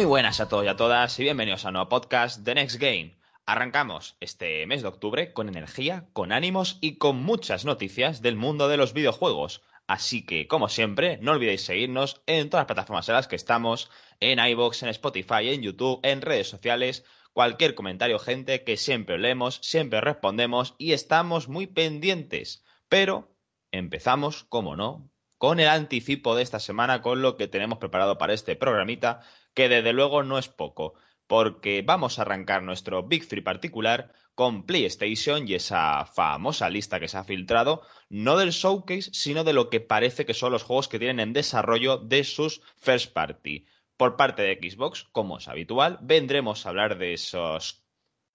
Muy buenas a todos y a todas y bienvenidos a un nuevo podcast de Next Game. Arrancamos este mes de octubre con energía, con ánimos y con muchas noticias del mundo de los videojuegos. Así que, como siempre, no olvidéis seguirnos en todas las plataformas en las que estamos, en iVoox, en Spotify, en YouTube, en redes sociales. Cualquier comentario, gente, que siempre leemos, siempre respondemos y estamos muy pendientes. Pero empezamos, como no, con el anticipo de esta semana, con lo que tenemos preparado para este programita, que desde luego no es poco, porque vamos a arrancar nuestro Big Three particular con PlayStation y esa famosa lista que se ha filtrado, no del showcase, sino de lo que parece que son los juegos que tienen en desarrollo de sus first party. Por parte de Xbox, como es habitual, vendremos a hablar de esos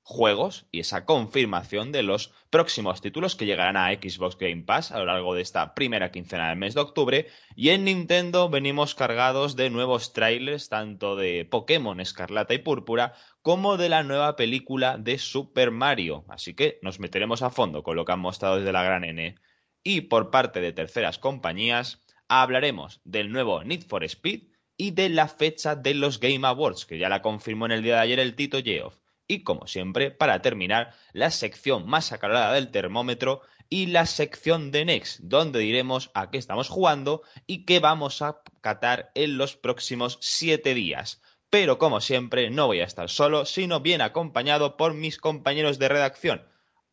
juegos y esa confirmación de los próximos títulos que llegarán a Xbox Game Pass a lo largo de esta primera quincena del mes de octubre. Y en Nintendo venimos cargados de nuevos trailers, tanto de Pokémon Escarlata y Púrpura como de la nueva película de Super Mario. Así que nos meteremos a fondo con lo que han mostrado desde la gran N. Y por parte de terceras compañías, hablaremos del nuevo Need for Speed y de la fecha de los Game Awards, que ya la confirmó en el día de ayer el Tito Geoff. Y como siempre, para terminar, la sección más acalorada del termómetro y la sección de Next, donde diremos a qué estamos jugando y qué vamos a catar en los próximos siete días. Pero como siempre, no voy a estar solo, sino bien acompañado por mis compañeros de redacción.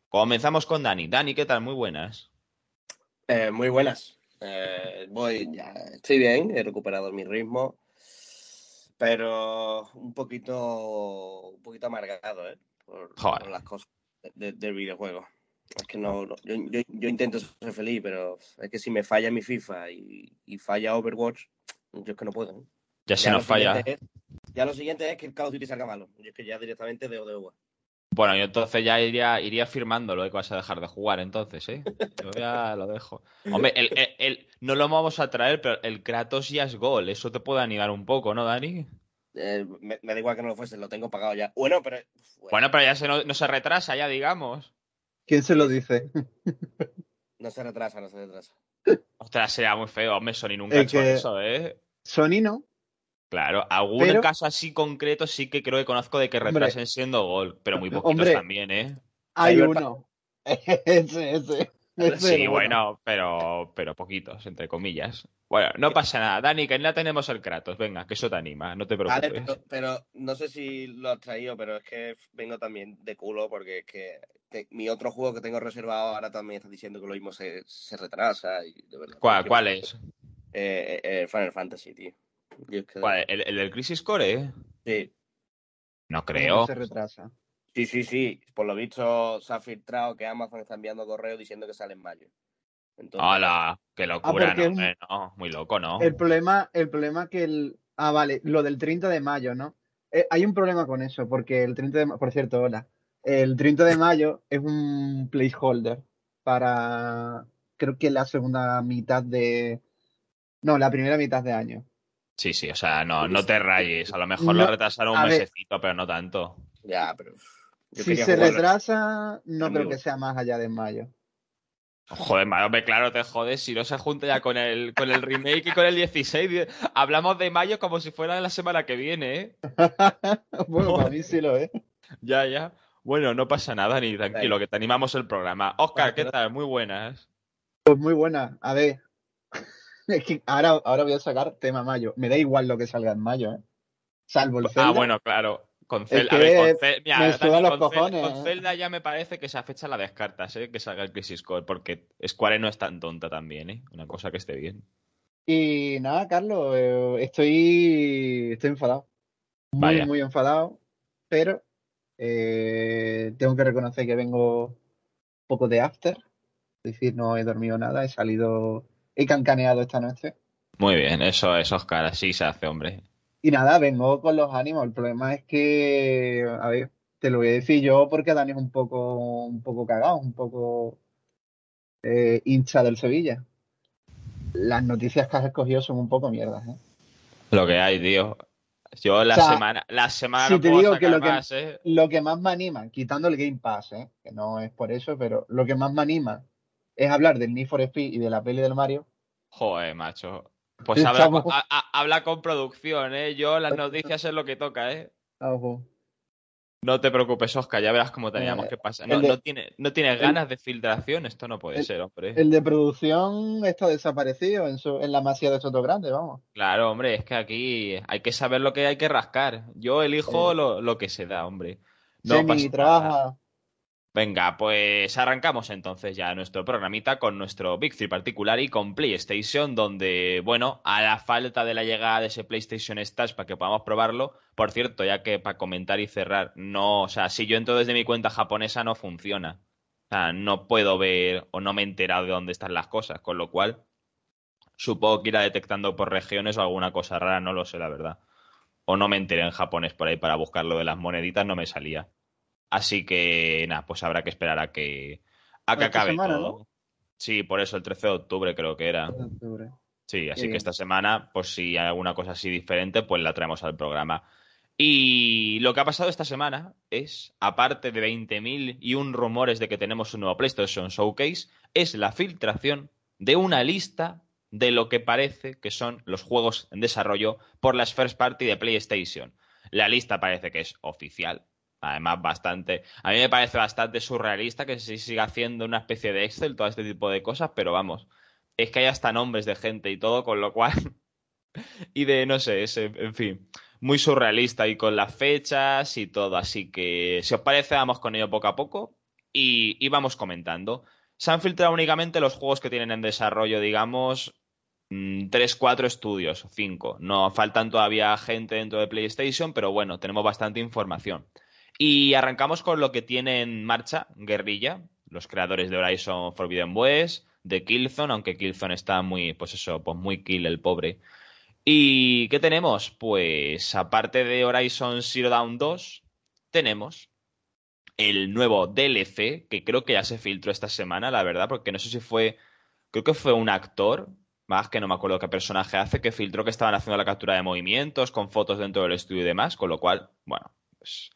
Comenzamos con Dani. Dani, ¿qué tal? Muy buenas. Eh, muy buenas. Eh, voy, ya estoy bien, he recuperado mi ritmo pero un poquito, un poquito amargado, ¿eh? Por, por las cosas de, del videojuego. Es que no, no yo, yo, yo, intento ser feliz, pero es que si me falla mi FIFA y, y falla Overwatch, yo es que no puedo. ¿eh? Ya se nos falla. Es, ya lo siguiente es que el Call of Duty salga malo. Yo es que ya directamente de de Bueno, yo entonces ya iría, iría firmando lo que vas a dejar de jugar, entonces, ¿eh? Yo ya lo dejo. Hombre, el, el, no lo vamos a traer, pero el Kratos ya es gol. Eso te puede animar un poco, ¿no, Dani? Eh, me, me, da igual que no lo fuese, lo tengo pagado ya. Bueno, pero. Bueno, bueno pero ya se no, no, se retrasa, ya digamos. ¿Quién se lo dice? No se retrasa, no se retrasa. Ostras, sería muy feo. Hombre, Sony nunca ha hecho eso, ¿eh? Sony no. Claro, algún pero... caso así concreto sí que creo que conozco de que retrasen hombre, siendo gol, pero muy poquitos hombre, también, ¿eh? Hay uno. ese, ese. Sí, bueno, pero, pero poquitos, entre comillas. Bueno, no pasa nada. Dani, que ya tenemos el Kratos. Venga, que eso te anima, no te preocupes. Vale, pero, pero, no sé si lo has traído, pero es que vengo también de culo porque es que te, mi otro juego que tengo reservado ahora también está diciendo que lo mismo se, se retrasa. Y de verdad, ¿Cuál, ¿cuál es? Eh, eh, Final Fantasy, tío. Es que... ¿Cuál? ¿El, ¿El, del Crisis Core? Eh? Sí. No creo. Se retrasa. Sí, sí, sí. Por lo visto se ha filtrado que Amazon está enviando correo diciendo que sale en mayo. Entonces, ¡Hala! ¡Qué locura! Ah, no, hombre, no, muy loco, ¿no? El problema, el problema que el. Ah, vale, lo del 30 de mayo, ¿no? Eh, hay un problema con eso, porque el 30 de Por cierto, hola. El 30 de mayo es un placeholder para. Creo que la segunda mitad de. No, la primera mitad de año. Sí, sí, o sea, no, no te rayes. A lo mejor no, lo retrasaron un mesecito, ver, pero no tanto. Ya, pero. Si se retrasa, no creo que sea más allá de mayo. Joder, hombre, claro, te jodes si no se junta ya con el, con el remake y con el 16. Hablamos de mayo como si fuera de la semana que viene, ¿eh? bueno, para mí sí lo es. Ya, ya. Bueno, no pasa nada, ni tranquilo, que te animamos el programa. Oscar, ¿qué tal? Muy buenas. Pues muy buenas. A ver, es que ahora, ahora voy a sacar tema mayo. Me da igual lo que salga en mayo, ¿eh? Salvo el Zelda. Ah, bueno, claro. Con Zelda, ya me parece que esa fecha la descartas, ¿eh? Que salga el Crisis Core, porque Square no es tan tonta también, ¿eh? Una cosa que esté bien. Y nada, Carlos, eh, estoy, estoy enfadado. Muy, Vaya. muy enfadado, pero eh, tengo que reconocer que vengo un poco de after. Es decir, no he dormido nada, he salido, he cancaneado esta noche. Muy bien, eso es Oscar, así se hace, hombre. Y nada, vengo con los ánimos. El problema es que, a ver, te lo voy a decir yo porque Dani es un poco, un poco cagado, un poco eh, hincha del Sevilla. Las noticias que has escogido son un poco mierdas, ¿eh? Lo que hay, tío. Yo la O sea, semana, la semana si no te puedo digo que lo que- más, ¿eh? Lo que más me anima, quitando el Game Pass, ¿eh? que no es por eso, pero lo que más me anima es hablar del Need for Speed y de la peli del Mario. Joder, macho. Pues habla, con producción, ¿eh? Yo las noticias es lo que toca, ¿eh? No te preocupes, Oscar, ya verás cómo teníamos eh, que pasar. No, tiene, no tienes ganas de filtración, esto no puede ser, hombre. El de producción está desaparecido en, su, en la masía de Soto Grande, vamos. Claro, hombre, es que aquí hay que saber lo que hay que rascar. Yo elijo lo, lo, que se da, hombre. No trabaja. Venga, pues arrancamos entonces ya nuestro programita con nuestro Big Three particular y con PlayStation, donde, bueno, a la falta de la llegada de ese PlayStation Stash para que podamos probarlo, por cierto, ya que para comentar y cerrar, no, o sea, si yo entro desde mi cuenta japonesa no funciona. O sea, no puedo ver o no me he enterado de dónde están las cosas, con lo cual supongo que irá detectando por regiones o alguna cosa rara, no lo sé, la verdad. O no me enteré en japonés por ahí para buscar lo de las moneditas, no me salía. Así que, nada, pues habrá que esperar a que, a que acabe todo. Sí, por eso el 13 de octubre creo que era. Sí, así que esta semana, pues si hay alguna cosa así diferente, pues la traemos al programa. Y lo que ha pasado esta semana es, aparte de 20.000 y un rumores de que tenemos un nuevo PlayStation Showcase, es la filtración de una lista de lo que parece que son los juegos en desarrollo por las first party de PlayStation. La lista parece que es oficial, Además, bastante. A mí me parece bastante surrealista que se siga haciendo una especie de Excel, todo este tipo de cosas, pero vamos. Es que hay hasta nombres de gente y todo, con lo cual. y de, no sé, ese, en fin. Muy surrealista y con las fechas y todo. Así que, si os parece, vamos con ello poco a poco y, y vamos comentando. Se han filtrado únicamente los juegos que tienen en desarrollo, digamos, 3, mm, 4 estudios, 5. No faltan todavía gente dentro de PlayStation, pero bueno, tenemos bastante información. Y arrancamos con lo que tiene en marcha Guerrilla, los creadores de Horizon Forbidden West, de Killzone, aunque Killzone está muy, pues eso, pues muy kill el pobre. ¿Y qué tenemos? Pues aparte de Horizon Zero Dawn 2, tenemos el nuevo DLC, que creo que ya se filtró esta semana, la verdad, porque no sé si fue, creo que fue un actor, más que no me acuerdo qué personaje hace, que filtró que estaban haciendo la captura de movimientos con fotos dentro del estudio y demás, con lo cual, bueno, pues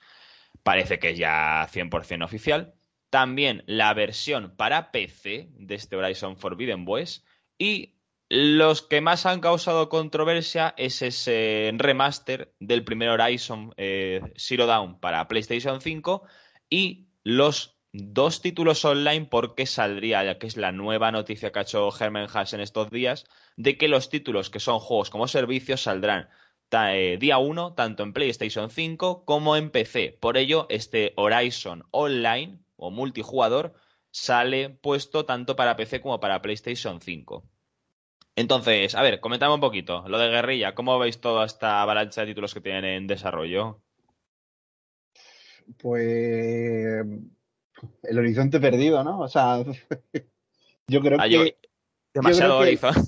parece que es ya 100% oficial. También la versión para PC de este Horizon Forbidden West. Y los que más han causado controversia es ese remaster del primer Horizon eh, Zero Dawn para PlayStation 5 y los dos títulos online porque saldría, ya que es la nueva noticia que ha hecho Herman Haas en estos días, de que los títulos que son juegos como servicios saldrán eh, día 1 tanto en PlayStation 5 como en PC. Por ello, este Horizon Online o multijugador sale puesto tanto para PC como para PlayStation 5. Entonces, a ver, comentame un poquito. Lo de Guerrilla, ¿cómo veis toda esta avalancha de títulos que tienen en desarrollo? Pues el horizonte perdido, ¿no? O sea, yo creo ah, que... demasiado horizonte.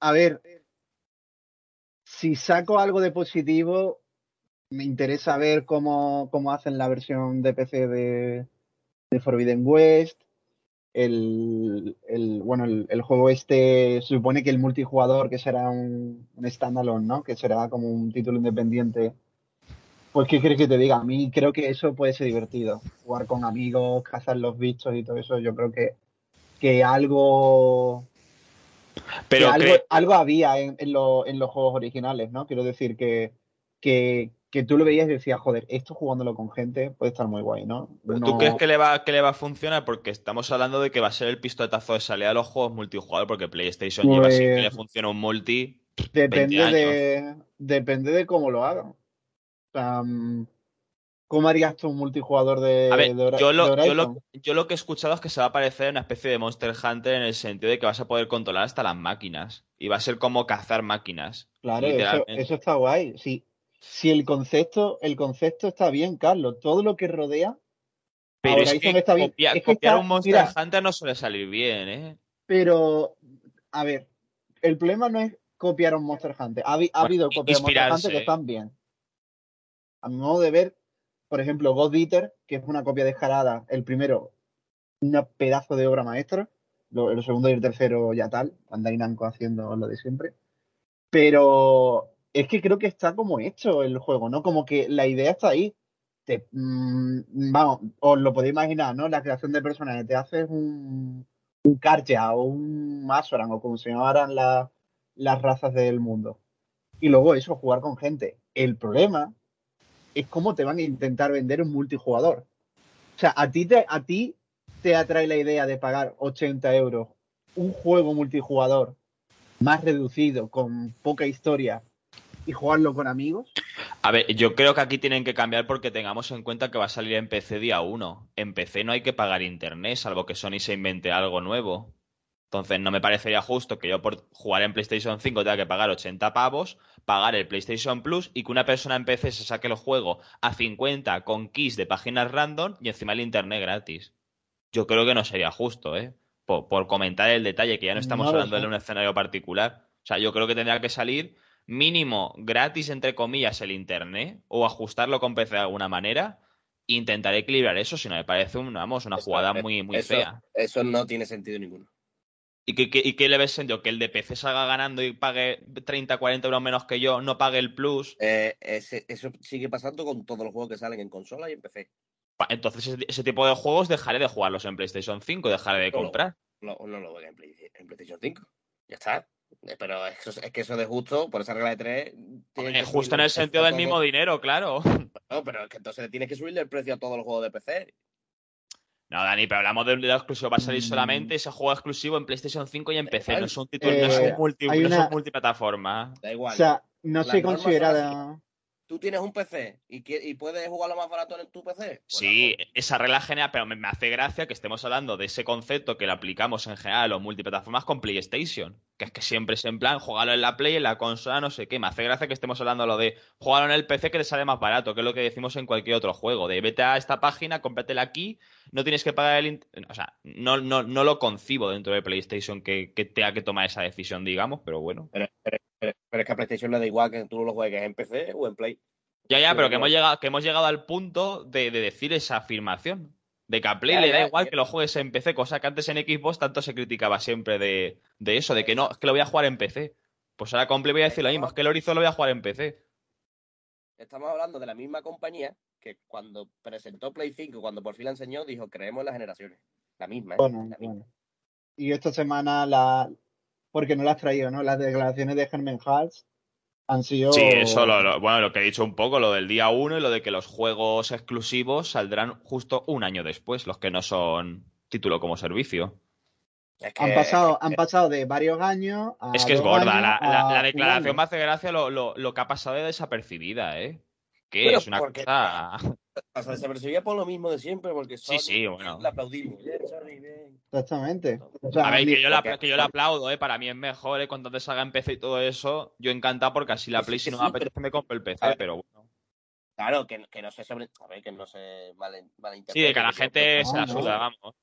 A ver, si saco algo de positivo, me interesa ver cómo, hacen la versión de PC de, Forbidden West. El, bueno, el, juego este supone que el multijugador, que será un, un standalone, ¿no? Que será como un título independiente. Pues, ¿qué crees que te diga? A mí creo que eso puede ser divertido. Jugar con amigos, cazar los bichos y todo eso. Yo creo que, que algo pero algo, había en, los juegos originales, ¿no? Quiero decir que, que, tú lo veías y decías, joder, esto jugándolo con gente puede estar muy guay, ¿no? ¿Tú crees que le, va, que le va a funcionar? Porque estamos hablando de que va a ser el pistoletazo de salida de los juegos multijugador, porque PlayStation lleva así que le pues funciona un multi. Depende de, depende de cómo lo hagan. ¿Cómo harías tú un multijugador de, a ver, yo, lo, yo, lo, que he escuchado es que se va a parecer una especie de Monster Hunter en el sentido de que vas a poder controlar hasta las máquinas. Y va a ser como cazar máquinas. Claro, eso, está guay. Si, si el concepto, el concepto está bien, Carlos, todo lo que rodea. Pero es que, está bien. copiar un Monster Hunter no suele salir bien, ¿eh? Pero, a ver, el problema no es copiar un Monster Hunter. Ha, habido copias de Monster Hunter que están bien. A mi modo de ver, por ejemplo, God Eater, que es una copia descarada, el primero, un pedazo de obra maestra, el segundo y el tercero ya tal, Bandai Namco haciendo lo de siempre. Pero es que creo que está como hecho el juego, ¿no? Como que la idea está ahí. Mm, vamos, os lo podéis imaginar, ¿no? La creación de personajes. Te haces un, un Karja o un Masoran o como se llamaran las las razas del mundo. Y luego eso, jugar con gente. El problema es cómo te van a intentar vender un multijugador. O sea, a ti te, a ti te atrae la idea de pagar 80 euros un juego multijugador más reducido, con poca historia, y jugarlo con amigos? A ver, yo creo que aquí tienen que cambiar porque tengamos en cuenta que va a salir en PC día 1. En PC no hay que pagar internet, salvo que Sony se invente algo nuevo. Entonces no me parecería justo que yo por jugar en PlayStation 5 tenga que pagar 80 pavos, pagar el PlayStation Plus y que una persona en PC se saque el juego a 50 con keys de páginas random y encima el internet gratis. Yo creo que no sería justo, ¿eh? Por, comentar el detalle, que ya no estamos hablando de un escenario particular. O sea, yo creo que tendría que salir mínimo gratis, entre comillas, el internet o ajustarlo con PC de alguna manera. Intentaré equilibrar eso, si no me parece una, vamos, una jugada muy, muy fea. Eso no tiene sentido ninguno. ¿Y qué, le ves sentido? ¿Que el de PC salga ganando y pague 30, 40 euros menos que yo, no pague el plus? Eh, eso sigue pasando con todos los juegos que salen en consola y en PC. Entonces ese, tipo de juegos dejaré de jugarlos en PlayStation 5, dejaré de comprar. No, no, lo voy en, PlayStation 5. Ya está. Eh, pero es, que eso de justo, por esa regla de tres. Es justo en el sentido del mismo dinero, claro. No, pero es que entonces le tienes que subirle el precio a todos los juegos de PC. No, Dani, pero hablamos de un exclusivo. Va a salir mm. solamente ese juego exclusivo en PlayStation 5 y en PC. No es un título, no es un, eh, multiplataforma. Da igual. O sea, no se considera. ¿Tú tienes un PC y, puedes jugarlo más barato en tu PC? sí, esa regla general, pero me, hace gracia que estemos hablando de ese concepto que lo aplicamos en general a los multiplataformas con PlayStation. Que es que siempre es en plan, jugarlo en la Play, en la consola, no sé qué. Me hace gracia que estemos hablando de lo de jugarlo en el PC que te sale más barato, que es lo que decimos en cualquier otro juego. De vete a esta página, cómpratela aquí, no tienes que pagar el. O sea, no, no, no lo concibo dentro de PlayStation que, que tenga que tomar esa decisión, digamos, pero bueno. Pero, es que a PlayStation le da igual que tú lo juegues en PC o en Play. Ya, ya, pero que hemos llegado, que hemos llegado al punto de, decir esa afirmación. De que a Play le da igual que lo juegues en PC, cosa que antes en Xbox tanto se criticaba siempre de, eso, de que no, es que lo voy a jugar en PC. Pues ahora con Play voy a decir lo mismo, es que el Horizon lo voy a jugar en PC. Estamos hablando de la misma compañía que cuando presentó Play 5, cuando por fin la enseñó, dijo creemos en las generaciones. La misma, ¿eh? Bueno, bueno. Y esta semana la, porque no las has traído, ¿no? Las declaraciones de Herman Hals han sido... Sí, eso, lo, bueno, lo que he dicho un poco, lo del día uno y lo de que los juegos exclusivos saldrán justo un año después, los que no son título como servicio. han, pasado, han pasado de varios años a Es que es gorda, la, declaración me hace gracia lo, lo, que ha pasado de desapercibida, ¿eh? Que es una cosa... Hasta desapercibida por lo mismo de siempre, porque sí, sí, bueno. la aplaudimos. Exactamente. a ver, que yo, la, que yo la aplaudo, ¿eh? Para mí es mejor, ¿eh? Cuando te salga en PC y todo eso, yo encantado porque así la Play, si no me apetece, me compro el PC, pero bueno. Claro, que, que, no se sobre... A ver, que no se malinterprete. Sí, de que la gente se la suda, vamos.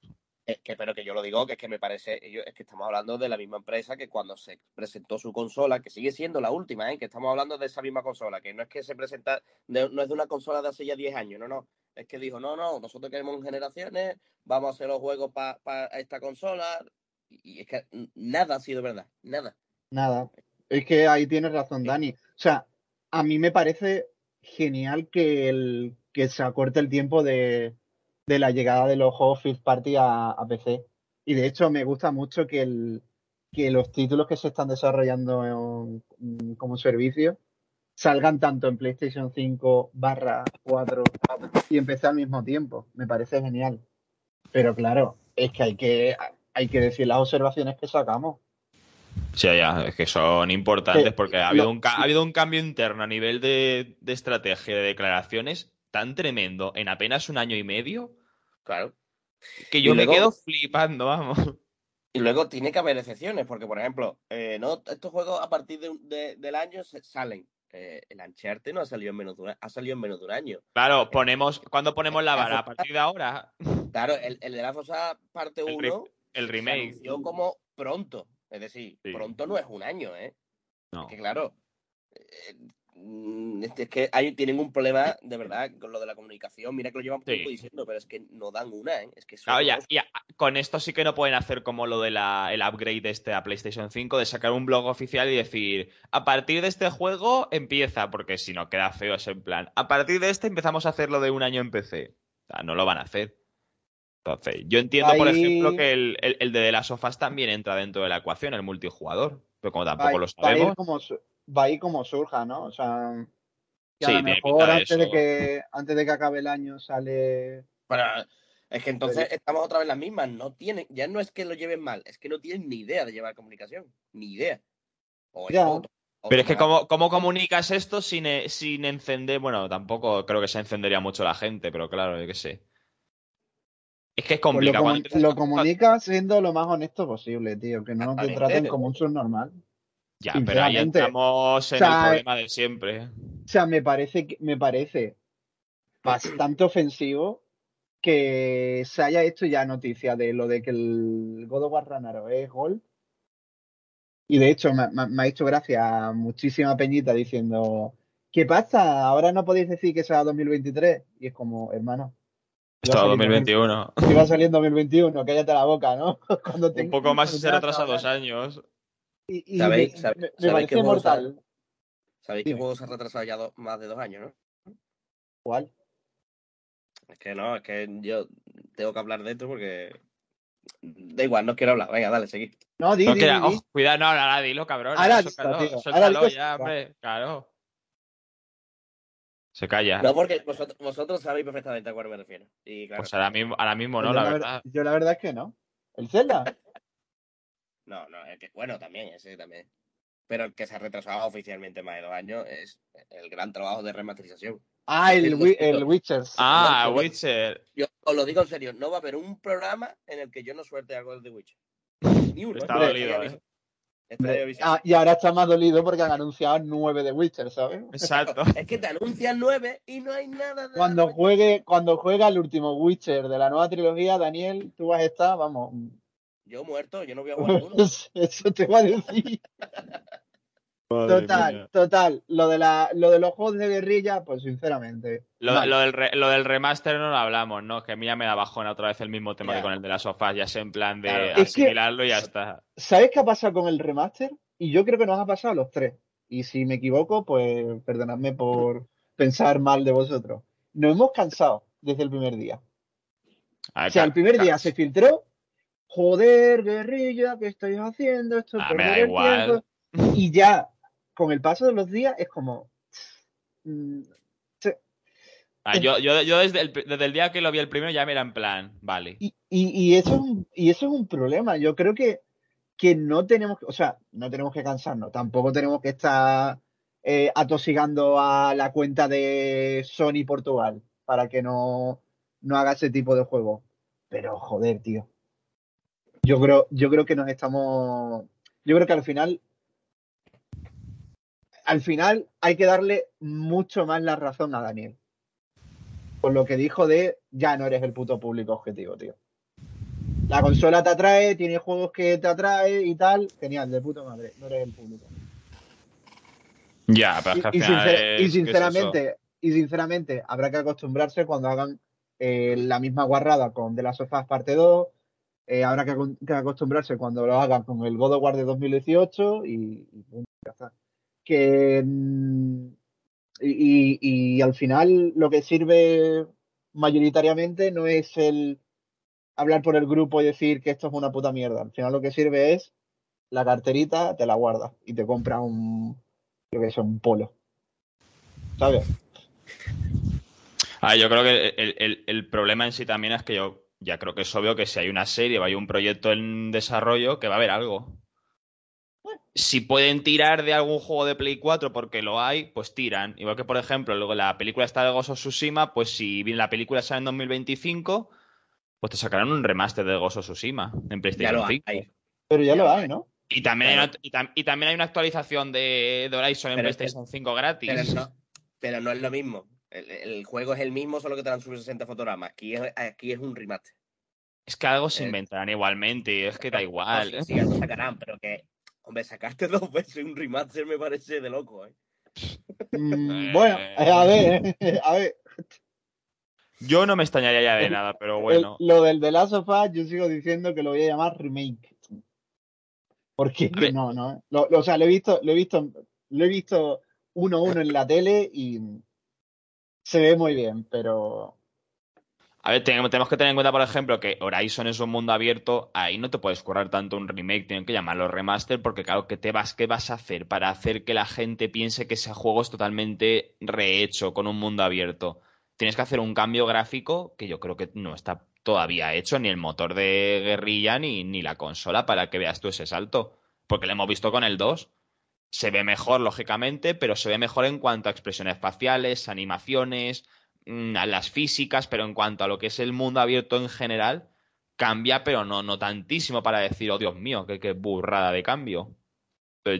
Que, pero que yo lo digo, que es que me parece, es que estamos hablando de la misma empresa que cuando se presentó su consola, que sigue siendo la última, ¿eh? que estamos hablando de esa misma consola, que no es que se presenta, no es de una consola de hace ya 10 años, no, no, es que dijo, no, no, nosotros queremos generaciones, vamos a hacer los juegos para esta consola. Y es que nada ha sido verdad, nada. Nada. Es que ahí tienes razón, Dani. O sea, a mí me parece genial que, el, que se acorte el tiempo de, de la llegada de los juegos Fifth Party a, a, PC. Y de hecho me gusta mucho que, el, que los títulos que se están desarrollando como servicio salgan tanto en PlayStation 5 barra 4 y empezar al mismo tiempo. Me parece genial. Pero claro, es que hay que, hay que decir las observaciones que sacamos. Sí, ya, es que son importantes porque ha habido, un, ha habido un cambio interno a nivel de, estrategia de declaraciones tan tremendo en apenas un año y medio. Claro. Que yo me quedo flipando, vamos. Y luego tiene que haber excepciones, porque por ejemplo, eh, no estos juegos a partir del año salen eh, el Uncharted no ha salido en menos de un, ha salido en menos de un año. Claro, eh, ponemos, ¿cuándo ponemos la vara? ¿A partir de ahora? Claro, el, el de la Fosa parte 1 el, remake. Se como pronto. Es decir, pronto no es un año, ¿eh? No. que claro, eh, es que hay, tienen un problema de verdad con lo de la comunicación. Mira que lo llevamos tiempo diciendo, pero es que no dan una, ¿eh? Es que ya, con esto sí que no pueden hacer como lo del el upgrade este a PlayStation 5, de sacar un blog oficial y decir, a partir de este juego empieza, porque si no queda feo ese plan. A partir de este empezamos a hacerlo de un año en PC. O sea, no lo van a hacer. Entonces, yo entiendo, por ejemplo, que el, el, de las sofás también entra dentro de la ecuación, el multijugador pero como tampoco lo sabemos. Va a ir como surja, ¿no? O sea, que a lo mejor antes de, que, antes de que acabe el año sale. Bueno, es que entonces estamos otra vez las mismas. No tienen, ya no es que lo lleven mal, es que no tienen ni idea de llevar comunicación. Ni idea. O pero es que, ¿cómo, ¿cómo, comunicas esto sin, eh, sin encender? Bueno, tampoco creo que se encendería mucho la gente, pero claro, yo qué sé. Es que es pues complicado. lo, comunicas siendo lo más honesto posible, tío. Que no te traten como un subnormal. Ya, pero ahí estamos en el problema de siempre. O sea, me parece, me parece bastante ofensivo que se haya hecho ya noticia de lo de que el God of War Ragnarok es gol y de hecho, me, ha hecho gracia muchísima peñita diciendo, ¿qué pasa? Ahora no podéis decir que sea 2023. Y es como, hermano. Esto 2021. Si va a salir en 2021, cállate la boca, ¿no? Cuando Un poco más y se retrasa dos años. Y, ¿Sabéis, me, parece mortal. ¿Sabéis qué juego se ha retrasado ya más de dos años, no? ¿Cuál? Es que no, es que yo tengo que hablar de esto porque Da igual, no quiero hablar. Venga, dale, seguí. No, di, cuidado, no, ahora dilo, cabrón. Ahora ya, hombre. Claro. Se calla. No, porque vosotros, sabéis perfectamente a cuál me refiero. Y Pues ahora mismo, ahora mismo no, la, verdad. Yo la verdad es que no. ¿El Zelda? No, no, es que, bueno, también, ese también. Pero el que se ha retrasado oficialmente más de dos años es el gran trabajo de remasterización. Ah, el, el Witcher. Ah, Witcher. Yo os lo digo en serio, no va a haber un programa en el que yo no suelte algo de Witcher. Ni uno. Está dolido, ¿eh? Ah, y ahora está más dolido porque han anunciado nueve de Witcher, ¿sabes? Exacto. es que te anuncian nueve y no hay nada de Cuando juegue, cuando juega el último Witcher de la nueva trilogía, Daniel, tú vas a estar, vamos. Yo muerto, yo no voy a jugar uno. Eso te va a decir. total, total. Lo de, la, lo de los juegos de guerrilla, pues sinceramente. Lo, del lo, del remaster no lo hablamos, ¿no? Que a mí ya me da bajón otra vez el mismo tema que con el de las sofás, ya sé en plan de asimilarlo y ya está. ¿Sabes qué ha pasado con el remaster? Y yo creo que nos ha pasado a los tres. Y si me equivoco, pues perdonadme por pensar mal de vosotros. Nos hemos cansado desde el primer día. o sea, el primer día se filtró. Joder, guerrilla, ¿qué estáis haciendo? Esto ah, me da igual. Y ya con el paso de los días es como... Mm, ah, yo, yo, yo desde, el, desde el día que lo vi el primero ya me era en plan, vale. Y, y, eso, es un, y eso es un problema. Yo creo que, que no tenemos, o sea, no tenemos que cansarnos. Tampoco tenemos que estar eh, atosigando a la cuenta de Sony Portugal para que no, no haga ese tipo de juego. Pero joder, tío. Yo creo, yo creo que nos estamos. Yo creo que al final al final hay que darle mucho más la razón a Daniel. Por lo que dijo de ya no eres el puto público objetivo, tío. La consola te atrae, tiene juegos que te atrae y tal. Genial, de puta madre, no eres el público. Ya, pero y, y, sinceramente, y sinceramente, habrá que acostumbrarse cuando hagan eh, la misma guarrada con The Last of Us parte 2. Eh, habrá que, acostumbrarse cuando lo hagan con el God of War de 2018 y, y ya está que mm, y, al final lo que sirve mayoritariamente no es el hablar por el grupo y decir que esto es una puta mierda. Al final lo que sirve es la carterita, te la guardas y te compras un, creo que es un polo. ¿Sabes? Ah, yo creo que el, el, problema en sí también es que yo ya creo que es obvio que si hay una serie o hay un proyecto en desarrollo, que va a haber algo si pueden tirar de algún juego de Play 4 porque lo hay, pues tiran. Igual que, por ejemplo, luego la película está de Ghost of Tsushima, pues si bien la película sale en 2025, pues te sacarán un remaster de Ghost of Tsushima en PlayStation 5. Pero ya lo hay, ¿no? Y también, hay una, y, también hay una actualización de, Horizon en PlayStation 5 gratis. Pero no, es lo mismo. El, juego es el mismo, solo que te dan sus 60 fotogramas. Aquí es, aquí es un remaster. Es que algo se eh, inventarán igualmente, es que da igual. sí, sí, algo sacarán, pero que Hombre, sacarte dos veces un remaster me parece de loco, ¿eh? Mm, bueno, eh, a ver, eh, a ver. Yo no me extrañaría ya de nada, pero bueno. lo del de Last of Us, yo sigo diciendo que lo voy a llamar remake. Porque no, no. o sea, lo he visto, lo he visto, lo he visto uno a uno en la tele y se ve muy bien, pero A ver, tenemos que tener en cuenta, por ejemplo, que Horizon es un mundo abierto, ahí no te puedes currar tanto un remake, tienen que llamarlo remaster, porque claro, ¿qué te vas, qué vas a hacer para hacer que la gente piense que ese juego es totalmente rehecho con un mundo abierto? Tienes que hacer un cambio gráfico que yo creo que no está todavía hecho, ni el motor de guerrilla, ni, ni la consola, para que veas tú ese salto. Porque lo hemos visto con el 2. Se ve mejor, lógicamente, pero se ve mejor en cuanto a expresiones faciales, animaciones, Mm, las físicas, pero en cuanto a lo que es el mundo abierto en general, cambia, pero no, no tantísimo para decir, oh Dios mío, qué, burrada de cambio.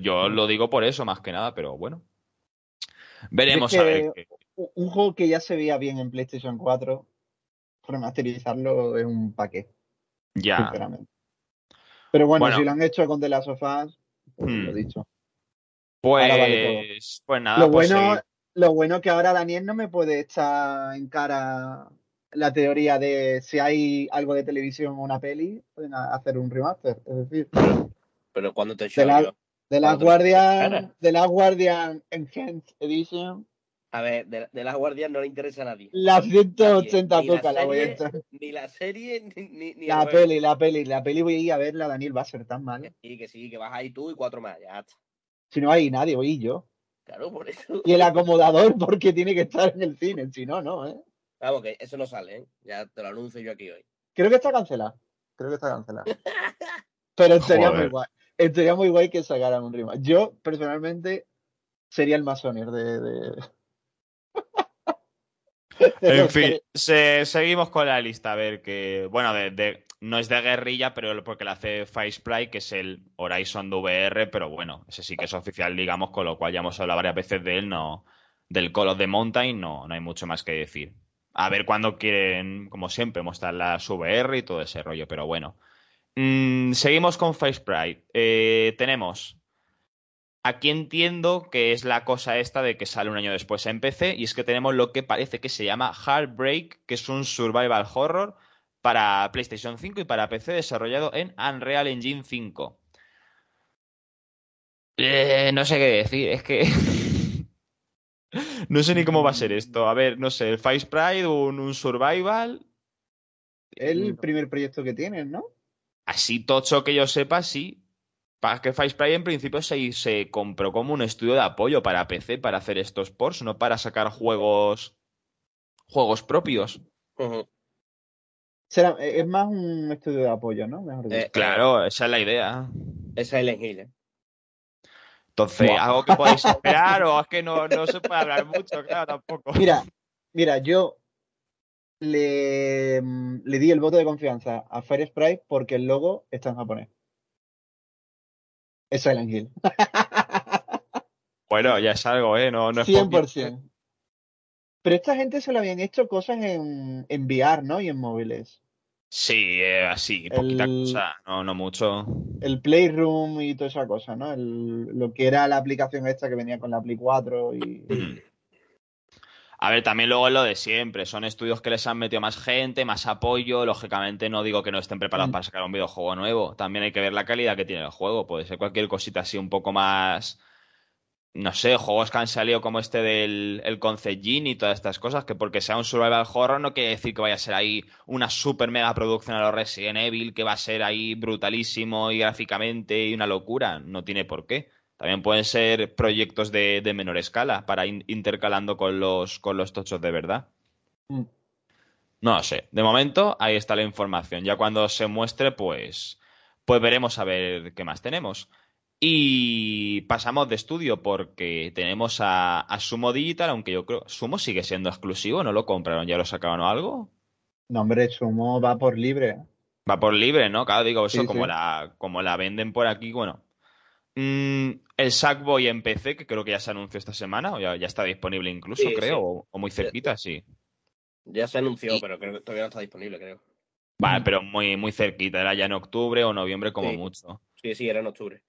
yo lo digo por eso más que nada, pero bueno. Veremos a ver. Un juego que ya se veía bien en PlayStation 4, remasterizarlo es un paquete. Ya. Sinceramente. Pero bueno, si lo han hecho con The Last of Us, pues lo hmm. dicho. Pues, pues nada. Lo pues bueno, lo bueno que ahora Daniel no me puede echar en cara la teoría de si hay algo de televisión o una peli, pueden hacer un remaster. Es decir, pero cuando te de la, De la Guardian, de la Guardian Enhanced Edition. A ver, de, de la Guardian no le interesa a nadie. La 180 toca la voy a echar. Ni la serie, ni, ni la peli, la peli, la peli voy a ir a verla, Daniel, va a ser tan mal. Sí, que sí, que vas ahí tú y cuatro más, ya está. Si no hay nadie, voy yo. Claro, por eso. Y el acomodador porque tiene que estar en el cine, si no, no, ¿eh? Vamos, que eso no sale, ¿eh? Ya te lo anuncio yo aquí hoy. Creo que está cancelado. Creo que está cancelado. Pero sería muy guay. Sería muy guay que sacaran un rima. Yo, personalmente, sería el masoner de... de... en fin, seguimos con la lista. A ver que. Bueno, de, no es de guerrilla, pero porque la hace Sprite, que es el Horizon de VR, pero bueno, ese sí que es oficial, digamos, con lo cual ya hemos hablado varias veces de él, no, del Call of the Mountain, no, no hay mucho más que decir. A ver cuándo quieren, como siempre, mostrar las VR y todo ese rollo, pero bueno. Mm, seguimos con Faceprite. Eh, tenemos. Aquí entiendo que es la cosa esta de que sale un año después en PC, y es que tenemos lo que parece que se llama Heartbreak, que es un survival horror para PlayStation 5 y para PC desarrollado en Unreal Engine 5. Eh, no sé qué decir, es que... no sé ni cómo va a ser esto. A ver, no sé, el Face Pride, un, un survival... El primer proyecto que tienen, ¿no? Así tocho que yo sepa, sí. Para que Face Pride en principio se, se compró como un estudio de apoyo para PC para hacer estos ports, no para sacar juegos juegos propios. Eh, es más un estudio de apoyo, ¿no? Eh, claro, esa es la idea. Esa es Hill, ¿eh? Entonces, ¿algo que podéis esperar o es que no, se puede hablar mucho? Claro, tampoco. Mira, mira, yo le, le di el voto de confianza a Fire Sprite porque el logo está en japonés. Es Silent Hill. bueno, ya es algo, ¿eh? No, no es 100%. Pero esta gente se lo habían hecho cosas en, en VR, ¿no? Y en móviles. Sí, eh, así, poquita cosa, no, no mucho. El Playroom y toda esa cosa, ¿no? lo que era la aplicación esta que venía con la Play 4 y... A ver, también luego es lo de siempre. Son estudios que les han metido más gente, más apoyo. Lógicamente no digo que no estén preparados mm. para sacar un videojuego nuevo. También hay que ver la calidad que tiene el juego. Puede ser cualquier cosita así un poco más no sé, juegos que han salido como este del el Concept Gene y todas estas cosas, que porque sea un survival horror no quiere decir que vaya a ser ahí una super mega producción a los Resident Evil, que va a ser ahí brutalísimo y gráficamente y una locura. No tiene por qué. También pueden ser proyectos de, menor escala para ir intercalando con los, con los tochos de verdad. Mm. No lo sé. De momento, ahí está la información. Ya cuando se muestre, pues, pues veremos a ver qué más tenemos. Y pasamos de estudio porque tenemos a, Sumo Digital, aunque yo creo Sumo sigue siendo exclusivo, ¿no lo compraron? ¿Ya lo sacaron o algo? No, hombre, Sumo va por libre. Va por libre, ¿no? Claro, digo, eso como, La, como la venden por aquí, bueno. Mm, el Sackboy en PC, que creo que ya se anunció esta semana, o ya, está disponible incluso, creo, o, muy cerquita, sí. Ya se anunció, pero creo que todavía no está disponible, creo. Vale, pero muy, muy cerquita, era ya en octubre o noviembre como mucho. Sí, sí, era en octubre.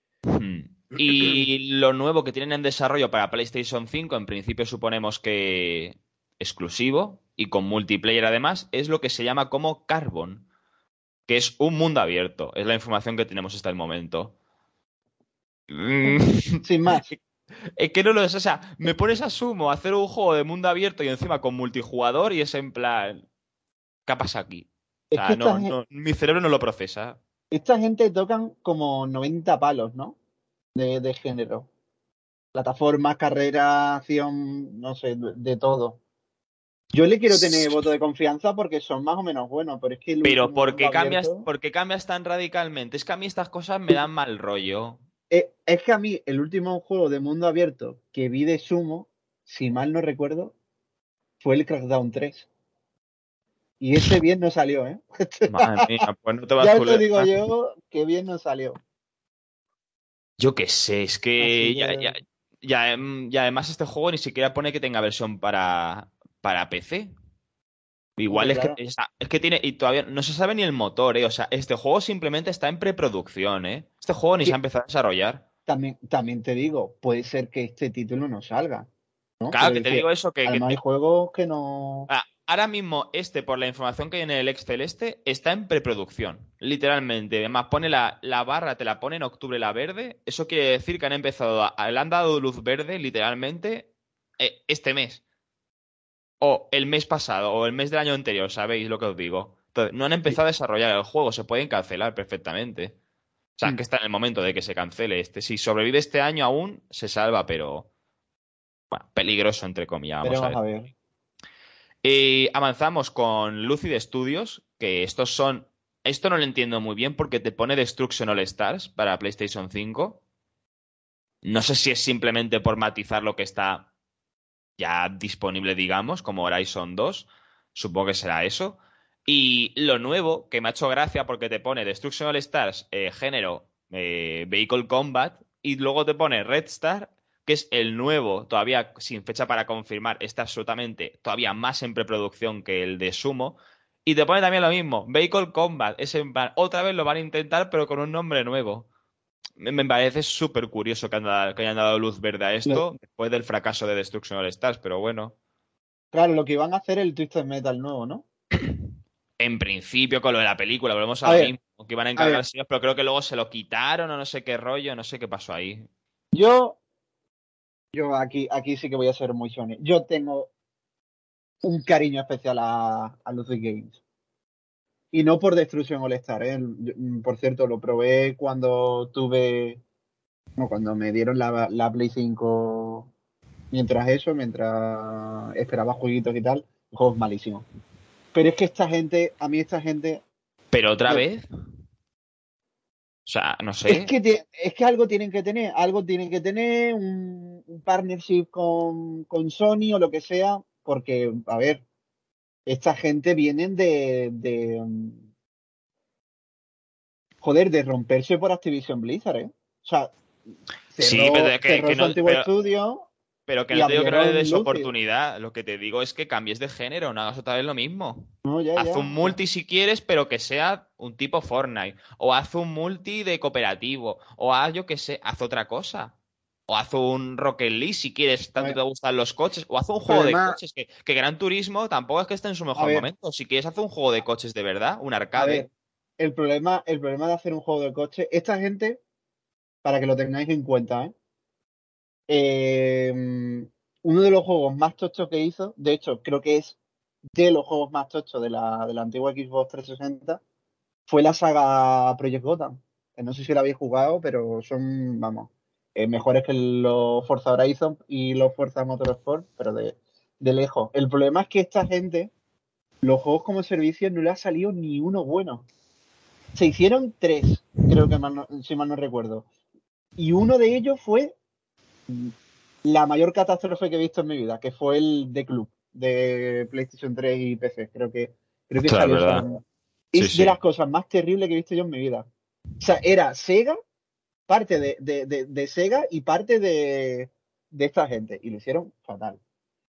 Y lo nuevo que tienen en desarrollo para PlayStation 5, en principio suponemos que exclusivo y con multiplayer además, es lo que se llama como Carbon, que es un mundo abierto. Es la información que tenemos hasta el momento. Sin más. Es que no lo es, o sea, me pones a sumo a hacer un juego de mundo abierto y encima con multijugador y es en plan. ¿qué ha pasado aquí? O sea, no, mi cerebro no lo procesa. Esta gente tocan como 90 palos, ¿no? De, de género. Plataformas, carrera, acción, no sé, de, todo. Yo le quiero tener voto de confianza porque son más o menos buenos, pero es que... Pero porque cambias, porque cambias tan radicalmente. Es que a mí estas cosas me dan mal rollo. Eh, es que a mí el último juego de mundo abierto que vi de Sumo, si mal no recuerdo, fue el Crackdown 3. Y ese bien no salió, ¿eh? Madre mía, pues no te vas Ya te digo yo que bien no salió. Yo qué sé, es que ya, ya, ya, em, y además este juego ni siquiera pone que tenga versión para, para PC. Igual es, que, es, que tiene, y todavía no se sabe ni el motor, ¿eh? O sea, este juego simplemente está en preproducción, ¿eh? Este juego ni se ha empezado a desarrollar. También, también te digo, puede ser que este título no salga. Claro, que te digo eso, que... que hay juegos que no... Ah, ahora mismo este, por la información que hay en el Excel este, está en preproducción, literalmente. Además, pone la, la, barra, te la pone en octubre la verde. Eso quiere decir que han empezado, a, le han dado luz verde, literalmente, eh, este mes. O el mes pasado, o el mes del año anterior, ¿sabéis lo que os digo? Entonces, no han empezado a desarrollar el juego, se pueden cancelar perfectamente. O sea, mm. que está en el momento de que se cancele este. Si sobrevive este año aún, se salva, pero... Bueno, peligroso, entre comillas. Vamos a ver. Avanzamos con Lucid Studios, que estos son. Esto no lo entiendo muy bien porque te pone Destruction All Stars para PlayStation 5. No sé si es simplemente por matizar lo que está ya disponible, digamos, como Horizon 2. Supongo que será eso. Y lo nuevo, que me ha hecho gracia porque te pone Destruction All Stars, eh, género, eh, Vehicle Combat, y luego te pone Red Star que es el nuevo, todavía sin fecha para confirmar, está absolutamente todavía más en preproducción que el de Sumo. Y te pone también lo mismo, Vehicle Combat, es en otra vez lo van a intentar, pero con un nombre nuevo. Me, parece súper curioso que, hayan dado luz verde a esto, después del fracaso de Destruction All Stars, pero bueno. Claro, lo que iban a hacer el Twisted Metal nuevo, ¿no? En principio, con lo de la película, volvemos a, lo mismo, que iban a encargarse pero creo que luego se lo quitaron o no sé qué rollo, no sé qué pasó ahí. Yo yo aquí, aquí sí que voy a ser muy Sony. Yo tengo un cariño especial a, a Lucid Games. Y no por Destruction All Star, ¿eh? Mm, por cierto, lo probé cuando tuve. No, cuando me dieron la, la Play 5. Mientras eso, mientras esperaba jueguitos y tal, el juego es malísimo. Pero es que esta gente, a mí esta gente. ¿Pero otra vez? O sea, no sé. Es que, es que algo tienen que tener, algo tienen que tener, un, partnership con, con, Sony o lo que sea, porque, a ver, esta gente vienen de, de joder, de romperse por Activision Blizzard, ¿eh? O sea, sí, pero que, que no, estudio pero que no te digo que no le des oportunidad. Lo que te digo es que cambies de género, no hagas otra vez lo mismo. haz un multi si quieres, pero que sea un tipo Fortnite. O haz un multi de cooperativo. O haz, yo que sé, haz otra cosa. O haz un Rocket League si quieres, tanto te gustan los coches. O haz un juego de coches. Que, Gran Turismo tampoco es que esté en su mejor momento. Si quieres, haz un juego de coches de verdad, un arcade. el problema, el problema de hacer un juego de coches, esta gente, para que lo tengáis en cuenta, ¿eh? Eh, uno de los juegos más tochos que hizo, de hecho, creo que es de los juegos más tochos de la, de la antigua Xbox 360, fue la saga Project Gotham. No sé si la habéis jugado, pero son, vamos, eh, mejores que los Forza Horizon y los Forza Motorsport, pero de, de lejos. El problema es que esta gente, los juegos como servicio, no le ha salido ni uno bueno. Se hicieron tres, creo que si mal no recuerdo. Y uno de ellos fue la mayor catástrofe que he visto en mi vida, que fue el de Club de PlayStation 3 y PC. Creo que, creo que es de las cosas más terribles que he visto yo en mi vida. O sea, era Sega, parte de, de, Sega y parte de, esta gente. Y lo hicieron fatal.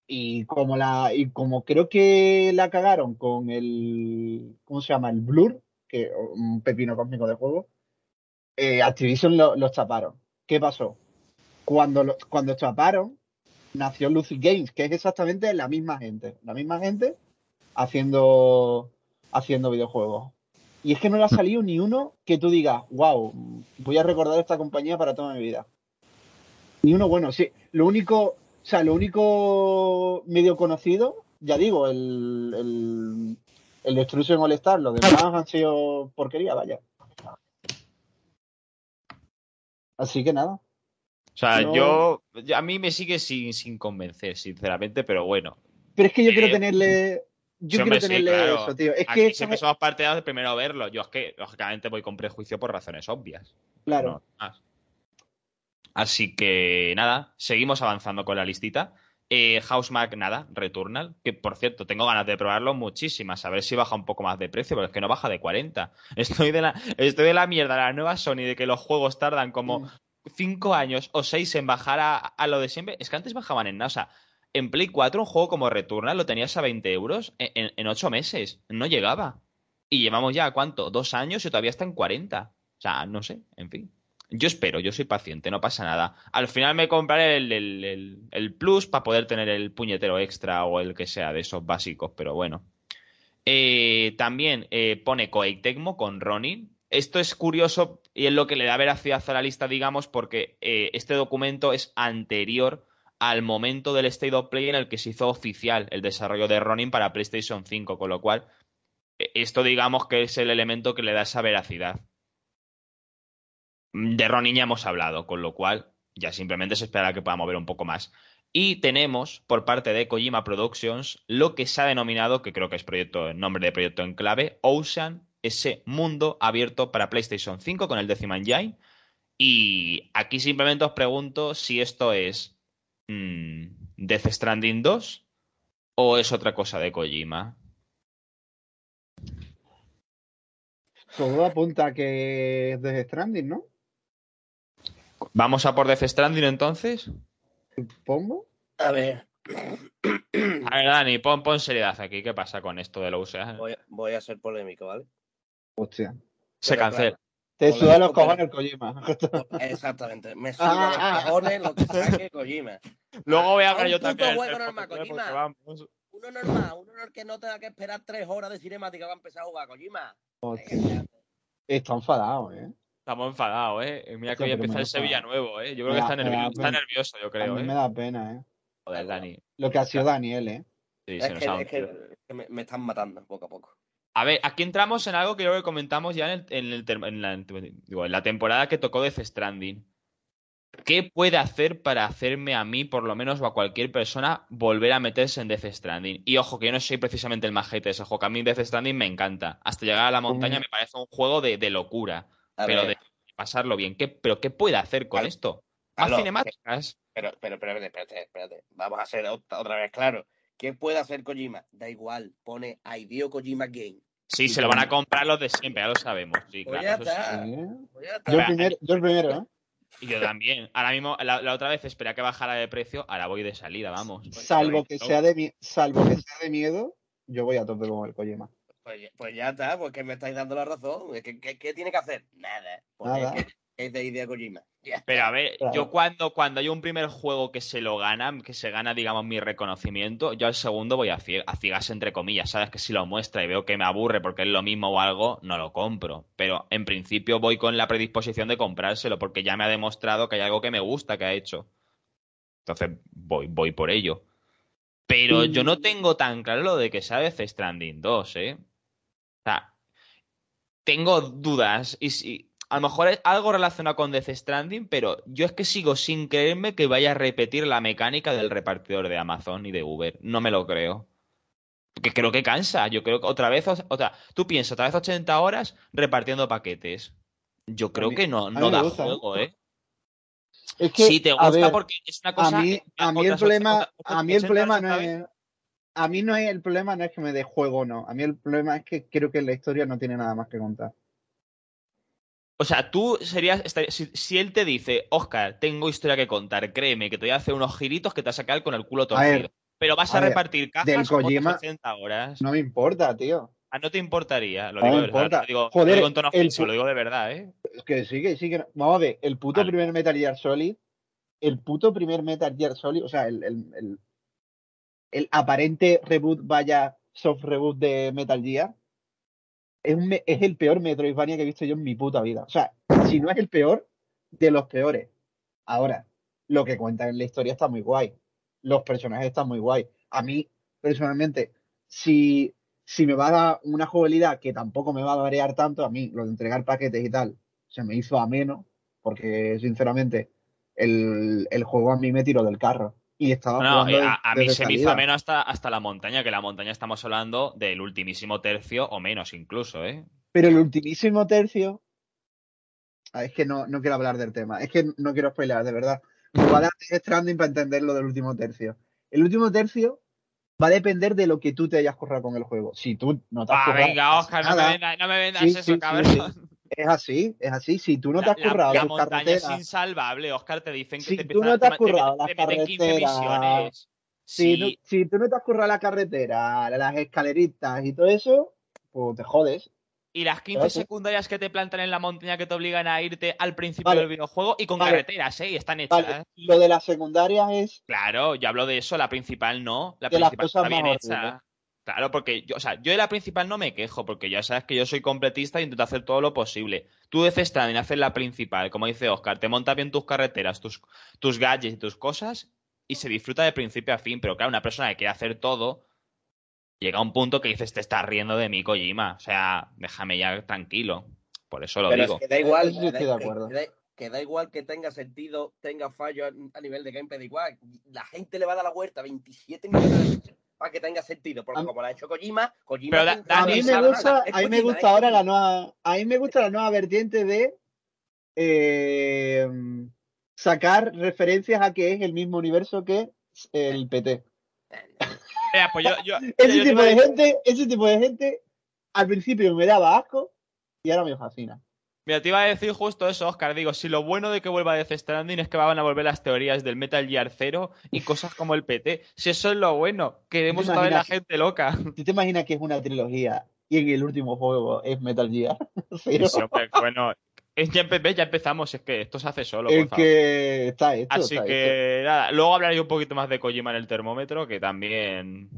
Y como la, y como creo que la cagaron con el, ¿cómo se llama? El Blur, que un pepino cósmico de juego, eh, Activision los taparon. ¿Qué pasó? Cuando, cuando chaparon, nació Lucid Games, que es exactamente la misma gente. La misma gente haciendo, haciendo videojuegos. Y es que no le ha salido ni uno que tú digas, wow, voy a recordar esta compañía para toda mi vida. Ni uno bueno, sí. Lo único, o sea, lo único medio conocido, ya digo, el, El Destruction All Star, los demás han sido porquería, vaya. Así que nada. O sea, yo, a mí me sigue sin, sin convencer, sinceramente, pero bueno. Pero es que yo quiero eh, tenerle yo quiero tenerle eso, tío. Es que siempre somos partidos de primero verlo. Yo es que, lógicamente, voy con prejuicio por razones obvias. Claro. Así que, nada, seguimos avanzando con la listita. Eh, Mac, nada, Returnal, que por cierto, tengo ganas de probarlo muchísimas, a ver si baja un poco más de precio, porque es que no baja de 40. Estoy de la, estoy de la mierda, la nueva Sony, de que los juegos tardan como 5 mm. años o 6 en bajar a, lo de siempre. Es que antes bajaban en nada, o sea, en Play 4 un juego como Returnal lo tenías a 20 euros en, en, 8 meses. No llegaba. Y llevamos ya, ¿cuánto? Dos años y todavía está en 40. O sea, no sé, en fin. Yo espero, yo soy paciente, no pasa nada. Al final me compraré el, Plus para poder tener el puñetero extra o el que sea de esos básicos, pero bueno. Eh, también eh, pone Koei con Ronin. Esto es curioso y es lo que le da veracidad a la lista, digamos, porque eh, este documento es anterior al momento del State of Play en el que se hizo oficial el desarrollo de Ronin para PlayStation 5, con lo cual e, esto digamos que es el elemento que le da esa veracidad. De Ronin ya hemos hablado, con lo cual ya simplemente se espera que pueda mover un poco más. Y tenemos por parte de Kojima Productions lo que se ha denominado, que creo que es proyecto, nombre de proyecto en clave, Ocean, ese mundo abierto para PlayStation 5 con el Decima Engine. Y aquí simplemente os pregunto si esto es Mm, Death Stranding 2 o es otra cosa de Kojima? Todo apunta a que es Death Stranding, ¿no? ¿Vamos a por Death Stranding entonces? ¿Pongo? A ver. A ver, Dani, pon, pon seriedad aquí. ¿Qué pasa con esto de lo USEA? Voy, a ser polémico, ¿vale? Hostia. Se cancela. Te suda los cojones el Kojima. Exactamente. Me suda ah, los cojones lo que saque Kojima. Luego voy a ver yo también. Juego normal, Kojima. Uno normal, uno que no tenga que esperar tres horas de cinemática para empezar a jugar Kojima. Está enfadado, ¿eh? Estamos enfadados, ¿eh? Mira que hoy empieza el Sevilla nuevo, ¿eh? Yo creo que está, nervioso, está nervioso, yo creo, a mí ¿eh? me da pena, ¿eh? Joder, Dani. Lo que ha sido Daniel, ¿eh? Sí, es, que, es que, me, están matando poco a poco. A ver, aquí entramos en algo que creo que comentamos ya en, en, la, en, la, temporada que tocó Death Stranding. ¿Qué puede hacer para hacerme a mí, por lo menos, o a cualquier persona, volver a meterse en Death Stranding? Y ojo, que yo no soy precisamente el majete de ese juego, que a mí Death Stranding me encanta. Hasta llegar a la montaña me parece un juego de, locura, pero de pasarlo bien. ¿Qué, ¿Pero qué puede hacer con esto? ¿Más cinemáticas? Pero, pero, pero, espérate, espérate, Vamos a hacer otra, vez claro. ¿Qué puede hacer Kojima? Da igual, pone Ideo Kojima Game. Sí, se lo van a comprar los de siempre, ya lo sabemos. Sí, pues claro, pues yo, primero, yo el primero, ¿eh? Y yo también. Ahora mismo, la, otra vez esperé a que bajara de precio, ahora voy de salida, vamos. Salvo que, sea de, salvo que sea de miedo, yo voy a tope con el Kojima. Pues, pues ya está, porque me estáis dando la razón. ¿Qué, qué, tiene que hacer? Nada. Nada es de idea Kojima. Pero a ver, yo cuando, cuando hay un primer juego que se lo gana, que se gana, digamos, mi reconocimiento, yo al segundo voy a, ciegas, entre comillas, ¿sabes? Que si lo muestra y veo que me aburre porque es lo mismo o algo, no lo compro. Pero en principio voy con la predisposición de comprárselo porque ya me ha demostrado que hay algo que me gusta que ha hecho. Entonces voy, voy por ello. Pero yo no tengo tan claro lo de que Death Stranding 2, ¿eh? O sea, tengo dudas y si a lo mejor es algo relacionado con Death Stranding, pero yo es que sigo sin creerme que vaya a repetir la mecánica del repartidor de Amazon y de Uber. No me lo creo. Porque creo que cansa. Yo creo que otra vez, o sea, tú piensas, otra vez 80 horas repartiendo paquetes. Yo creo que no, no da juego, ¿eh? Es que, sí, te gusta porque es una cosa. A mí, a mí el problema, a mí el problema no es. A mí no es el problema no es que me dé juego o no. A mí el problema es que creo que la historia no tiene nada más que contar. O sea, tú serías. Si, él te dice, Oscar, tengo historia que contar, créeme que te voy a hacer unos giritos que te vas a sacar con el culo torcido. pero vas a, repartir cajas del Kojima, 80 horas. No me importa, tío. Ah, no te importaría. Lo digo de verdad. Lo digo, Joder, lo digo lo digo de verdad, ¿eh? Que sí, que sí, que Vamos a ver, el puto primer Metal Gear Solid. El puto primer Metal Gear Solid, o sea, el, el, el aparente reboot, vaya soft reboot de Metal Gear es, el peor Metroidvania que he visto yo en mi puta vida. O sea, si no es el peor, de los peores. Ahora, lo que cuentan en la historia está muy guay. Los personajes están muy guay. A mí, personalmente, si, si me va a dar una jugabilidad que tampoco me va a variar tanto, a mí lo de entregar paquetes y tal, se me hizo ameno, porque sinceramente el, juego a mí me tiró del carro. Y estaba jugando a, a mí se me hizo ameno hasta, hasta la montaña, que la montaña estamos hablando del ultimísimo tercio o menos incluso, ¿eh? Pero el ultimísimo tercio. Ah, es que no, no quiero hablar del tema. Es que no quiero spoiler, de verdad. Va a Stranding para entender lo del último tercio. El último tercio va a depender de lo que tú te hayas currado con el juego. Si tú no te has ah, venga, Oscar, no, me vendas, eso, cabrón. Es así, es así. Si tú no te has currado la, la montaña es insalvable, Oscar, te dicen que si te tú no te has currado las carreteras, si, si tú no te has currado la carretera, las escaleritas y todo eso, pues te jodes. Y las 15 secundarias que te plantan en la montaña que te obligan a irte al principio del videojuego y con carreteras, ¿eh? Y están hechas. Lo de las secundarias es. Claro, yo hablo de eso, la principal no. La principal está bien hecha. Claro, porque yo, o sea, yo de la principal no me quejo, porque ya sabes que yo soy completista y intento hacer todo lo posible. Tú de Stranding haces la principal, como dice Oscar, te montas bien tus carreteras, tus, tus gadgets y tus cosas, y se disfruta de principio a fin. Pero claro, una persona que quiere hacer todo, llega a un punto que dices, te estás riendo de mí, Kojima. O sea, déjame ya tranquilo. Por eso lo digo. que da igual, que, da igual que tenga sentido, tenga fallo a, nivel de gameplay, igual. La gente le va a dar la vuelta 27 millones para que tenga sentido, porque como lo ha hecho Kojima, Kojima a mí me gusta, a mí me gusta ahora la nueva, a mí me gusta la nueva vertiente de eh, sacar referencias a que es el mismo universo que el PT. Pues ese, tipo de gente, ese tipo de gente al principio me daba asco y ahora me fascina. Mira, te iba a decir justo eso, Oscar. Digo, si lo bueno de que vuelva Death Stranding es que van a volver las teorías del Metal Gear 0 y cosas como el PT. Si eso es lo bueno, queremos a la gente loca. ¿Tú te imaginas que es una trilogía y en el último juego es Metal Gear 0? bueno, ya, empezamos, es que esto se hace solo. Es que está hecho. Así que nada, luego hablaré un poquito más de Kojima en el termómetro, que también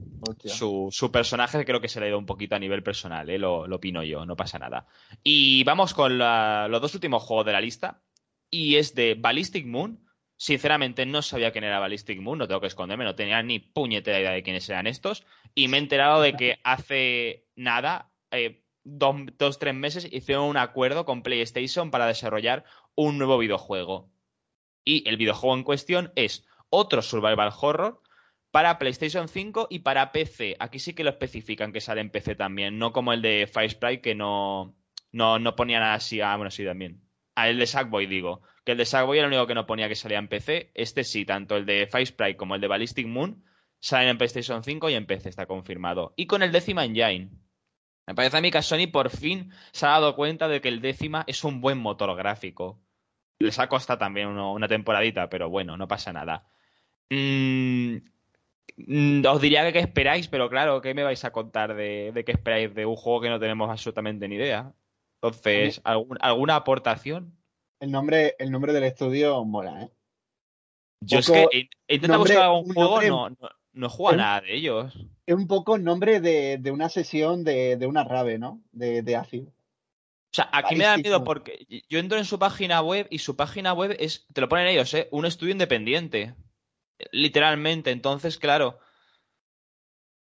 su, su, personaje creo que se le ha ido un poquito a nivel personal, ¿eh? lo, lo opino yo, no pasa nada. Y vamos con los dos últimos juegos de la lista, y es de Ballistic Moon. Sinceramente no sabía quién era Ballistic Moon, no tengo que esconderme, no tenía ni puñetera idea de quiénes eran estos. Y me he enterado de que hace nada, eh, dos, tres meses hicieron un acuerdo con PlayStation para desarrollar un nuevo videojuego. Y el videojuego en cuestión es otro survival horror para PlayStation 5 y para PC. Aquí sí que lo especifican que sale en PC también, no como el de Fire Sprite que no, no, no ponía nada así. Ah, bueno, sí, también. Ah, el de Sackboy, digo. Que el de Sackboy era el único que no ponía que salía en PC. Este sí, tanto el de Fire Sprite como el de Ballistic Moon salen en PlayStation 5 y en PC, está confirmado. Y con el Decima Engine. Me parece a mí que Sony por fin se ha dado cuenta de que el décima es un buen motor gráfico. Les ha costado también una temporadita, pero bueno, no pasa nada. Mm, mm, os diría que qué esperáis, pero claro, ¿qué me vais a contar de, qué esperáis de un juego que no tenemos absolutamente ni idea? Entonces, ¿alguna aportación? El nombre, el nombre del estudio mola, ¿eh? Yo es que he, intentado buscar algún juego, no, no he jugado nada de ellos. Es un poco el nombre de, una sesión de, una rave, ¿no? De, de ácido. O sea, aquí me da miedo porque yo entro en su página web y su página web es, te lo ponen ellos, ¿eh? Un estudio independiente. Literalmente. Entonces, claro.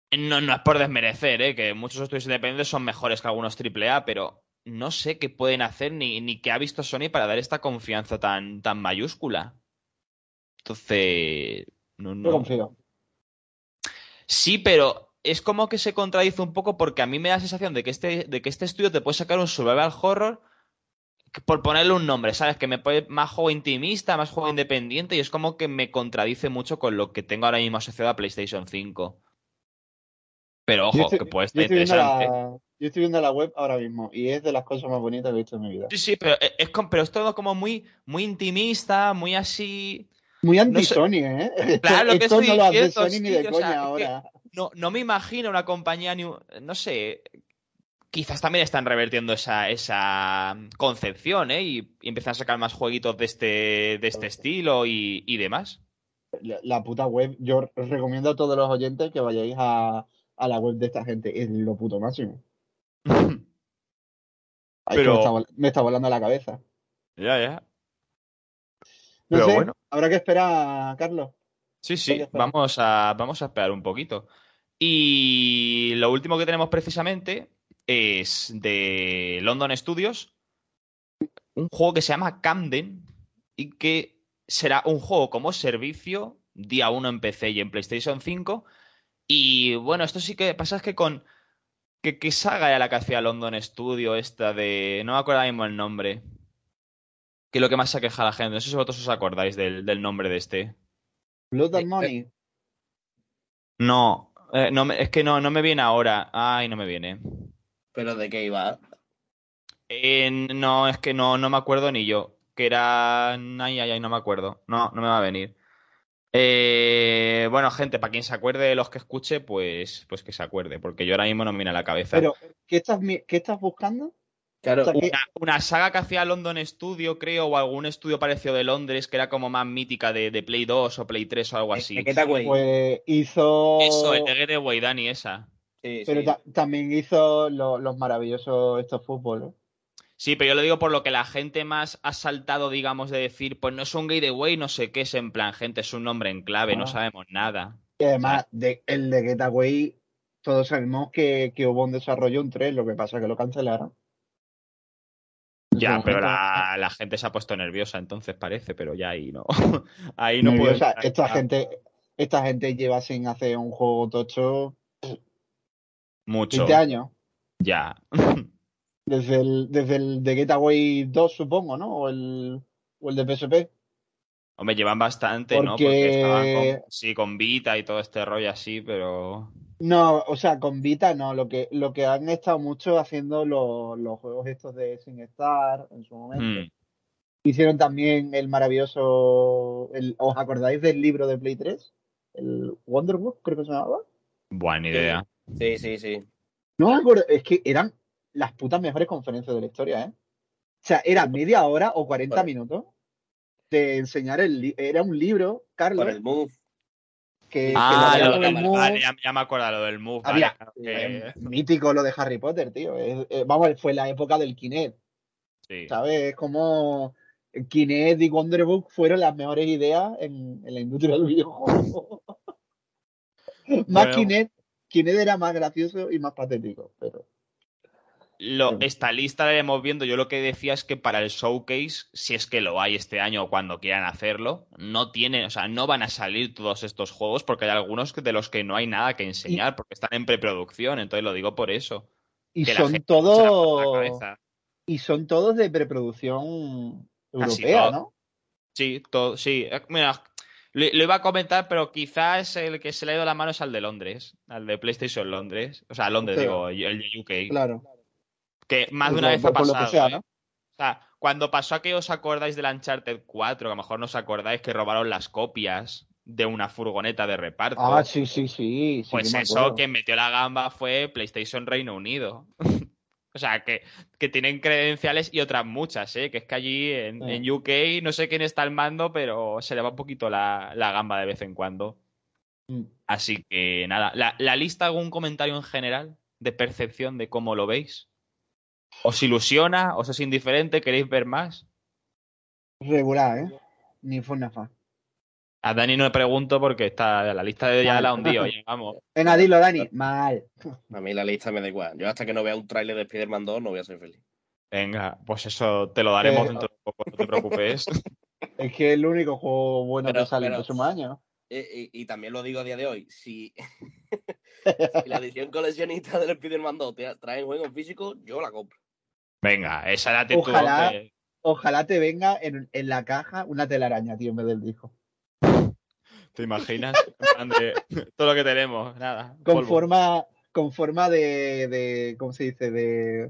No, no es por desmerecer, ¿eh? Que muchos estudios independientes son mejores que algunos AAA, pero no sé qué pueden hacer ni, ni qué ha visto Sony para dar esta confianza tan, tan mayúscula. Entonces. No, no. confío. Sí, pero es como que se contradice un poco porque a mí me da la sensación de que este, de que este estudio te puede sacar un survival horror por ponerle un nombre, ¿sabes? Que me puede más juego intimista, más juego independiente y es como que me contradice mucho con lo que tengo ahora mismo asociado a PlayStation 5. Pero ojo, que puede estar interesante. yo estoy viendo la web ahora mismo y es de las cosas más bonitas que he visto en mi vida. Sí, sí, pero es, pero es todo como muy, muy intimista, muy así. Muy anti-Sony, ¿eh? Claro, lo que Esto no lo hace Sony ni de coña ahora. No, no me imagino una compañía, no sé, quizás también están revertiendo esa, esa concepción, ¿eh? Y, empiezan a sacar más jueguitos de este, de este estilo y, y demás. La, puta web, yo os recomiendo a todos los oyentes que vayáis a, a la web de esta gente, es lo puto máximo. Pero... me, está, me está volando la cabeza. Ya, ya. Pero bueno. Habrá que esperar, Carlos. Sí, sí, vamos a, vamos a esperar un poquito. Y lo último que tenemos precisamente es de London Studios, un juego que se llama Camden y que será un juego como servicio día 1 en PC y en PlayStation 5. Y bueno, esto sí que pasa es que con... ¿Qué, saga era la que hacía London Studio esta de... No me acuerdo mismo el nombre. Que lo que más se queja la gente. No sé si vosotros os acordáis del, nombre de este. Blood and Money. No, eh, no es que no, no me viene ahora. Ay, no me viene. ¿Pero de qué iba? Eh, no, es que no, no me acuerdo ni yo. Que era. Ay, ay, ay, no me acuerdo. No, no me va a venir. Eh, bueno, gente, para quien se acuerde de los que escuche, pues, pues que se acuerde, porque yo ahora mismo no me viene a la cabeza. Pero, ¿qué estás, qué estás buscando? Claro, una, saga que hacía London Studio, creo, o algún estudio parecido de Londres, que era como más mítica de, Play 2 o Play 3 o algo así. Pues hizo. Eso, el de Getaway, Dani, esa. pero también hizo los maravillosos estos fútbol, ¿no? Sí, pero yo lo digo por lo que la gente más ha saltado, digamos, de decir, pues no es un Gateway, no sé qué es, en plan, gente, es un nombre en clave, no ah. sabemos nada. Y además, de, el de Getaway, todos sabemos que, hubo un desarrollo en 3, lo que pasa es que lo cancelaron. Ya, pero la, gente se ha puesto nerviosa, entonces parece, pero ya ahí no. ahí no puede. Esta gente, esta gente lleva sin hacer un juego tocho. Mucho. 20 años. Ya. Desde el, desde el de Getaway 2, supongo, ¿no? O el, o el de PSP. Hombre, llevan bastante, ¿no? Porque estaban con, sí, con Vita y todo este rollo así, pero. No, o sea, con Vita no. Lo que, lo que han estado mucho haciendo los, los juegos estos de Sin Star en su momento. Hmm. Hicieron también el maravilloso. El, ¿Os acordáis del libro de Play 3? El Wonderbook, creo que se llamaba. Buena idea. Sí, sí, sí. No me acuerdo, es que eran las putas mejores conferencias de la historia, ¿eh? O sea, era media hora o 40 minutos de enseñar el era un libro, Carlos. Por el Move. Que, ah, lo del move. ya, me acuerdo lo del Move. Había, Mítico lo de Harry Potter, tío. Eh, vamos, fue la época del Kinect. Sí. ¿Sabes? Es como Kinect y Wonderbook fueron las mejores ideas en, la industria del videojuego. más Kinect, Kinect era más gracioso y más patético, pero. Lo, esta lista la iremos viendo. Yo lo que decía es que para el showcase, si es que lo hay este año o cuando quieran hacerlo, no tienen, o sea, no van a salir todos estos juegos porque hay algunos de los que no hay nada que enseñar porque están en preproducción. Entonces lo digo por eso. Y son todos. Y son todos de preproducción europea, ¿no? Sí, todo, sí. Eh, mira, lo, iba a comentar, pero quizás el que se le ha ido la mano es al de Londres, al de PlayStation Londres. O sea, Londres, digo, el de UK. Claro. Que más de una vez ha pasado. ¿eh? O sea, cuando pasó a que os acordáis del Uncharted 4, que a lo mejor no os acordáis que robaron las copias de una furgoneta de reparto. Ah, sí, sí, sí. pues eso, quien metió la gamba fue PlayStation Reino Unido. o sea, que, que, tienen credenciales y otras muchas, ¿eh? Que es que allí en, UK no sé quién está al mando, pero se le va un poquito la, la gamba de vez en cuando. Mm. Así que nada, la, la lista, algún comentario en general de percepción de cómo lo veis. ¿Os ilusiona? ¿Os es indiferente? ¿Queréis ver más? Regular, ¿eh? Ni fue fa. A Dani no le pregunto porque está la lista de ya la hundido, oye, vamos. Venga, dilo, Dani. Mal. A mí la lista me da igual. Yo hasta que no vea un tráiler de Spider-Man 2 no voy a ser feliz. Venga, pues eso te lo daremos dentro de poco, no te preocupes. Es que es el único juego bueno que sale en próximo año. Y, también lo digo a día de hoy, si, la edición coleccionista del Spider-Man 2 trae juego en físico, yo la compro. Venga, esa la actitud. Ojalá, ojalá te venga en, en, la caja una telaraña, tío, en vez del disco. ¿Te imaginas? todo lo que tenemos, nada. Con forma, con forma de, de, ¿cómo se dice? De,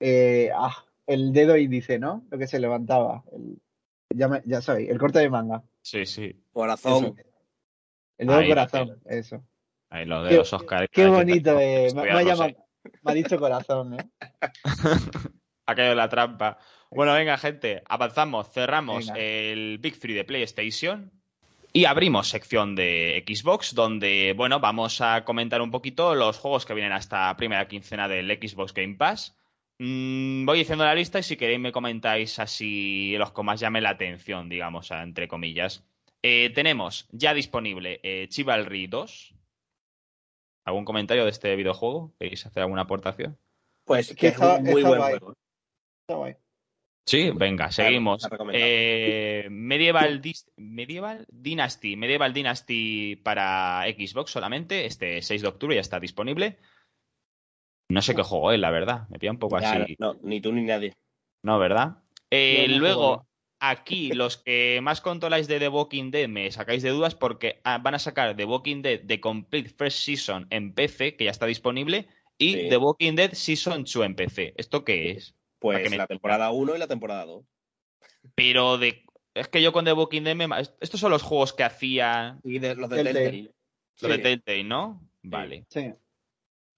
eh, ah, el dedo índice, ¿no? Lo que se levantaba. El, ya, ya sabéis, el corte de manga. Sí, sí. Corazón. El dedo corazón, eso. Ahí los dedos Oscar. Qué bonito, eh. me, ha llamado, me ha dicho corazón, ¿eh? ha caído la trampa. Bueno, venga, gente, avanzamos, cerramos el Big Three de PlayStation y abrimos sección de Xbox, donde, bueno, vamos a comentar un poquito los juegos que vienen hasta primera quincena del Xbox Game Pass. Mm, voy diciendo la lista y si queréis me comentáis así los que más llamen la atención, digamos, entre comillas. Eh, tenemos ya disponible eh, Chivalry 2, ¿Algún comentario de este videojuego? ¿Queréis hacer alguna aportación? Pues que, es un muy buen juego. Sí, venga, seguimos. Eh, Medieval, Medieval Dynasty. Medieval Dynasty para Xbox solamente. Este 6 de octubre ya está disponible. No sé qué juego es, la verdad. Me pilla un poco así. No, ni tú ni nadie. No, ¿verdad? Eh, luego, aquí, los que más controláis de The Walking Dead me sacáis de dudas porque ah, van a sacar The Walking Dead The Complete First Season en PC, que ya está disponible, y The Walking Dead Season 2 en PC. ¿Esto qué es? Pues la temporada 1 y la temporada 2. Pero de. Es que yo con The Walking Dead me... Estos son los juegos que hacía. Y de, los de Telltale. Los de Telltale, ¿no? Vale. Sí.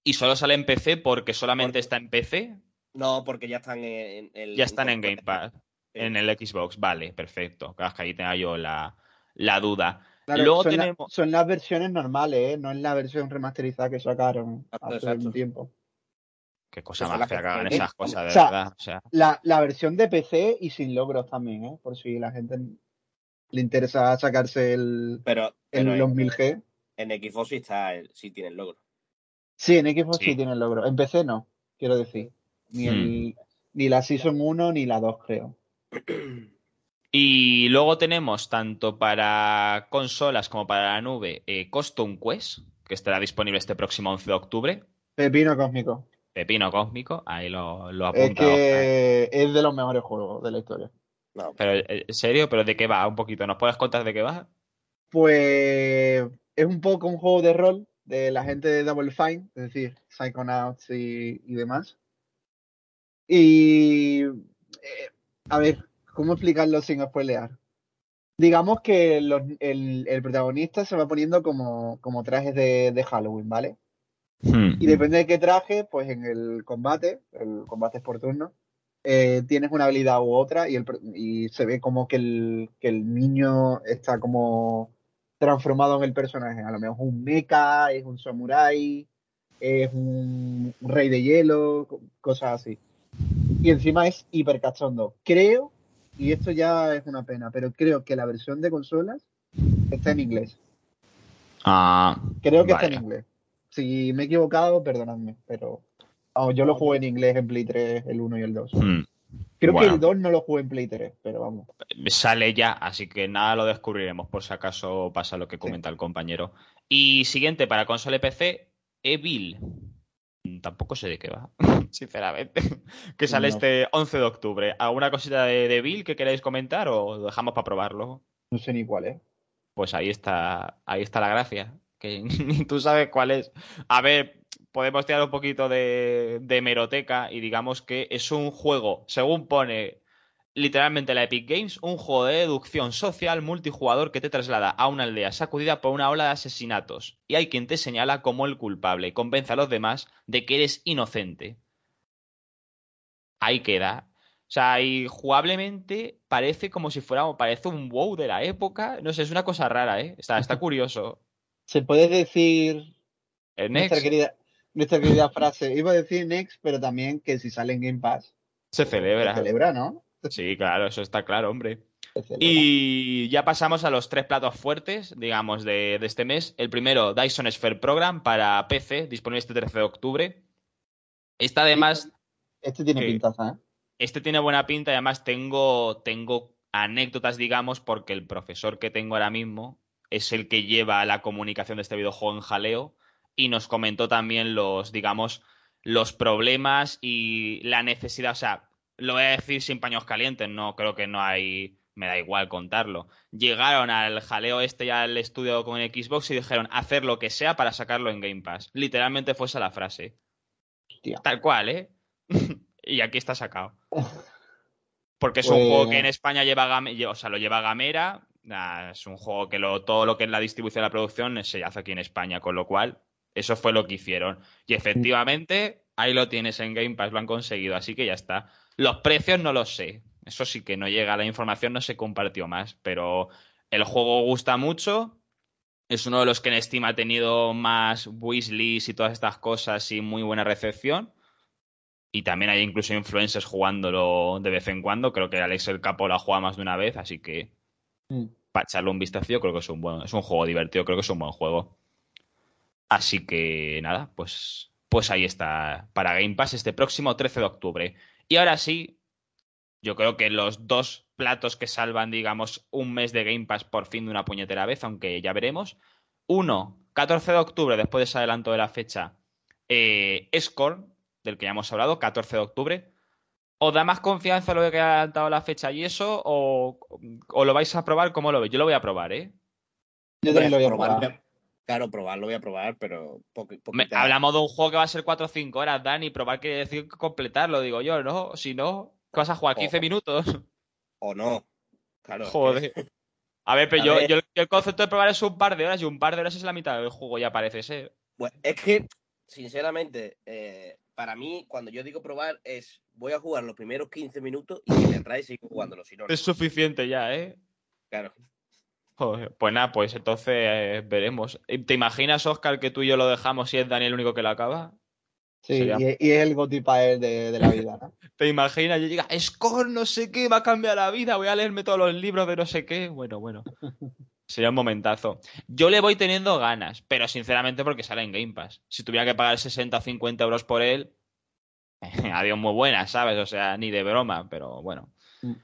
¿Y solo sale en PC porque solamente está en PC? No, porque ya están en, el. Ya están en Game Pass. En el Xbox, vale, perfecto. que ahí tenga yo la, duda. Luego son, tenemos... son las versiones normales, ¿eh? no es la versión remasterizada que sacaron hace un tiempo. Qué cosa más fea que hagan esas cosas, de verdad. O sea. la, la, versión de PC y sin logros también, ¿eh? Por si la gente le interesa sacarse el, pero, el 2000G. En Xbox sí, está, sí tiene el logro. Sí, en Xbox sí. tiene el logro. En PC no, quiero decir. Ni, el, hmm. ni la Season 1 ni la 2, creo. Y luego tenemos tanto para consolas como para la nube eh, Custom Quest, que estará disponible este próximo 11 de octubre. Pepino cósmico. Pepino cósmico, ahí lo, lo Es que es de los mejores juegos de la historia. Pero, eh, ¿en serio? ¿Pero de qué va? Un poquito. ¿Nos puedes contar de qué va? Pues es un poco un juego de rol de la gente de Double Fine, es decir, Psychonauts y, y demás. Y. Eh, a ver, ¿cómo explicarlo sin spoilear? Digamos que el, protagonista se va poniendo como, como trajes de, de Halloween, ¿vale? Hmm. Y depende de qué traje, pues en el combate, el combate es por turno, eh, tienes una habilidad u otra y, el, y se ve como que el, que el niño está como transformado en el personaje. A lo mejor es un mecha, es un samurai, es un rey de hielo, cosas así. Y encima es hiper cachondo. Creo, y esto ya es una pena, pero creo que la versión de consolas está en inglés. Ah, creo que está en inglés. Si me he equivocado, perdonadme, pero yo lo jugué en inglés en Play 3, el 1 y el 2. Hmm. Creo que el 2 no lo jugué en Play 3, pero vamos. Sale ya, así que nada lo descubriremos por si acaso pasa lo que comenta el compañero. Y siguiente, para consola y PC, Evil. Tampoco sé de qué va, sinceramente. que sale este 11 de octubre. ¿Alguna cosita de, Evil que queráis comentar o lo dejamos para probarlo? No sé ni cuál es. Pues ahí está, ahí está la gracia que ni tú sabes cuál es. A ver, podemos tirar un poquito de, de meroteca y digamos que es un juego, según pone literalmente la Epic Games, un juego de deducción social multijugador que te traslada a una aldea sacudida por una ola de asesinatos. Y hay quien te señala como el culpable y convence a los demás de que eres inocente. Ahí queda. O sea, y jugablemente parece como si fuera, parece un wow de la época. No sé, es una cosa rara, ¿eh? Está, está curioso. ¿Se puede decir nuestra querida, nuestra querida frase? Iba a decir Next, pero también que si sale en Game Pass. Se celebra. Se celebra, ¿no? Sí, claro, eso está claro, hombre. Y ya pasamos a los tres platos fuertes, digamos, de, este mes. El primero, Dyson Sphere Program para PC, disponible este 13 de octubre. Está además. Este tiene pintaza, ¿eh? Este tiene buena pinta y además tengo, tengo anécdotas, digamos, porque el profesor que tengo ahora mismo es el que lleva la comunicación de este videojuego en jaleo y nos comentó también los, digamos, los problemas y la necesidad, o sea, lo voy a decir sin paños calientes, no creo que no hay, me da igual contarlo. Llegaron al jaleo este ya al estudio con Xbox y dijeron hacer lo que sea para sacarlo en Game Pass. Literalmente fue esa la frase. Tal cual, ¿eh? y aquí está sacado. Porque es un juego que pues en España lleva, o sea, lo lleva Gamera, es un juego que todo lo que es la distribución y la producción se hace aquí en España, con lo cual eso fue lo que hicieron. Y efectivamente, ahí lo tienes en Game Pass, lo han conseguido, así que ya está. Los precios no los sé, eso sí que no llega, la información no se compartió más, pero el juego gusta mucho. Es uno de los que en Steam ha tenido más wishlists y todas estas cosas y muy buena recepción. Y también hay incluso influencers jugándolo de vez en cuando. Creo que Alex el Capo lo ha jugado más de una vez, así que Mm. para echarle un vistazo, creo que es un buen, es un juego divertido, creo que es un buen juego. Así que nada, pues, pues ahí está para Game Pass este próximo 13 de octubre. Y ahora sí, yo creo que los dos platos que salvan, digamos, un mes de Game Pass por fin de una puñetera vez, aunque ya veremos. Uno, 14 de octubre, después de ese adelanto de la fecha, eh, Score, del que ya hemos hablado, 14 de octubre. ¿Os da más confianza lo que ha adelantado la fecha y eso? O, lo vais a probar? ¿Cómo lo veis? Yo lo voy a probar, ¿eh? Yo también lo voy a probar. Claro, probarlo voy a probar, pero hablamos de un juego que va a ser 4 o 5 horas, Dani. Probar quiere decir completarlo, digo yo, ¿no? Si no, vas a jugar 15 minutos. O no. Claro. Joder. A ver, pero yo, el concepto de probar es un par de horas y un par de horas es la mitad del juego, ya parece ser. Pues es que, sinceramente, eh, para mí, cuando yo digo probar, es voy a jugar los primeros 15 minutos y si me sigo jugándolo. Si no, Es suficiente ya, ¿eh? Claro. Joder, pues nada, pues entonces eh, veremos. ¿Te imaginas, Oscar, que tú y yo lo dejamos y es Daniel el único que lo acaba? Sí, y, es el goti de, de, la vida, ¿no? ¿Te imaginas? Yo diga, Score, no sé qué, va a cambiar la vida, voy a leerme todos los libros de no sé qué. Bueno, bueno. Sería un momentazo. Yo le voy teniendo ganas, pero sinceramente porque sale en Game Pass. Si tuviera que pagar 60 o 50 euros por él, adiós muy buena, ¿sabes? O sea, ni de broma, pero bueno. Mm.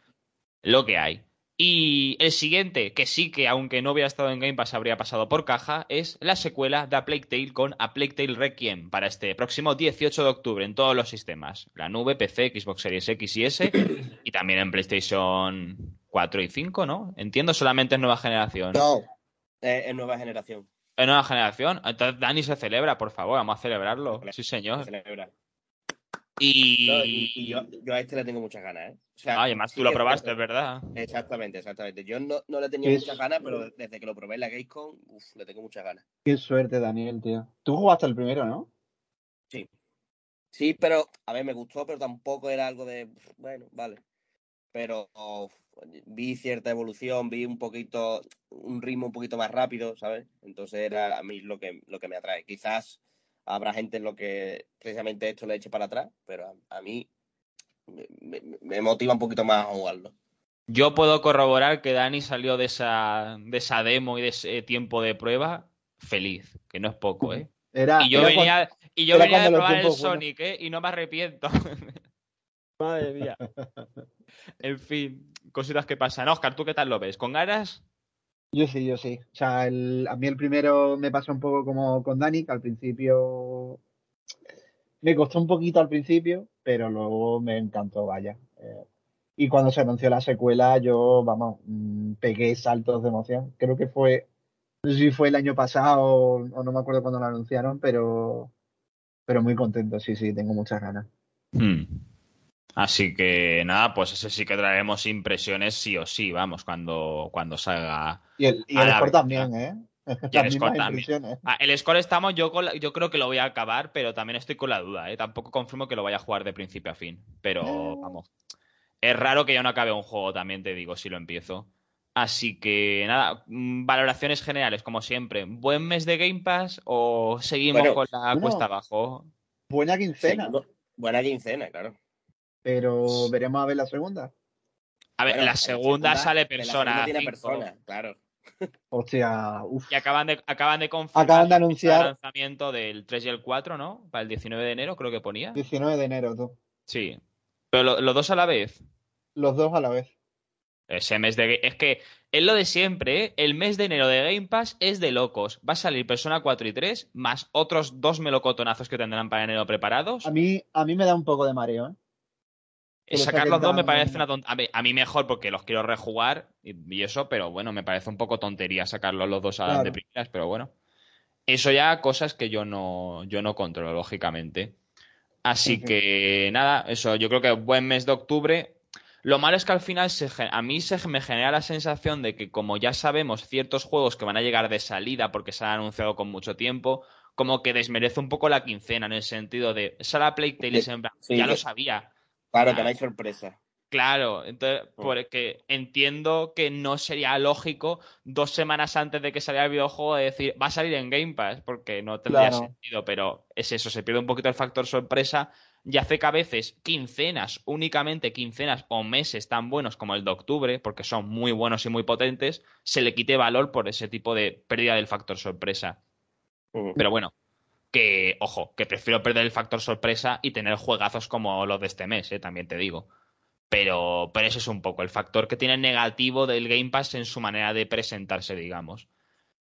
Lo que hay. Y el siguiente, que sí que aunque no hubiera estado en Game Pass habría pasado por caja, es la secuela de A Plague Tale con A Plague Tale Requiem para este próximo 18 de octubre en todos los sistemas. La nube, PC, Xbox Series X y S y también en PlayStation 4 y 5, ¿no? Entiendo solamente en nueva generación. No, eh, en nueva generación. En nueva generación. Entonces Dani se celebra, por favor, vamos a celebrarlo. Sí, señor. Se celebra. Y... yo, a este le tengo muchas ganas, ¿eh? O sea, además tú lo probaste, ¿verdad? Exactamente, exactamente. Yo no, no le tenía muchas ganas, pero desde que lo probé en la Gamescom, uff, le tengo muchas ganas. Qué suerte, Daniel, tío. Tú jugaste el primero, ¿no? Sí. Sí, pero, a ver, me gustó, pero tampoco era algo de, bueno, vale. Pero vi cierta evolución, vi un poquito, un ritmo un poquito más rápido, ¿sabes? Entonces era a mí lo que, lo que me atrae. Quizás habrá gente en lo que precisamente esto le eche para atrás, pero a, mí me, motiva un poquito más a jugarlo. Yo puedo corroborar que Dani salió de esa, de esa demo y de ese tiempo de prueba feliz, que no es poco, ¿eh? y yo venía, y yo venía de probar el Sonic, ¿eh? Y no me arrepiento. Madre mía. en fin, cositas que pasan. Oscar, ¿tú qué tal lo ves? ¿Con ganas? Yo sí, yo sí. O sea, el, a mí el primero me pasó un poco como con Dani, que al principio me costó un poquito al principio, pero luego me encantó, vaya. Eh, y cuando se anunció la secuela, yo, vamos, mm, pegué saltos de emoción. Creo que fue, no sé si fue el año pasado o, no me acuerdo cuando lo anunciaron, pero, pero muy contento, sí, sí, tengo muchas ganas. Hmm. Así que nada, pues ese sí que traeremos impresiones sí o sí, vamos, cuando, cuando salga. Y el, y el score también, ¿eh? el score también. Ah, el score estamos, yo, yo creo que lo voy a acabar, pero también estoy con la duda, ¿eh? Tampoco confirmo que lo vaya a jugar de principio a fin. Pero vamos. Es raro que yo no acabe un juego, también te digo, si lo empiezo. Así que nada, mm, valoraciones generales, como siempre. ¿Buen mes de Game Pass o seguimos con la cuesta abajo? Buena quincena. buena quincena, claro pero veremos a ver la segunda. A ver, la, segunda sale persona. tiene persona, claro. Hostia, uff. Y acaban de, acaban de confirmar acaban de anunciar el lanzamiento del 3 y el 4, ¿no? Para el 19 de enero, creo que ponía. 19 de enero, tú. Sí. Pero los dos a la vez. Los dos a la vez. Ese mes de. Es que es lo de siempre, ¿eh? El mes de enero de Game Pass es de locos. Va a salir Persona 4 y 3, más otros dos melocotonazos que tendrán para enero preparados. A mí, a mí me da un poco de mareo, ¿eh? Sacar los dos me parece una tontería. A, mí mejor porque los quiero rejugar y, eso, pero bueno, me parece un poco tontería sacarlos los dos a de primeras, pero bueno. Eso ya cosas que yo no, yo no controlo, lógicamente. Así que nada, eso, yo creo que buen mes de octubre. Lo malo es que al final se, a mí se me genera la sensación de que como ya sabemos ciertos juegos que van a llegar de salida porque se han anunciado con mucho tiempo, como que desmerece un poco la quincena en el sentido de sala Playtale y ya lo sabía Claro, que no hay sorpresa. Claro, entonces, porque entiendo que no sería lógico dos semanas antes de que saliera el videojuego decir, va a salir en Game Pass, porque no tendría sentido, pero es eso, se pierde un poquito el factor sorpresa y hace que a veces quincenas, únicamente quincenas o meses tan buenos como el de octubre, porque son muy buenos y muy potentes, se le quite valor por ese tipo de pérdida del factor sorpresa. Pero bueno, que, ojo, que prefiero perder el factor sorpresa y tener juegazos como los de este mes, ¿eh? también te digo. Pero, pero ese es un poco el factor que tiene negativo del Game Pass en su manera de presentarse, digamos.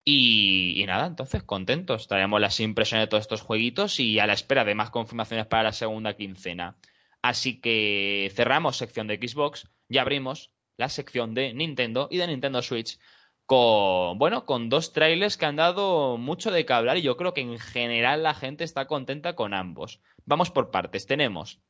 Y, nada, entonces contentos. Traemos las impresiones de todos estos jueguitos y a la espera de más confirmaciones para la segunda quincena. Así que cerramos sección de Xbox y abrimos la sección de Nintendo y de Nintendo Switch con, bueno, con dos trailers que han dado mucho de qué hablar y yo creo que en general la gente está contenta con ambos. Vamos por partes. Tenemos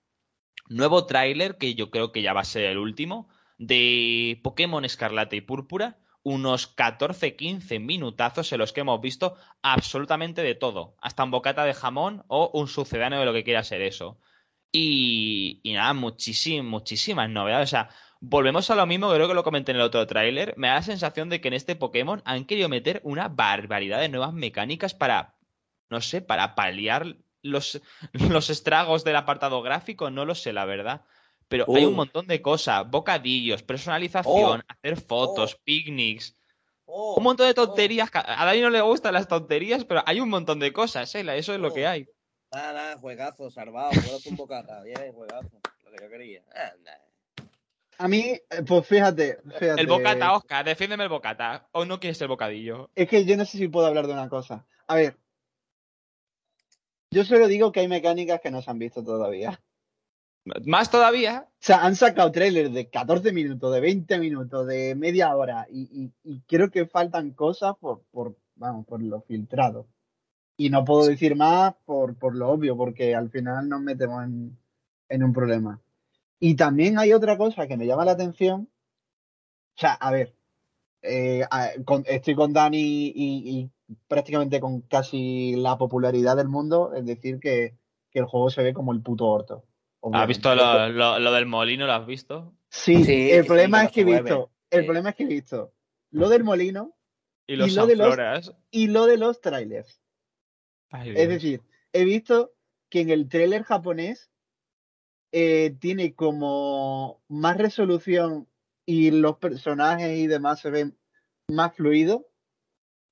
nuevo tráiler, que yo creo que ya va a ser el último, de Pokémon Escarlata y Púrpura. Unos 14-15 minutazos en los que hemos visto absolutamente de todo. Hasta un bocata de jamón o un sucedáneo de lo que quiera ser eso. Y, y nada, muchísimas, muchísimas novedades. O sea, volvemos a lo mismo, creo que lo comenté en el otro tráiler. Me da la sensación de que en este Pokémon han querido meter una barbaridad de nuevas mecánicas para, no sé, para paliar los, los estragos del apartado gráfico, no lo sé, la verdad. Pero hay un montón de cosas, bocadillos, personalización, oh. hacer fotos, oh. picnics. Oh. Un montón de tonterías. A Dani no le gustan las tonterías, pero hay un montón de cosas, ¿eh? Eso es lo que hay. Nada, nada, juegazo, salvado, un bocata, bien, juegazo, lo que yo quería. A mí, eh, pues fíjate, fíjate. El bocata, Oscar, defiéndeme el bocata. ¿O no quieres el bocadillo? Es que yo no sé si puedo hablar de una cosa. A ver. Yo solo digo que hay mecánicas que no se han visto todavía. ¿Más todavía? O sea, han sacado trailers de 14 minutos, de 20 minutos, de media hora. Y, creo que faltan cosas por, por, vamos, por lo filtrado. Y no puedo decir más por, por lo obvio, porque al final nos metemos en, en un problema. Y también hay otra cosa que me llama la atención. O sea, a ver, eh, estoy con Dani y, prácticamente con casi la popularidad del mundo, es decir, que, el juego se ve como el puto orto. ¿Has visto lo, del molino? ¿Lo has visto? Sí, el problema es que he visto, el problema es que he visto lo del molino y, lo de los, y lo de los trailers. es decir, he visto que en el trailer japonés eh, tiene como más resolución y los personajes y demás se ven más fluidos.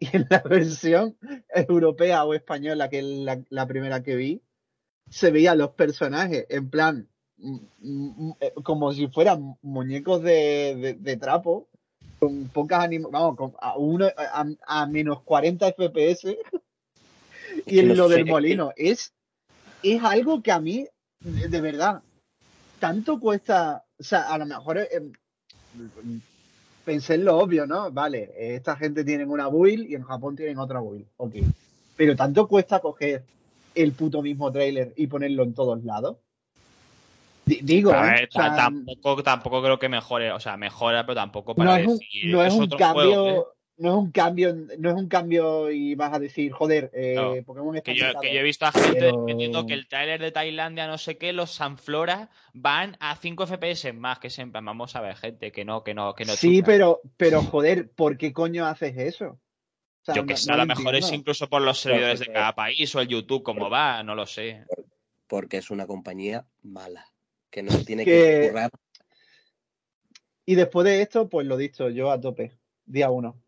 Y en la versión europea o española, que es la, primera que vi, se veían los personajes en plan mm, mm, eh, como si fueran muñecos de, trapo, con pocas animaciones, vamos, a, uno, a, menos 40 FPS. y en lo del molino, es, es algo que a mí, de verdad, tanto cuesta, o sea, a lo mejor eh, pensé en lo obvio, ¿no? Vale, esta gente tiene una build y en Japón tienen otra build, ok. Pero tanto cuesta coger el puto mismo trailer y ponerlo en todos lados. digo, ¿eh? tampoco, tampoco creo que mejore, o sea, mejora, pero tampoco para no no es, un cambio, no es un cambio, no es un cambio y vas a decir, joder, eh, Pokémon está que yo, que yo he visto a gente diciendo que el trailer de Tailandia, no sé qué, los Sanflora van a 5 FPS más, que siempre vamos a ver, gente, que no, que no, que no. Sí, pero, pero joder, ¿por qué coño haces eso? yo que sé, a lo mejor es incluso por los servidores de cada país o el YouTube, como va, no lo sé. Porque es una compañía mala, que no tiene que, que currar. Y después de esto, pues lo dicho, yo a tope, día uno.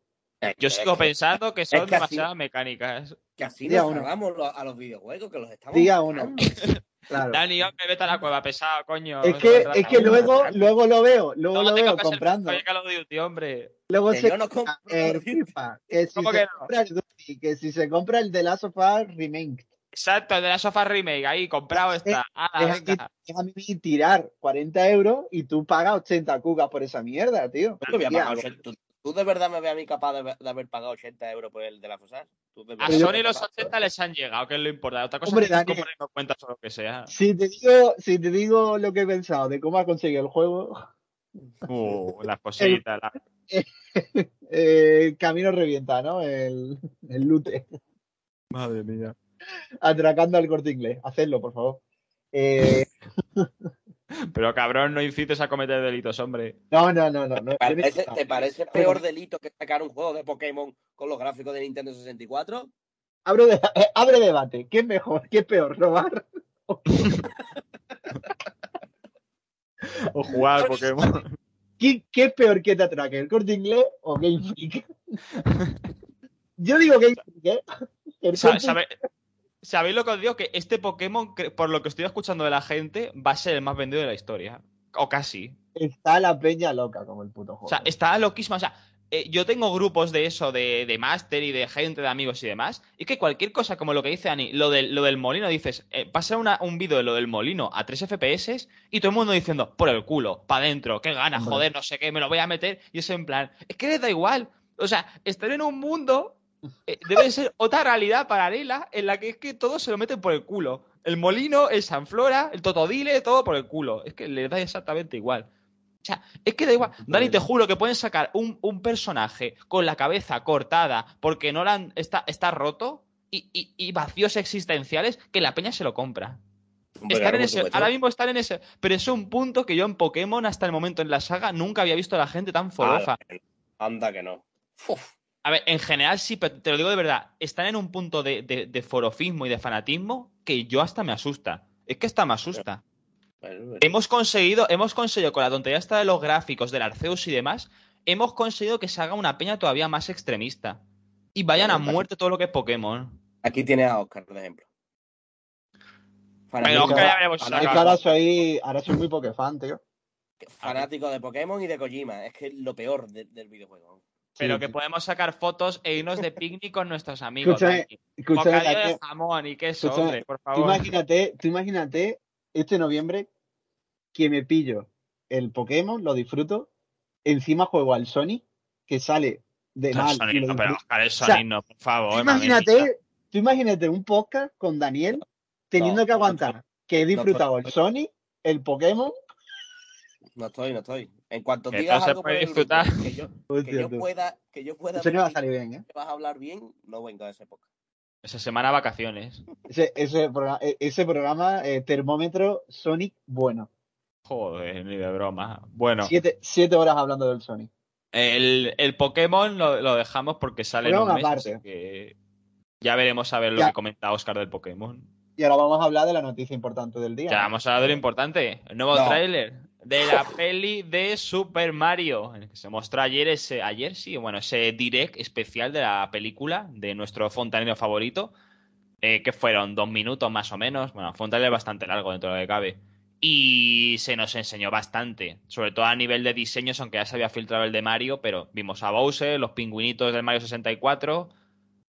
Yo sigo pensando que son demasiadas mecánicas. Que así nos hagamos a los videojuegos, que los estamos. Día uno. Claro. Dani, hombre, vete a la cueva, pesado, coño. Es que, es que luego, luego lo veo, luego lo veo comprando. El Call of Duty, hombre. Luego que se no compra el FIFA, que si, se compra el Duty, que si se compra el de Last of Us Remake. Exacto, el de Last of Us Remake, ahí, comprado está. Ah, es, es, a mí tirar 40 euros y tú pagas 80 cucas por esa mierda, tío. ¿Tú de verdad me ves a mí capaz de, haber pagado 80 euros por el de la FOSAS? A Sony los 80 les han llegado, que es lo importante. Otra cosa es que no cuentas o lo que sea. Si te, digo, si te digo lo que he pensado de cómo ha conseguido el juego. Uh, las cositas. El, camino revienta, ¿no? El, el lute. Madre mía. Atracando al corte inglés. Hacedlo, por favor. Eh... Pero cabrón, no incites a cometer delitos, hombre. No, no, no, no. ¿Te parece, peor delito que sacar un juego de Pokémon con los gráficos de Nintendo 64? Abre, eh, abre debate. ¿Qué es mejor? ¿Qué es peor? ¿Robar? o jugar Pokémon. ¿Qué, es peor que te atraque? ¿El corte inglés o Game Freak? Yo digo Game Freak, ¿eh? ¿Sabéis lo que os digo? Que este Pokémon, por lo que estoy escuchando de la gente, va a ser el más vendido de la historia. O casi. Está la peña loca como el puto juego. O sea, está loquísima. O sea, eh, yo tengo grupos de eso, de, de máster y de gente, de amigos y demás. Y que cualquier cosa, como lo que dice Ani, lo, lo del molino, dices, eh, pasa un vídeo de lo del molino a 3 FPS y todo el mundo diciendo, por el culo, para adentro, qué ganas, joder, no sé qué, me lo voy a meter. Y es en plan, es que les da igual. O sea, estar en un mundo debe ser otra realidad paralela en la que es que todo se lo meten por el culo. El molino, el Sanflora, el Totodile, todo por el culo. Es que le da exactamente igual. O sea, es que da igual. Dani, te juro que pueden sacar un, personaje con la cabeza cortada porque no está, está roto y, vacíos existenciales que la peña se lo compra. en ese, ahora mismo están en ese. Pero es un punto que yo en Pokémon, hasta el momento en la saga, nunca había visto a la gente tan forofa. Anda que no. A ver, en general sí, pero te lo digo de verdad, están en un punto de, forofismo y de fanatismo que yo hasta me asusta. Es que hasta me asusta. Hemos conseguido, hemos conseguido con la tontería esta de los gráficos, del Arceus y demás, hemos conseguido que se haga una peña todavía más extremista. Y vayan a muerte todo lo que es Pokémon. Aquí tiene a Oscar, por ejemplo. Pero Oscar ya veremos ahora soy, ahora soy muy Pokéfan, tío. Fanático de Pokémon y de Kojima. Es que es lo peor del videojuego. Pero que podemos sacar fotos e irnos de picnic con nuestros amigos. Escúchame, escúchame de jamón y queso, hombre, por favor. Tú imagínate, tú imagínate este noviembre que me pillo el Pokémon, lo disfruto, encima juego al Sony, que sale de mal. no, pero el Sony no, por favor. Tú imagínate, tú imagínate un podcast con Daniel teniendo que aguantar que he disfrutado el Sony, el Pokémon no estoy, no estoy. En cuanto digas algo que, yo, pueda, que yo pueda. Eso va a salir bien, ¿eh? Que vas a hablar bien, no vengo a esa época. Esa semana vacaciones. Ese, ese programa, e, ese programa eh, termómetro Sonic bueno. Joder, ni de broma. Bueno. Siete, siete horas hablando del Sonic. El, el Pokémon lo, lo, dejamos porque sale en un mes, que ya veremos a ver lo que comenta Oscar del Pokémon. Y ahora vamos a hablar de la noticia importante del día. Ya vamos a hablar de lo importante. El nuevo tráiler de la peli de Super Mario, que se mostró ayer ese, ayer sí, bueno, ese direct especial de la película de nuestro fontanero favorito, eh, que fueron dos minutos más o menos, bueno, fue un trailer bastante largo dentro de lo que cabe, y se nos enseñó bastante, sobre todo a nivel de diseños, aunque ya se había filtrado el de Mario, pero vimos a Bowser, los pingüinitos del Mario 64,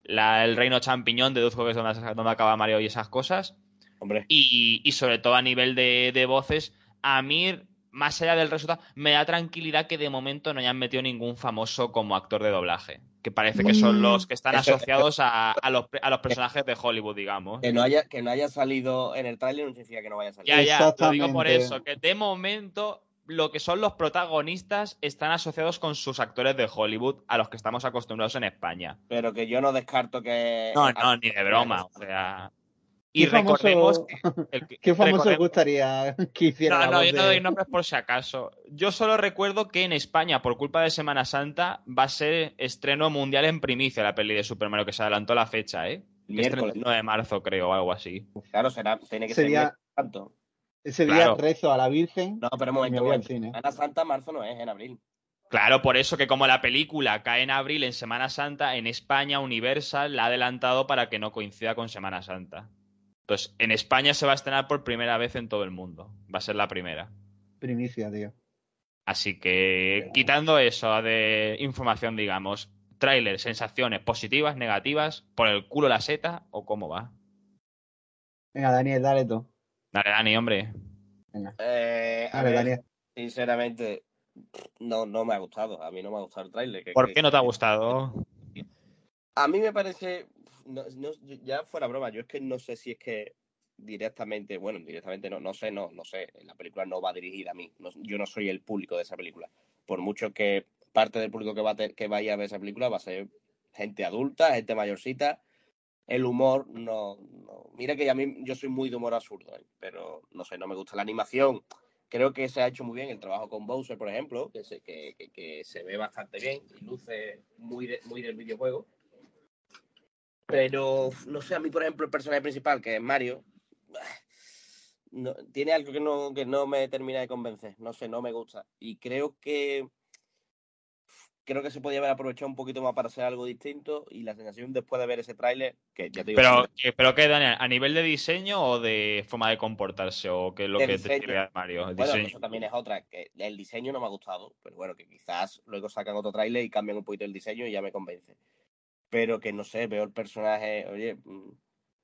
la, el reino champiñón, deduzco que es donde, donde acaba Mario y esas cosas, Hombre. Y, y sobre todo a nivel de, de voces, a mí más allá del resultado, me da tranquilidad que de momento no hayan metido ningún famoso como actor de doblaje. Que parece que son los que están asociados a, los, personajes de Hollywood, digamos. Que no haya, que no haya salido en el tráiler no significa que no vaya a salir. Ya, ya, lo digo por eso, que de momento lo que son los protagonistas están asociados con sus actores de Hollywood a los que estamos acostumbrados en España. Pero que yo no descarto que... No, no, ni de broma. O sea, y recordemos que, ¿Qué famoso gustaría que hiciera? No, no, yo no doy nombres por si acaso. Yo solo recuerdo que en España, por culpa de Semana Santa, va a ser estreno mundial en primicia la peli de Super Mario, que se adelantó la fecha, ¿eh? Miércoles. 9 de marzo, creo, o algo así. Claro, será, tiene que ser tanto. Ese día rezo a la Virgen. No, pero un momento, voy al cine. Semana Santa, marzo no es, en abril. Claro, por eso que como la película cae en abril en Semana Santa, en España Universal la ha adelantado para que no coincida con Semana Santa. Entonces, en España se va a estrenar por primera vez en todo el mundo. Va a ser la primera. Primicia, tío. Así que, quitando eso de información, digamos, tráiler, sensaciones positivas, negativas, por el culo la seta o cómo va. Venga, Daniel, dale tú. Dale, Dani, hombre. Venga. Eh, a ver, Daniel. Sinceramente, no, no me ha gustado. A mí no me ha gustado el tráiler. ¿Por qué no te ha gustado? A mí me parece no, ya fuera broma, yo es que no sé si es que directamente, bueno, directamente no, no sé, no, no sé, la película no va dirigida a mí, yo no soy el público de esa película. Por mucho que parte del público que, va a que vaya a ver esa película va a ser gente adulta, gente mayorcita, el humor no, mira que a mí yo soy muy de humor absurdo, ¿eh? pero no sé, no me gusta la animación. Creo que se ha hecho muy bien el trabajo con Bowser, por ejemplo, que se, que, que, se ve bastante bien y luce muy, muy del videojuego. Pero, no sé, a mí, por ejemplo, el personaje principal, que es Mario, no, tiene algo que no, que no me termina de convencer. No sé, no me gusta. Y creo que creo que se podía haber aprovechado un poquito más para hacer algo distinto y la sensación después de ver ese tráiler, que ya te digo... Pero, pero ¿qué, Daniel? ¿A nivel de diseño o de forma de comportarse? ¿O qué es lo que te sirve Mario? El bueno, eso también es otra, que el diseño no me ha gustado, pero bueno, que quizás luego sacan otro tráiler y cambian un poquito el diseño y ya me convence. Pero que no sé, veo el personaje, oye, mm,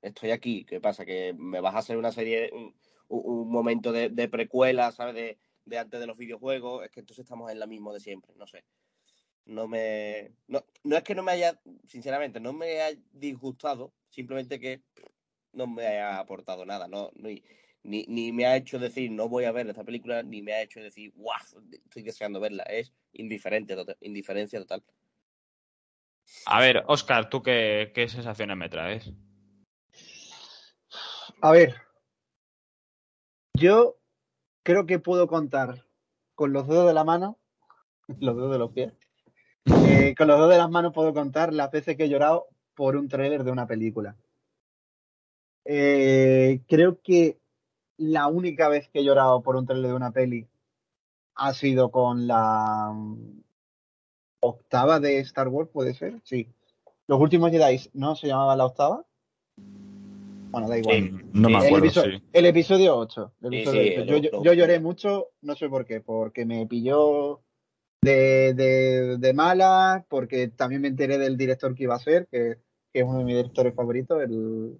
estoy aquí, ¿qué pasa? Que me vas a hacer una serie, un, momento de, precuela, ¿sabes? De, de antes de los videojuegos, es que entonces estamos en la misma de siempre, no sé no me. No, no es que no me haya, sinceramente, no me haya disgustado, simplemente que no me haya aportado nada, no, ni, ni, me ha hecho decir no voy a ver esta película, ni me ha hecho decir guau, estoy deseando verla. Es indiferente, indiferencia total. A ver, Oscar, ¿tú qué, qué sensaciones me traes? A ver, yo creo que puedo contar con los dedos de la mano, los dedos de los pies, eh, con los dos de las manos puedo contar las veces que he llorado por un tráiler de una película. Eh, creo que la única vez que he llorado por un tráiler de una peli ha sido con la octava de Star Wars, ¿puede ser? Sí. Los últimos Jedi, ¿no? ¿Se llamaba la octava? Bueno, da igual. no me acuerdo, el, episodio, 8. yo, lloré mucho, no sé por qué, porque me pilló de, de, de mala, porque también me enteré del director que iba a ser, que, es uno de mis directores favoritos, el...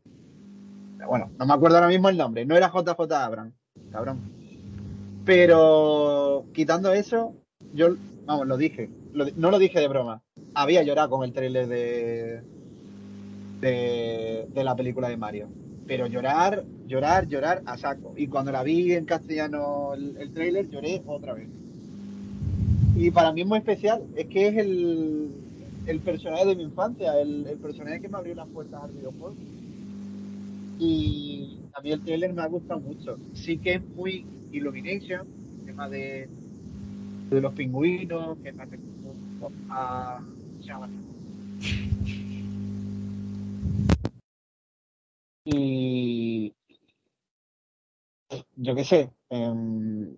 Bueno, no me acuerdo ahora mismo el nombre, no era JJ Abrams, cabrón. Pero quitando eso, yo, vamos, lo dije, no lo dije de broma, había llorado con el trailer de, de, la película de Mario pero llorar, llorar, llorar a saco. Y cuando la vi en castellano el, el trailer, lloré otra vez. Y para mí es muy especial, es que es el, el personaje de mi infancia, el, personaje que me abrió las puertas al videojuego. Y a mí el trailer me ha gustado mucho. Sí que es muy Illumination, tema de, de los pingüinos, que me a Y yo qué sé, eh,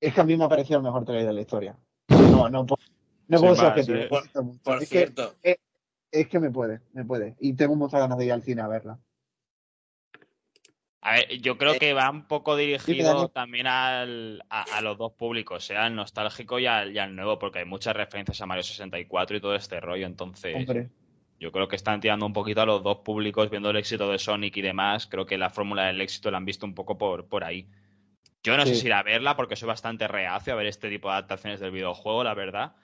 es que a mí me ha parecido el mejor trailer de la historia. No, no, no puedo ser objetivo. Por, es cierto. Que, es, que me puede, me puede. Y tengo muchas ganas de ir al cine a verla. A ver, yo creo que va un poco dirigido también al, a, los dos públicos, sea al nostálgico y al, y al, nuevo, porque hay muchas referencias a Mario 64 y todo este rollo, entonces yo creo que están tirando un poquito a los dos públicos, viendo el éxito de Sonic y demás, creo que la fórmula del éxito la han visto un poco por, por ahí. Yo no sé si ir a verla porque soy bastante reacio a ver este tipo de adaptaciones del videojuego, la verdad.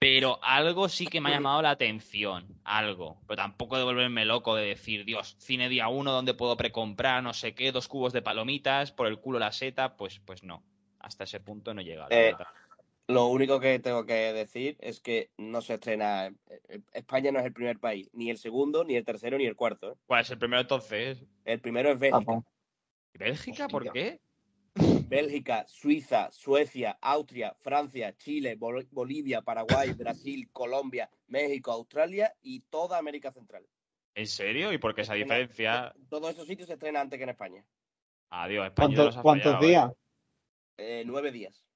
Pero algo sí que me ha llamado la atención, algo. Pero tampoco de volverme loco de decir, Dios, cine día uno donde puedo precomprar no sé qué, dos cubos de palomitas, por el culo la seta, pues, pues no. Hasta ese punto no he llegado. Eh, lo único que tengo que decir es que no se estrena. Eh, España no es el primer país, ni el segundo, ni el tercero, ni el cuarto. ¿eh? ¿Cuál es el primero entonces? El primero es Bélgica. ¿Bélgica? ¿Por qué? Bélgica, Suiza, Suecia, Austria, Francia, Chile, Bolivia, Paraguay, Brasil, Colombia, México, Australia y toda América Central. ¿En serio? ¿Y por qué esa diferencia? Todos esos sitios se estrenan antes que en España. Adiós, España ¿Cuántos, ¿cuántos días? Eh, nueve días.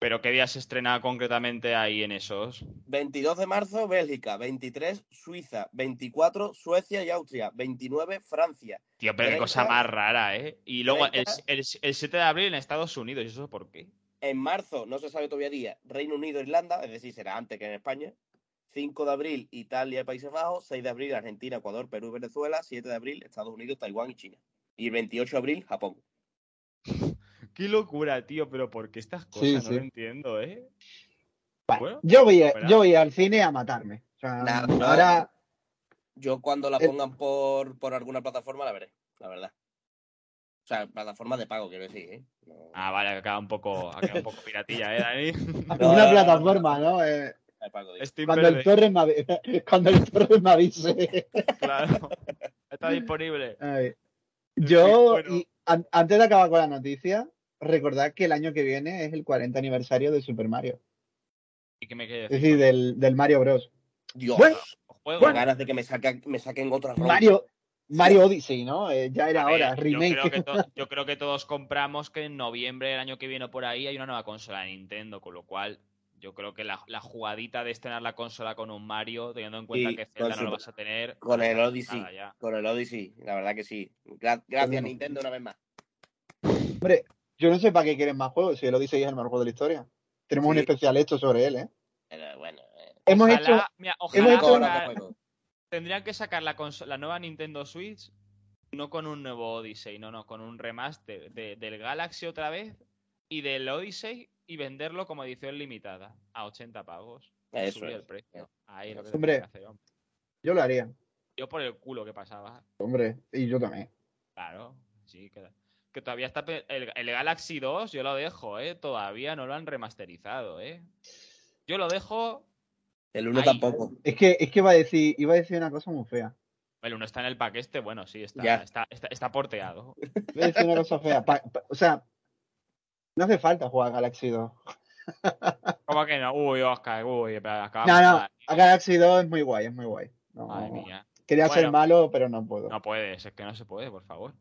¿Pero qué día se estrena concretamente ahí en esos? 22 de marzo, Bélgica. 23, Suiza. 24, Suecia y Austria. 29, Francia. Tío, pero qué cosa más rara, ¿eh? Y luego el, 7 de abril en Estados Unidos. ¿Y eso por qué? En marzo, no se sabe todavía día, Reino Unido, Irlanda, es decir, será antes que en España. 5 de abril, Italia y Países Bajos. 6 de abril, Argentina, Ecuador, Perú y Venezuela. 7 de abril, Estados Unidos, Taiwán y China. Y el 28 de abril, Japón. Qué locura, tío, pero ¿por qué estas cosas? no lo entiendo, ¿eh? yo, voy yo voy al cine a matarme. ahora... Yo cuando la pongan por, por alguna plataforma la veré, la verdad. O sea, plataforma de pago, quiero decir, ¿eh? Ah, vale, acaba un poco, acaba un poco piratilla, ¿eh, Dani? Una plataforma, ¿no? Eh, cuando, el Torres me, cuando el Torres me avise. Claro, está disponible. Yo, antes de acabar con la noticia, recordad que el año que viene es el 40 aniversario de Super Mario. ¿Y qué me quede Es decir, del, del, Mario Bros. Dios, bueno, ganas de que me, saquen, me saquen otra Mario, Mario Odyssey, ¿no? Eh, ya era hora, remake. Yo creo, que todos compramos que en noviembre del año que viene por ahí hay una nueva consola de Nintendo, con lo cual yo creo que la, jugadita de estrenar la consola con un Mario, teniendo en cuenta que Zelda no lo vas a tener. Con el Odyssey. Con el Odyssey, la verdad que sí. Gracias, Nintendo, una vez más. Hombre, yo no sé para qué quieren más juegos, si el Odyssey es el mejor juego de la historia. Tenemos un especial hecho sobre él, ¿eh? Pero bueno. Eh. Hemos hecho. Tendrían que sacar la, la nueva Nintendo Switch no con un nuevo Odyssey, no, no, con un remaster del Galaxy otra vez y del Odyssey y venderlo como edición limitada a 80 pagos. Eso es. el precio. Ahí lo que hombre, yo lo haría. Yo por el culo que pasaba. Hombre, y yo también. Claro, sí, que, que todavía está el, el, Galaxy 2, yo lo dejo, ¿eh? Todavía no lo han remasterizado, ¿eh? Yo lo dejo el 1 tampoco. Es que, es que iba a decir, iba a decir una cosa muy fea. El 1 está en el pack este, bueno, sí, está, está, está, porteado. Iba a decir una cosa fea. o sea, no hace falta jugar a Galaxy 2. ¿Cómo que no? Uy, Oscar, uy, acabamos No, no, a Galaxy 2 es muy guay, es muy guay. Madre mía. Quería ser malo, pero no puedo. No puedes, es que no se puede, por favor.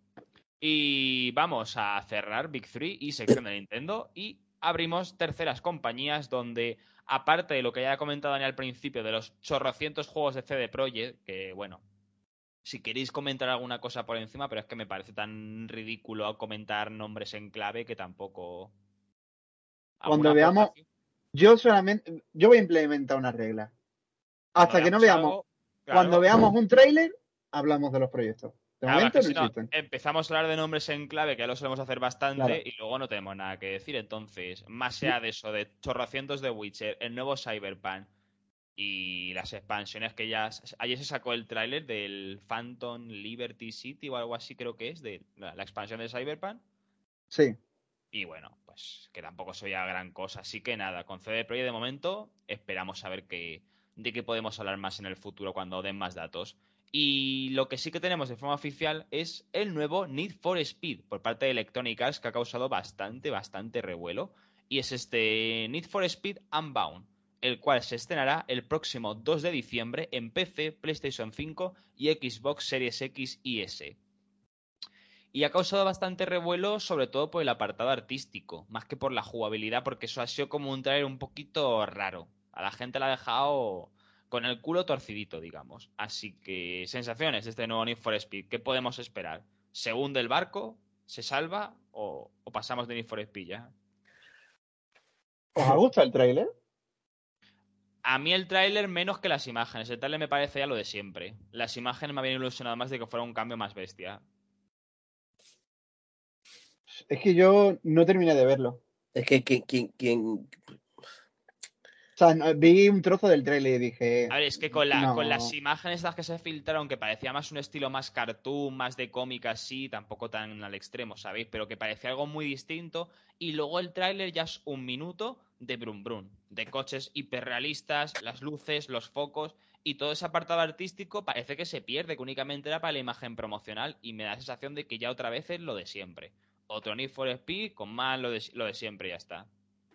Y vamos a cerrar Big 3 y sección de Nintendo y abrimos terceras compañías donde aparte de lo que ya he comentado Dani al principio, de los chorrocientos juegos de CD Projekt, que bueno, si queréis comentar alguna cosa por encima, pero es que me parece tan ridículo comentar nombres en clave que tampoco. Cuando veamos, yo solamente, yo voy a implementar una regla. Hasta que no veamos, cuando veamos un trailer, hablamos de los proyectos empezamos a hablar de nombres en clave, que ya lo solemos hacer bastante, y luego no tenemos nada que decir. Entonces, más sea de eso, de chorrocientos de Witcher, el nuevo Cyberpunk y las expansiones que ya. Ayer se sacó el tráiler del Phantom Liberty City o algo así, creo que es, de la, expansión de Cyberpunk. Sí. Y bueno, pues que tampoco soy a gran cosa. Así que nada, con CD Projekt de momento esperamos a ver qué, de qué podemos hablar más en el futuro cuando den más datos. Y lo que sí que tenemos de forma oficial es el nuevo Need for Speed por parte de Electronic Arts que ha causado bastante, bastante revuelo. Y es este Need for Speed Unbound, el cual se estrenará el próximo 2 de diciembre en PC, PlayStation 5 y Xbox Series X y S. Y ha causado bastante revuelo, sobre todo por el apartado artístico, más que por la jugabilidad, porque eso ha sido como un trailer un poquito raro. A la gente la ha dejado con el culo torcidito, digamos. Así que, sensaciones de este nuevo Need for Speed. ¿Qué podemos esperar? ¿Se hunde el barco? ¿Se salva? ¿O, pasamos de Need for Speed ya? ¿Os ha gustado el tráiler? A mí el tráiler menos que las imágenes. El tráiler me parece ya lo de siempre. Las imágenes me habían ilusionado más de que fuera un cambio más bestia. Es que yo no terminé de verlo. Es que quien, o sea, vi un trozo del trailer y dije. A ver, es que con, las imágenes las que se filtraron, que parecía más un estilo más cartoon, más de cómic así, tampoco tan al extremo, ¿sabéis? Pero que parecía algo muy distinto. Y luego el tráiler ya es un minuto de Brum Brum, de coches hiperrealistas, las luces, los focos y todo ese apartado artístico parece que se pierde, que únicamente era para la imagen promocional y me da la sensación de que ya otra vez es lo de siempre. Otro Need for Speed con más lo de, lo de siempre y ya está.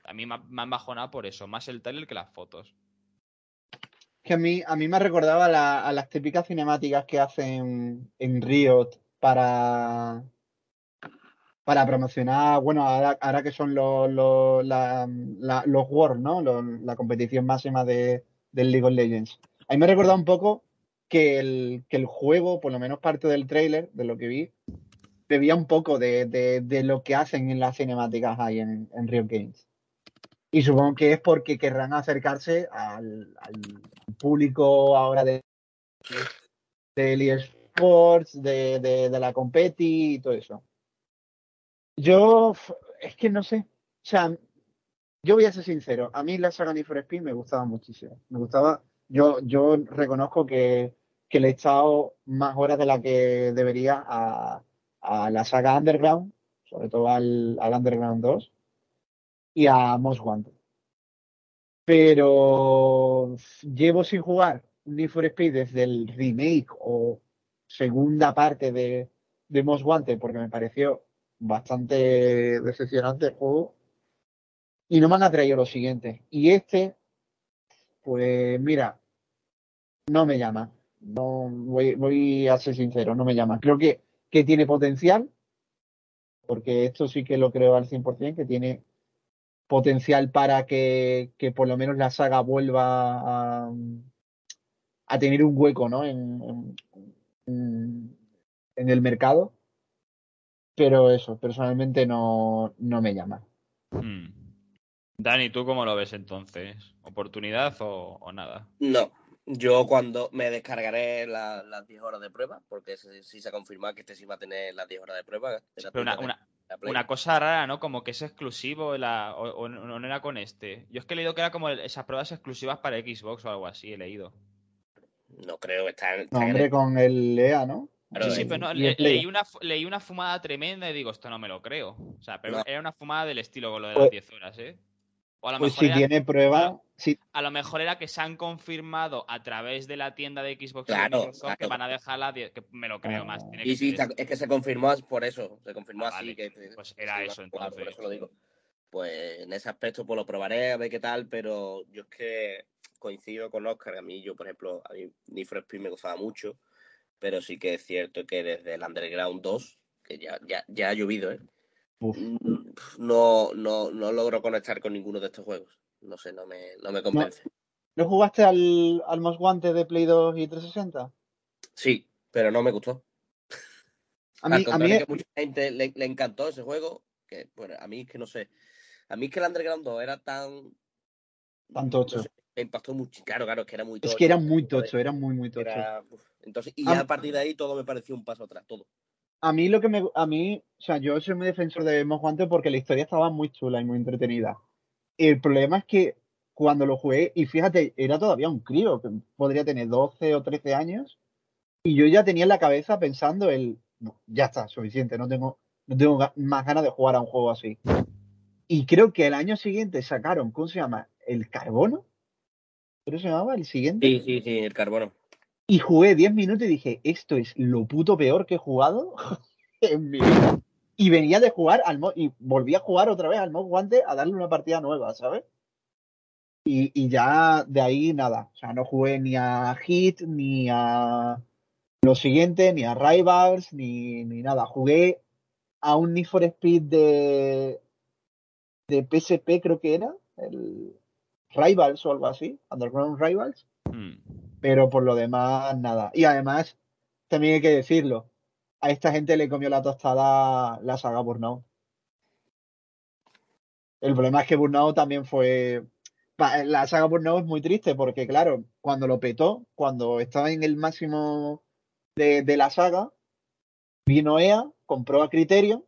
A mí me, han bajonado por eso, más el trailer que las fotos. Que a mí, a mí me recordaba a las típicas cinemáticas que hacen en Riot para, para promocionar, bueno, ahora, que son los, los, los Worlds, ¿no? la competición máxima de, del League of Legends. A mí me recordaba un poco que el, que el juego, por lo menos parte del trailer, de lo que vi, bebía un poco de, de, lo que hacen en las cinemáticas ahí en, en Riot Games. Y supongo que es porque querrán acercarse al, público ahora de, de eSports, de, de, la Competi y todo eso. Yo, es que no sé. O sea, yo voy a ser sincero. A mí la saga Need for Speed me gustaba muchísimo. Me gustaba. Yo, yo reconozco que, que le he echado más horas de la que debería a, a la saga Underground, sobre todo al, al Underground 2 y a Most Wanted. Pero llevo sin jugar Need for Speed desde el remake o segunda parte de, de Most porque me pareció bastante decepcionante el juego. Y no me han atraído lo siguiente. Y este, pues mira, no me llama. No, voy, voy a ser sincero, no me llama. Creo que, que tiene potencial, porque esto sí que lo creo al 100%, que tiene potencial para que, que por lo menos la saga vuelva a, a tener un hueco ¿no? en, en, en, el mercado. Pero eso, personalmente no, no me llama. Hmm. Dani, ¿tú cómo lo ves entonces? ¿Oportunidad o, o nada? No, yo cuando me descargaré las 10 horas de prueba, porque si se ha confirmado que este sí va a tener las 10 horas de prueba. una, una, cosa rara, ¿no? Como que es exclusivo la, o, no era con este. Yo es que he leído que era como esas pruebas exclusivas para Xbox o algo así, he leído. No creo, está, está no, hombre, con el EA, ¿no? sí, sí, pero no, leí, una, leí una fumada tremenda y digo, esto no me lo creo. O sea, pero era una fumada del estilo con lo de las 10 pues horas, ¿eh? O a lo pues mejor si tiene prueba. A lo mejor era que se han confirmado a través de la tienda de Xbox claro, que van a dejarla. Que me lo creo más. y sí, es que se confirmó por eso. Se confirmó ah, así. Que, pues era eso entonces. Por eso lo digo. Pues en ese aspecto, pues lo probaré a ver qué tal, pero yo es que coincido con Oscar. A mí, yo, por ejemplo, a mí Need for Speed me gustaba mucho, pero sí que es cierto que desde el Underground 2, que ya, ya, ya ha llovido, ¿eh? No, no, no logro conectar con ninguno de estos juegos. No sé, no me, no me convence. ¿No, jugaste al, al Most Guante de Play 2 y 360? Sí, pero no me gustó. A mí, a mí... que mucha gente le, encantó ese juego, que bueno, a mí es que no sé. A mí es que el Underground 2 era tan. Tan tocho. me impactó mucho. Claro, claro, es que era muy tocho. Es que era muy tocho, era muy, muy tocho. entonces, y ya a partir de ahí todo me pareció un paso atrás, todo a mí lo que me. A mí, o sea, yo soy muy defensor de Most porque la historia estaba muy chula y muy entretenida. El problema es que cuando lo jugué, y fíjate, era todavía un crío, que podría tener 12 o 13 años, y yo ya tenía en la cabeza pensando el. ya está, suficiente, no tengo, no tengo más ganas de jugar a un juego así. Y creo que el año siguiente sacaron, ¿cómo se llama? ¿El Carbono? ¿Cómo se llamaba el siguiente? Sí, sí, sí, el Carbono. Y jugué 10 minutos y dije, esto es lo puto peor que he jugado en mi vida. Y venía de jugar al y volví a jugar otra vez al mod guante a darle una partida nueva, ¿sabes? Y, y, ya de ahí nada. O sea, no jugué ni a Hit, ni a lo siguiente, ni a Rivals, ni, ni nada. Jugué a un Need for Speed de, de PSP, creo que era, el Rivals o algo así, Underground Rivals. Hmm pero por lo demás, nada. Y además, también hay que decirlo, a esta gente le comió la tostada la saga Burnout. El problema es que Burnout también fue. La saga Burnout es muy triste porque, claro, cuando lo petó, cuando estaba en el máximo de, de la saga, vino EA, compró a Criterion,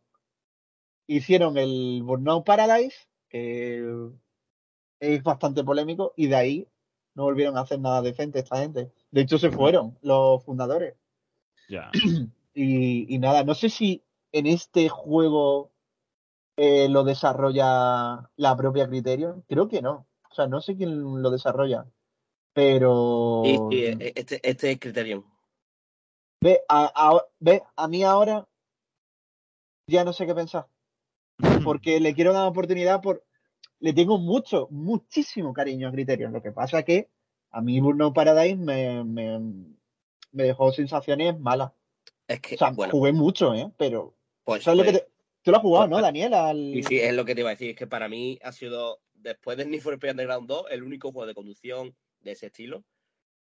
hicieron el Burnout Paradise, que es bastante polémico, y de ahí no volvieron a hacer nada decente esta gente. De hecho, se fueron los fundadores. Ya. Y, nada, no sé si en este juego eh, lo desarrolla la propia Criterion. Creo que no. O sea, no sé quién lo desarrolla. Pero. Sí, e, este, este es Criterion. Ve a, ve, a mí ahora ya no sé qué pensar. Porque le quiero dar una oportunidad por, le tengo mucho, muchísimo cariño a Criterion. Lo que pasa que a mí Burnout Paradise me, me, me dejó sensaciones malas. Es que, o sea, jugué mucho, ¿eh? Pero. Pues, lo que pues tú lo has jugado, pues, ¿no, Daniel? Sí, sí, es lo que te iba a decir. Es que para mí ha sido, después de Need for Speed Underground 2, el único juego de conducción de ese estilo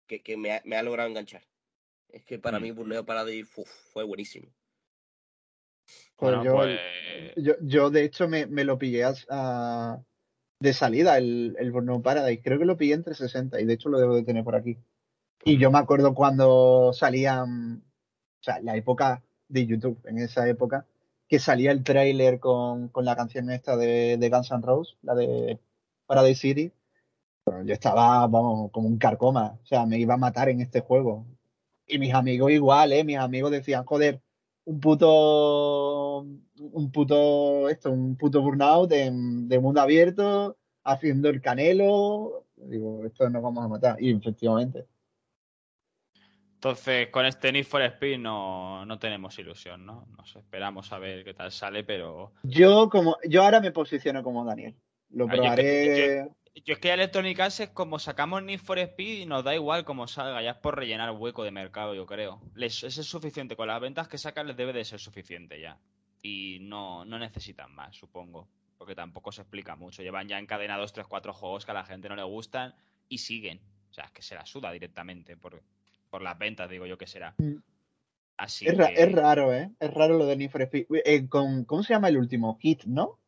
que, que me, ha, me, ha, logrado enganchar. Es que para mm. mí Burnout Paradise fue buenísimo. Pues yo, yo, yo, de hecho, me, me lo pillé a, de salida el, el Burnout Paradise. Creo que lo pillé entre 60 y de hecho lo debo de tener por aquí. Y yo me acuerdo cuando salían, o sea, la época de YouTube, en esa época, que salía el trailer con, con la canción esta de, Guns N' Roses, la de Paradise City. yo estaba, como un carcoma, o sea, me iba a matar en este juego. Y mis amigos igual, ¿eh? Mis amigos decían, joder, un puto un puto esto, un puto burnout de, de, mundo abierto, haciendo el canelo. Digo, esto nos vamos a matar. Y efectivamente. Entonces, con este Need for Speed no, no tenemos ilusión, ¿no? Nos esperamos a ver qué tal sale, pero. Yo como yo ahora me posiciono como Daniel. Lo ah, probaré. yo es que Electronic Arts es como sacamos Need for Speed y nos da igual cómo salga, ya es por rellenar hueco de mercado, yo creo. Les, es suficiente, con las ventas que sacan les debe de ser suficiente ya. Y no, no necesitan más, supongo. Porque tampoco se explica mucho. Llevan ya encadenados 3, 4 juegos que a la gente no le gustan y siguen. O sea, es que se la suda directamente por, por las ventas, digo yo que será. Mm. Así es, es raro, ¿eh? Es raro lo de Need for Speed. Eh, con, ¿Cómo se llama el último? Hit, ¿no?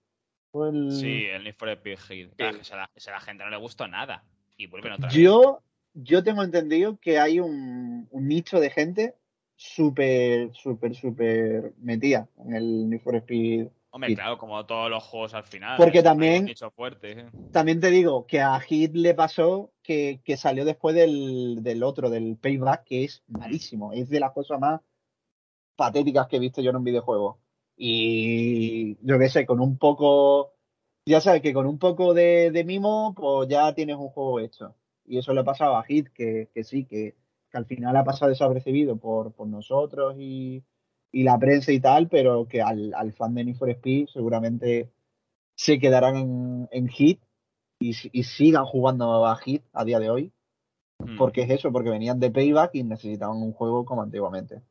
Sí, el Need for Speed Hit. Claro, que a la, gente no le gustó nada. Y vuelven otra yo, Yo tengo entendido que hay un, un nicho de gente súper, súper, súper metida en el Need for Speed. Hombre, claro, como todos los juegos al final. Porque también. ¿eh? También te digo que a Hit le pasó que, que salió después del, del, otro, del Payback, que es malísimo. Es de las cosas más patéticas que he visto yo en un videojuego. Y yo qué sé, con un poco. Ya sabes que con un poco de, de mimo, pues ya tienes un juego hecho. Y eso le ha pasado a Hit, que, que sí, que que al final ha pasado desapercibido por, por nosotros y, y, la prensa y tal, pero que al, al fan de Need for Speed seguramente se quedarán en, en hit y, y, sigan jugando a hit a día de hoy. Hmm. Porque es eso, porque venían de payback y necesitaban un juego como antiguamente.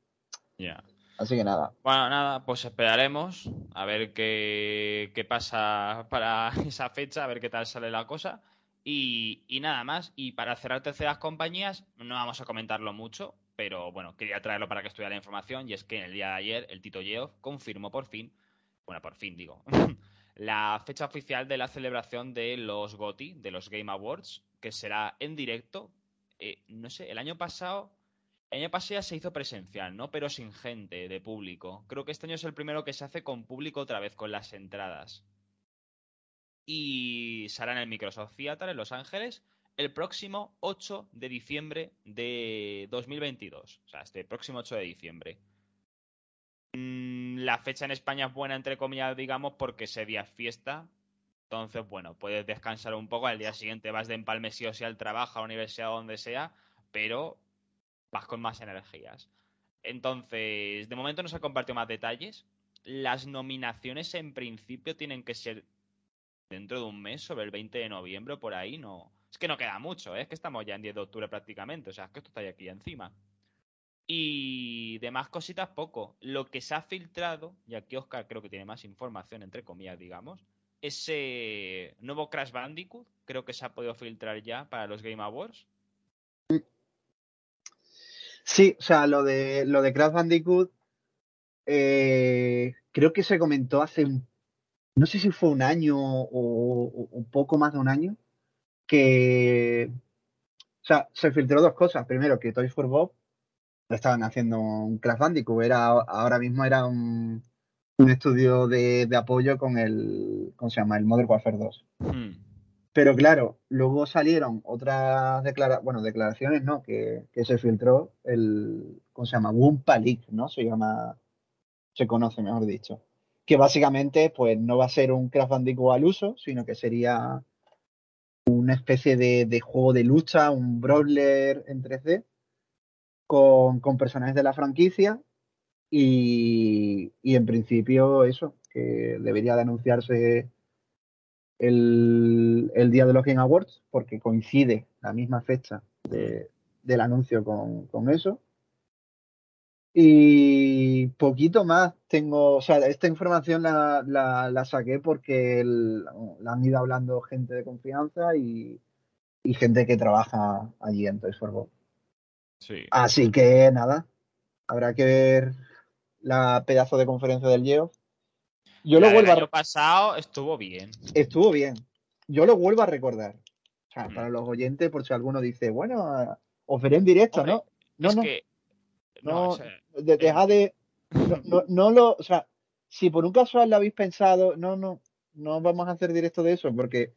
Ya. Así que nada. Bueno, nada, pues esperaremos a ver qué, qué pasa para esa fecha, a ver qué tal sale la cosa. Y, nada más. Y para cerrar terceras compañías, no vamos a comentarlo mucho, pero bueno, quería traerlo para que estuviera la información. Y es que en el día de ayer, el Tito Yeoff confirmó por fin, bueno, por fin digo, la fecha oficial de la celebración de los GOTI, de los Game Awards, que será en directo. Eh, no sé, el año pasado. El año pasado ya se hizo presencial, ¿no? Pero sin gente, de público. Creo que este año es el primero que se hace con público otra vez, con las entradas y será en el Microsoft Theater en Los Ángeles el próximo 8 de diciembre de 2022. O sea, este próximo 8 de diciembre. Mm, la fecha en España es buena, entre comillas, digamos, porque ese día es fiesta. Entonces, bueno, puedes descansar un poco. Al día siguiente vas de empalme sí o sí al trabajo, a la universidad donde sea, pero vas con más energías. Entonces, de momento no se ha compartido más detalles. Las nominaciones en principio tienen que ser dentro de un mes, sobre el 20 de noviembre, por ahí, no. Es que no queda mucho, ¿eh? es que estamos ya en 10 de octubre prácticamente, o sea, es que esto está aquí encima. Y demás cositas poco. Lo que se ha filtrado, y aquí Oscar creo que tiene más información, entre comillas, digamos, ese nuevo Crash Bandicoot, creo que se ha podido filtrar ya para los Game Awards. Sí, o sea, lo de, lo de Crash Bandicoot, eh, creo que se comentó hace un no sé si fue un año o, un poco más de un año, que, o sea, se filtró dos cosas. Primero, que Toys for Bob estaban haciendo un Crash Bandicoot, era, ahora mismo era un, estudio de, apoyo con el, ¿cómo se llama? El Modern Warfare 2. Hmm. Pero claro, luego salieron otras declaraciones, bueno, declaraciones, ¿no? Que, que, se filtró el, ¿cómo se llama? Wumpa League, ¿no? Se llama, se conoce, mejor dicho que básicamente pues no va a ser un Crash Bandicoot al uso, sino que sería una especie de, juego de lucha, un brawler en 3D, con, personajes de la franquicia y, en principio eso, que debería de anunciarse el, día de los Game Awards, porque coincide la misma fecha del anuncio con, con eso. Y poquito más tengo, o sea, esta información la, la, saqué porque la han ido hablando gente de confianza y, gente que trabaja allí en Toys for Bob. Sí. Así que nada, habrá que ver la pedazo de conferencia del Geo. Yo lo vuelvo el año pasado estuvo bien. Estuvo bien. Yo lo vuelvo a recordar. O sea, para los oyentes, por si alguno dice, bueno, os veré en directo, ¿no? No, no. No, de, deja de. No, no, lo. O sea, si por un casual lo habéis pensado, no, no, no vamos a hacer directo de eso, porque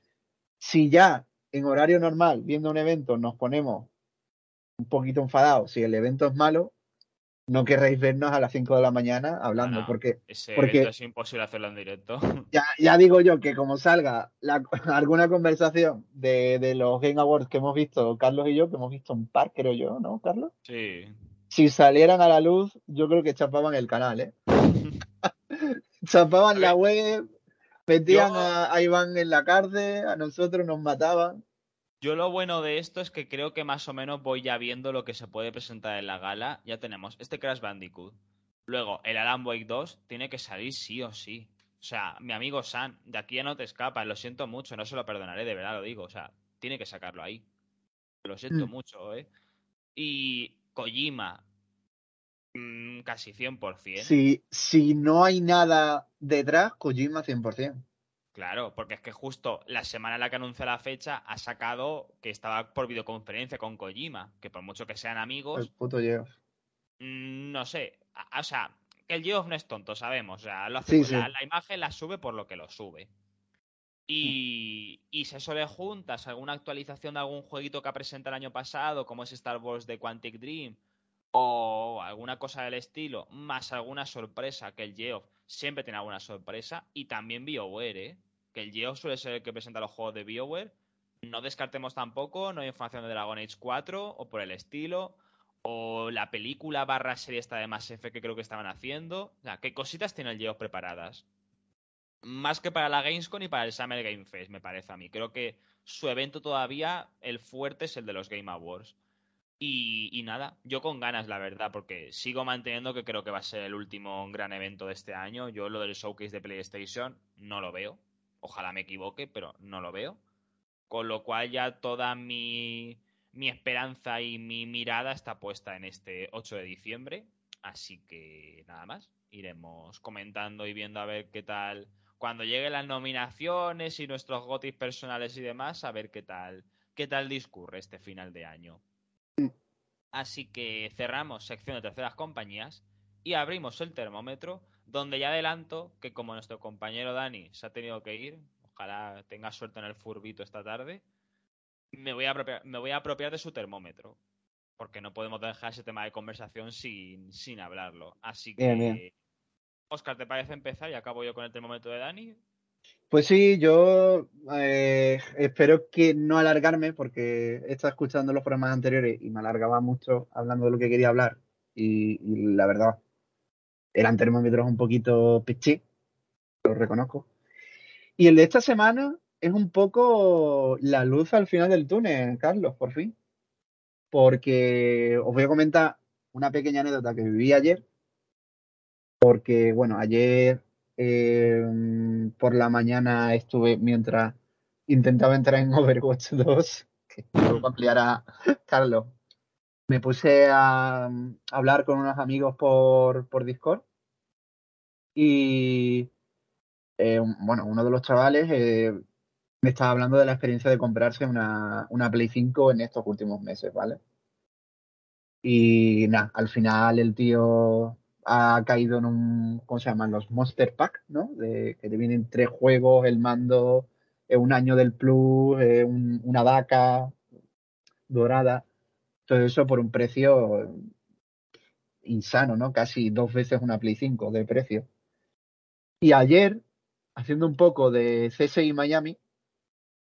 si ya en horario normal, viendo un evento, nos ponemos un poquito enfadados, si el evento es malo, no querréis vernos a las 5 de la mañana hablando, porque, porque es imposible hacerlo en directo. Ya, ya digo yo que como salga alguna conversación de, de, los Game Awards que hemos visto, Carlos y yo, que hemos visto un par, creo yo, ¿no, Carlos? Sí si salieran a la luz, yo creo que chapaban el canal, ¿eh? chapaban la web, Metían a, Iván en la cárcel, a nosotros nos mataban. Yo lo bueno de esto es que creo que más o menos voy ya viendo lo que se puede presentar en la gala. Ya tenemos este Crash Bandicoot. Luego, el Alan Wake 2 tiene que salir sí o sí. O sea, mi amigo San, de aquí ya no te escapas, lo siento mucho, no se lo perdonaré, de verdad lo digo. O sea, tiene que sacarlo ahí. Lo siento mm. mucho, ¿eh? Y Kojima, mm, casi 100%. Si, si no hay nada detrás, Kojima 100%. Claro, porque es que justo la semana en la que anunció la fecha ha sacado que estaba por videoconferencia con Kojima, que por mucho que sean amigos... El puto Geoff. Mm, no sé, o sea, que el Geoff no es tonto, sabemos. O sea, lo hace, La, la, imagen la sube por lo que lo sube. Y, y si eso le juntas alguna actualización de algún jueguito que ha presentado el año pasado, como es Star Wars de Quantic Dream, o alguna cosa del estilo, más alguna sorpresa, que el Geoff siempre tiene alguna sorpresa, y también BioWare, ¿eh? Que el Geoff suele ser el que presenta los juegos de BioWare. No descartemos tampoco, no hay información de Dragon Age 4 o por el estilo, o la película barra serie esta de Mass Effect que creo que estaban haciendo. O sea, ¿qué cositas tiene el Geoff preparadas? más que para la Gamescom y para el Summer Game Fest, me parece a mí. Creo que su evento todavía, el fuerte es el de los Game Awards. Y, nada, yo con ganas, la verdad, porque sigo manteniendo que creo que va a ser el último gran evento de este año. Yo lo del showcase de PlayStation no lo veo. Ojalá me equivoque, pero no lo veo. Con lo cual ya toda mi, mi esperanza y mi mirada está puesta en este 8 de diciembre. Así que nada más, iremos comentando y viendo a ver qué tal cuando lleguen las nominaciones y nuestros gotis personales y demás, a ver qué tal, qué tal discurre este final de año. Así que cerramos sección de terceras compañías y abrimos el termómetro, donde ya adelanto que como nuestro compañero Dani se ha tenido que ir, ojalá tenga suerte en el furbito esta tarde, me voy a apropiar, me voy a apropiar de su termómetro, porque no podemos dejar ese tema de conversación sin, sin hablarlo. Así que Oscar, ¿te parece empezar y acabo yo con el termómetro de Dani? Pues sí, yo eh, espero que no alargarme porque he estado escuchando los programas anteriores y me alargaba mucho hablando de lo que quería hablar y, la verdad eran termómetros un poquito pichí, lo reconozco. Y el de esta semana es un poco la luz al final del túnel, Carlos, por fin. Porque os voy a comentar una pequeña anécdota que viví ayer porque, bueno, ayer em, por la mañana estuve mientras intentaba entrar en Overwatch 2, que luego ampliará Carlos. Me puse a, hablar con unos amigos por, por Discord y, eh, bueno, uno de los chavales eh, me estaba hablando de la experiencia de comprarse una, una Play 5 en estos últimos meses, ¿vale? Y nada, al final el tío ha caído en un, ¿cómo se llaman? Los Monster Pack, ¿no? De, que te vienen tres juegos, el mando, eh, un año del Plus, una vaca dorada, todo eso por un precio insano, ¿no? Casi dos veces una Play 5 de precio. Y ayer, haciendo un poco de CSI Miami,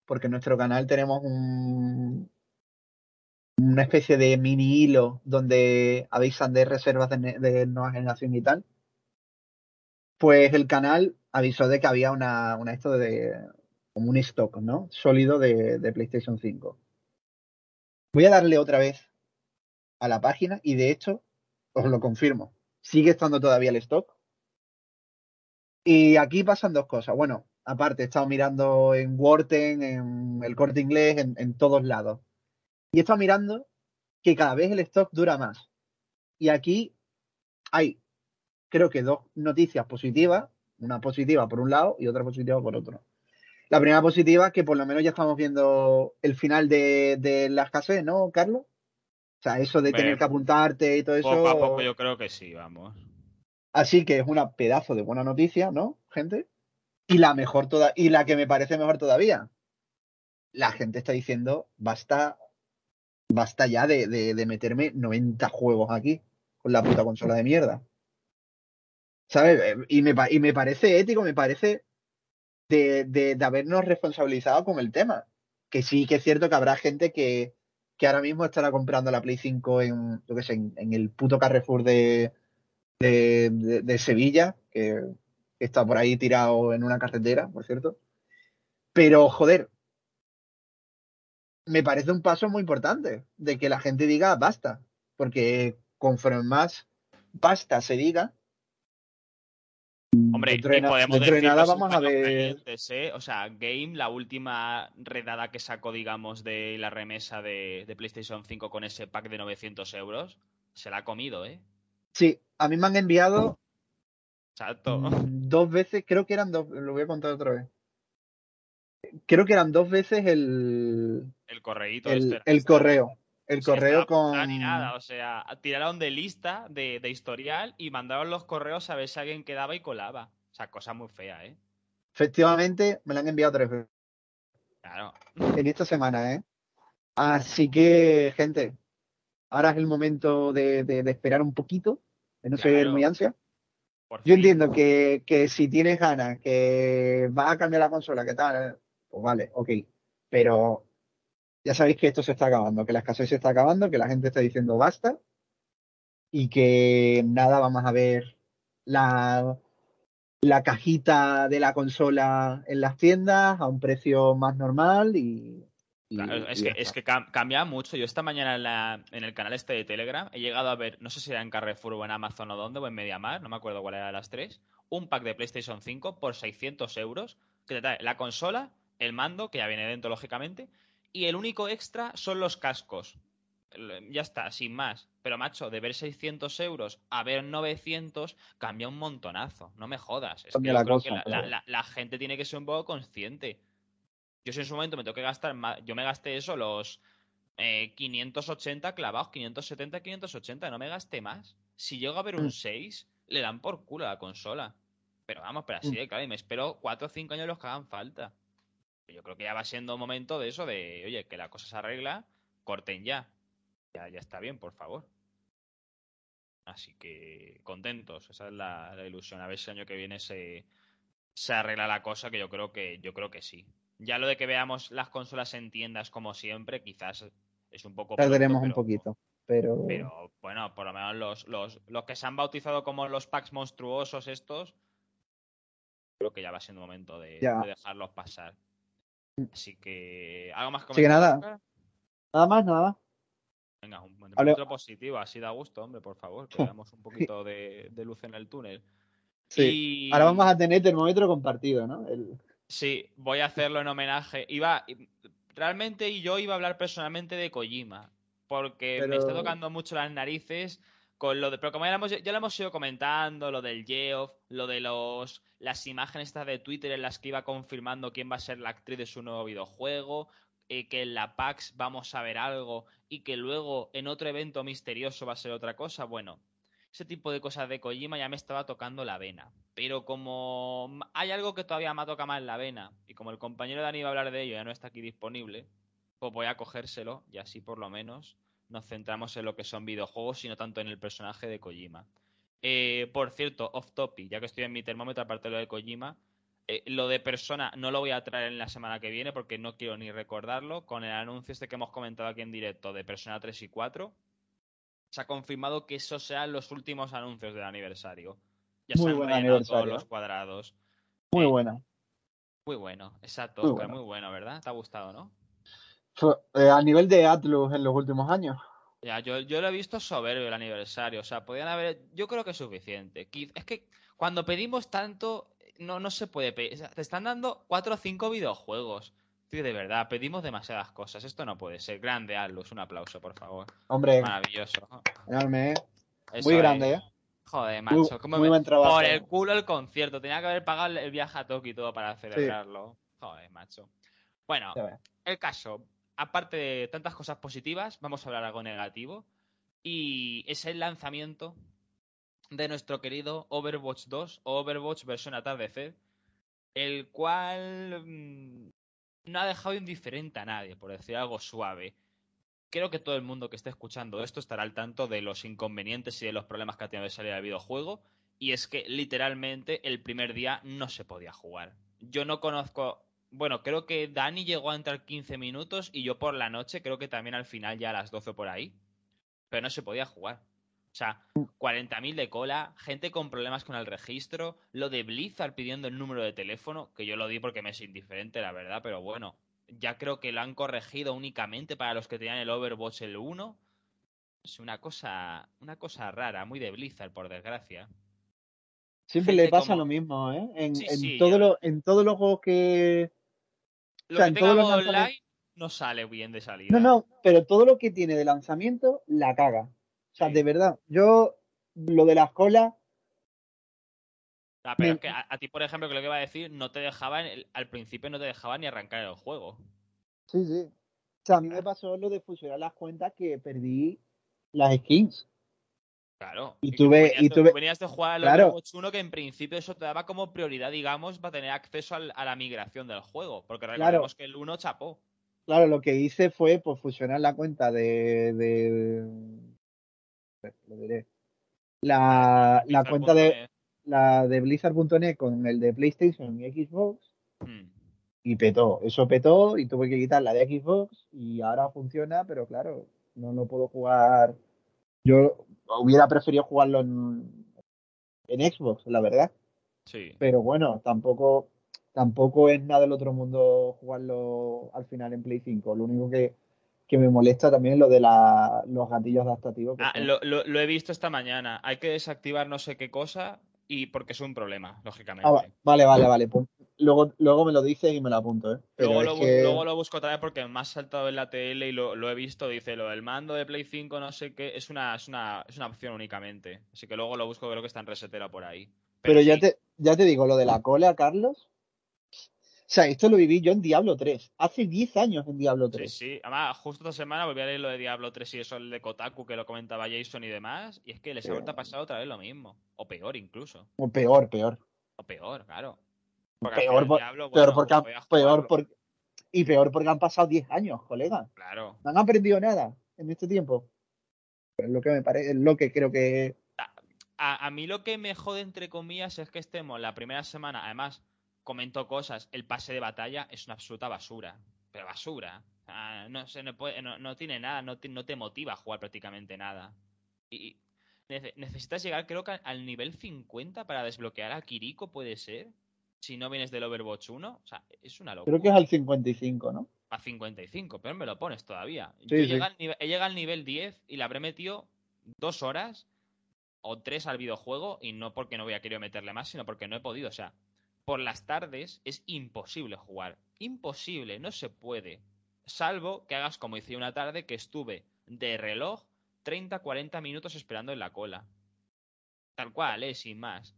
porque en nuestro canal tenemos un, una especie de mini hilo donde avisan de reservas de, nueva generación y tal, pues el canal avisó de que había una, una esto de como un stock, ¿no? Sólido de, de PlayStation 5. Voy a darle otra vez a la página y de hecho os lo confirmo. Sigue estando todavía el stock. Y aquí pasan dos cosas. Bueno, aparte he estado mirando en Worten, en el corte inglés, en, en todos lados. Y he estado mirando que cada vez el stock dura más. Y aquí hay, creo que dos noticias positivas, una positiva por un lado y otra positiva por otro. La primera positiva es que por lo menos ya estamos viendo el final de, de la escasez, ¿no, Carlos? O sea, eso de tener que apuntarte y todo eso. Poco a poco yo creo que sí, vamos. Así que es una pedazo de buena noticia, ¿no, gente? Y la mejor toda, y la que me parece mejor todavía. La gente está diciendo, basta basta ya de, de, meterme 90 juegos aquí con la puta consola de mierda. ¿Sabes? Eh, y me, y me parece ético, me parece de, de, habernos responsabilizado con el tema. Que sí que es cierto que habrá gente que, que ahora mismo estará comprando la Play 5 en, en, el puto Carrefour de, de, Sevilla, que está por ahí tirado en una carretera, por cierto. Pero, joder, me parece un paso muy importante de que la gente diga basta, porque conforme más basta se diga, Hombre, y podemos decir nada vamos a ver. ¿eh? O sea, Game, la última redada que sacó, digamos, de la remesa de, PlayStation 5 con ese pack de 900 euros, se la ha comido, ¿eh? Sí, a mí me han enviado. Exacto. Mm, dos veces, creo que eran dos, lo voy a contar otra vez. Creo que eran dos veces el. El correíto. El, este, el correo. El correo con. Ni nada, o sea, tiraron de lista, de, historial y mandaron los correos a ver si alguien quedaba y colaba. O sea, cosa muy fea, ¿eh? Efectivamente, me la han enviado tres veces. Claro. En esta semana, ¿eh? Así que, gente, ahora es el momento de, esperar un poquito, de no ser muy ansia. Yo entiendo que, que, si tienes ganas, que vas a cambiar la consola, que tal, pues vale, ok. Pero ya sabéis que esto se está acabando, que la escasez se está acabando, que la gente está diciendo basta y que nada, vamos a ver la, la cajita de la consola en las tiendas a un precio más normal y... es, que, es que cambia mucho. Yo esta mañana en, la, en, el canal este de Telegram he llegado a ver, no sé si era en Carrefour o en Amazon o dónde, o en Mediamar, no me acuerdo cuál era de las tres, un pack de PlayStation 5 por 600 euros que te trae la consola, el mando, que ya viene dentro lógicamente, y el único extra son los cascos. Ya está, sin más. Pero macho, de ver 600 euros a ver 900 cambia un montonazo. No me jodas. Es que creo que la, gente tiene que ser un poco consciente. Yo si en su momento me tengo que gastar más, yo me gasté eso, los 580 eh, clavados, 570, 580, no me gasté más. Si llego a ver un 6, mm. le dan por culo a la consola. Pero vamos, pero así mm. de claro, y me espero 4 o 5 años los que hagan falta. Yo creo que ya va siendo momento de eso, de, oye, que la cosa se arregla, corten ya. Ya, ya está bien, por favor. Así que contentos, esa es la, ilusión. A ver si el año que viene se, se arregla la cosa, que yo creo que, yo creo que sí. Ya lo de que veamos las consolas en tiendas como siempre, quizás es un poco. Perderemos un poquito. Pero... pero bueno, por lo menos los, los, los que se han bautizado como los packs monstruosos estos, creo que ya va siendo momento de dejarlos pasar. Así que, ¿algo más que nada. Nada más, nada más. Venga, un momento positivo, así da gusto, hombre, por favor, que veamos un poquito de, luz en el túnel. Sí. Ahora vamos a tener termómetro compartido, ¿no? Sí, voy a hacerlo en homenaje. Iba, realmente yo iba a hablar personalmente de Kojima, porque me está tocando mucho las narices con lo de, pero como ya lo, hemos, ido comentando, lo del Geoff, lo de los las imágenes estas de Twitter en las que iba confirmando quién va a ser la actriz de su nuevo videojuego, eh, que en la PAX vamos a ver algo y que luego en otro evento misterioso va a ser otra cosa, bueno, ese tipo de cosas de Kojima ya me estaba tocando la vena. Pero como hay algo que todavía me toca más la vena, y como el compañero Dani va a hablar de ello, ya no está aquí disponible, pues voy a cogérselo y así por lo menos nos centramos en lo que son videojuegos, sino tanto en el personaje de Kojima. Eh, por cierto, off topic, ya que estoy en mi termómetro, aparte de lo de Kojima, eh, lo de persona no lo voy a traer en la semana que viene porque no quiero ni recordarlo. Con el anuncio este que hemos comentado aquí en directo de Persona 3 y 4, se ha confirmado que esos serán los últimos anuncios del aniversario. Ya muy se han todos los cuadrados. Muy eh, bueno. Muy bueno, exacto, muy, bueno. muy bueno, ¿verdad? ¿Te ha gustado, no? Eh, a nivel de Atlus en los últimos años. Ya, yo, yo lo he visto soberbio el aniversario. O sea, podían haber. Yo creo que es suficiente. Es que cuando pedimos tanto, no, no se puede pedir. te están dando cuatro o cinco videojuegos. Tío, de verdad, pedimos demasiadas cosas. Esto no puede ser. Grande, Atlus. Un aplauso, por favor. Hombre. Maravilloso. Enorme, ¿eh? Muy grande, ¿eh? Joder, macho. Muy, buen trabajo. Por el culo el concierto. Tenía que haber pagado el viaje a Tokio y todo para celebrarlo. Joder, macho. Bueno, el caso aparte de tantas cosas positivas, vamos a hablar algo negativo. Y es el lanzamiento de nuestro querido Overwatch 2 o Overwatch versión atardecer, el cual mm, no ha dejado indiferente a nadie, por decir algo suave. Creo que todo el mundo que esté escuchando esto estará al tanto de los inconvenientes y de los problemas que ha tenido de salir el videojuego. Y es que literalmente el primer día no se podía jugar. Yo no conozco bueno, creo que Dani llegó a entrar 15 minutos y yo por la noche, creo que también al final ya a las 12 por ahí. Pero no se podía jugar. O sea, 40.000 de cola, gente con problemas con el registro, lo de Blizzard pidiendo el número de teléfono, que yo lo di porque me es indiferente, la verdad, pero bueno, ya creo que lo han corregido únicamente para los que tenían el Overwatch el 1. Es una cosa, una cosa rara, muy de Blizzard, por desgracia. Siempre le pasa lo mismo, ¿eh? En, todo en todos los juegos que... Lo que tenga online no sale bien de salida. No, no, pero todo lo que tiene de lanzamiento la caga. O sea, de verdad, yo lo de las colas. Ah, pero es que a, ti, por ejemplo, que lo que iba a decir, no te dejaban, al principio no te dejaban ni arrancar el juego. Sí, sí. O sea, a mí me pasó lo de fusionar las cuentas que perdí las skins. Claro. Y, tuve, y tuve... venías de jugar al claro. 1 que en principio eso te daba como prioridad, digamos, para tener acceso a la migración del juego. Porque recordemos que el 1 chapó. Claro, lo que hice fue pues, fusionar la cuenta de, lo diré. La, la cuenta de la de Blizzard.net con el de PlayStation y Xbox hmm. y petó. Eso petó y tuve que quitar la de Xbox y ahora funciona, pero claro, no lo puedo jugar. Yo hubiera preferido jugarlo en, en Xbox, la verdad. Sí. Pero bueno, tampoco tampoco es nada del otro mundo jugarlo al final en Play 5. Lo único que que me molesta también lo de los gatillos adaptativos. Ah, lo, he visto esta mañana. Hay que desactivar no sé qué cosa y porque es un problema, lógicamente. Ah, vale, vale, vale. Pues luego, luego me lo dices y me lo apunto, ¿eh? luego, lo, busco otra vez porque me ha saltado en la tele y lo, he visto. Dice lo del mando de Play 5, no sé qué. Es una, es una, es una opción únicamente. Así que luego lo busco, creo que está en resetera por ahí. Pero, ya, te, ya te digo, lo de la cola, Carlos, sea, esto lo viví yo en Diablo 3. Hace 10 años en Diablo 3. Sí, sí. Además, justo esta semana volví a leer lo de Diablo 3 y eso el de Kotaku que lo comentaba Jason y demás. Y es que les ha vuelto a pasar otra vez lo mismo. O peor incluso. O peor, peor. O peor, claro. peor, peor porque han, peor porque, y peor porque han pasado 10 años, colega. Claro. No han aprendido nada en este tiempo. es lo que me parece, es lo que creo que. A, a mí lo que me jode, entre comillas, es que estemos la primera semana, además comento cosas, el pase de batalla es una absoluta basura. Pero basura. no, se, no, puede, no, tiene nada, no te, no te motiva a jugar prácticamente nada. Y necesitas llegar, creo que al nivel 50 para desbloquear a Kiriko, puede ser. Si no vienes del Overwatch 1. O sea, es una locura. Creo que es al 55, ¿no? A 55, pero me lo pones todavía. Yo he llegado al nivel 10 y le habré metido dos horas o tres al videojuego y no porque no voy a querer meterle más, sino porque no he podido. O sea, por las tardes es imposible jugar. Imposible, no se puede. Salvo que hagas como hice una tarde que estuve de reloj 30-40 minutos esperando en la cola. Tal cual, ¿eh? sin más.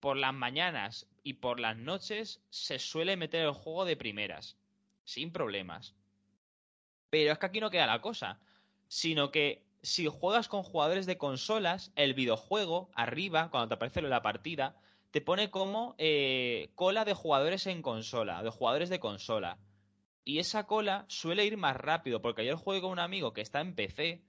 Por las mañanas y por las noches se suele meter el juego de primeras, sin problemas. Pero es que aquí no queda la cosa, sino que si juegas con jugadores de consolas, el videojuego, arriba, cuando te aparece la partida, te pone como eh, cola de jugadores en consola, de jugadores de consola. Y esa cola suele ir más rápido, porque ayer jugué con un amigo que está en PC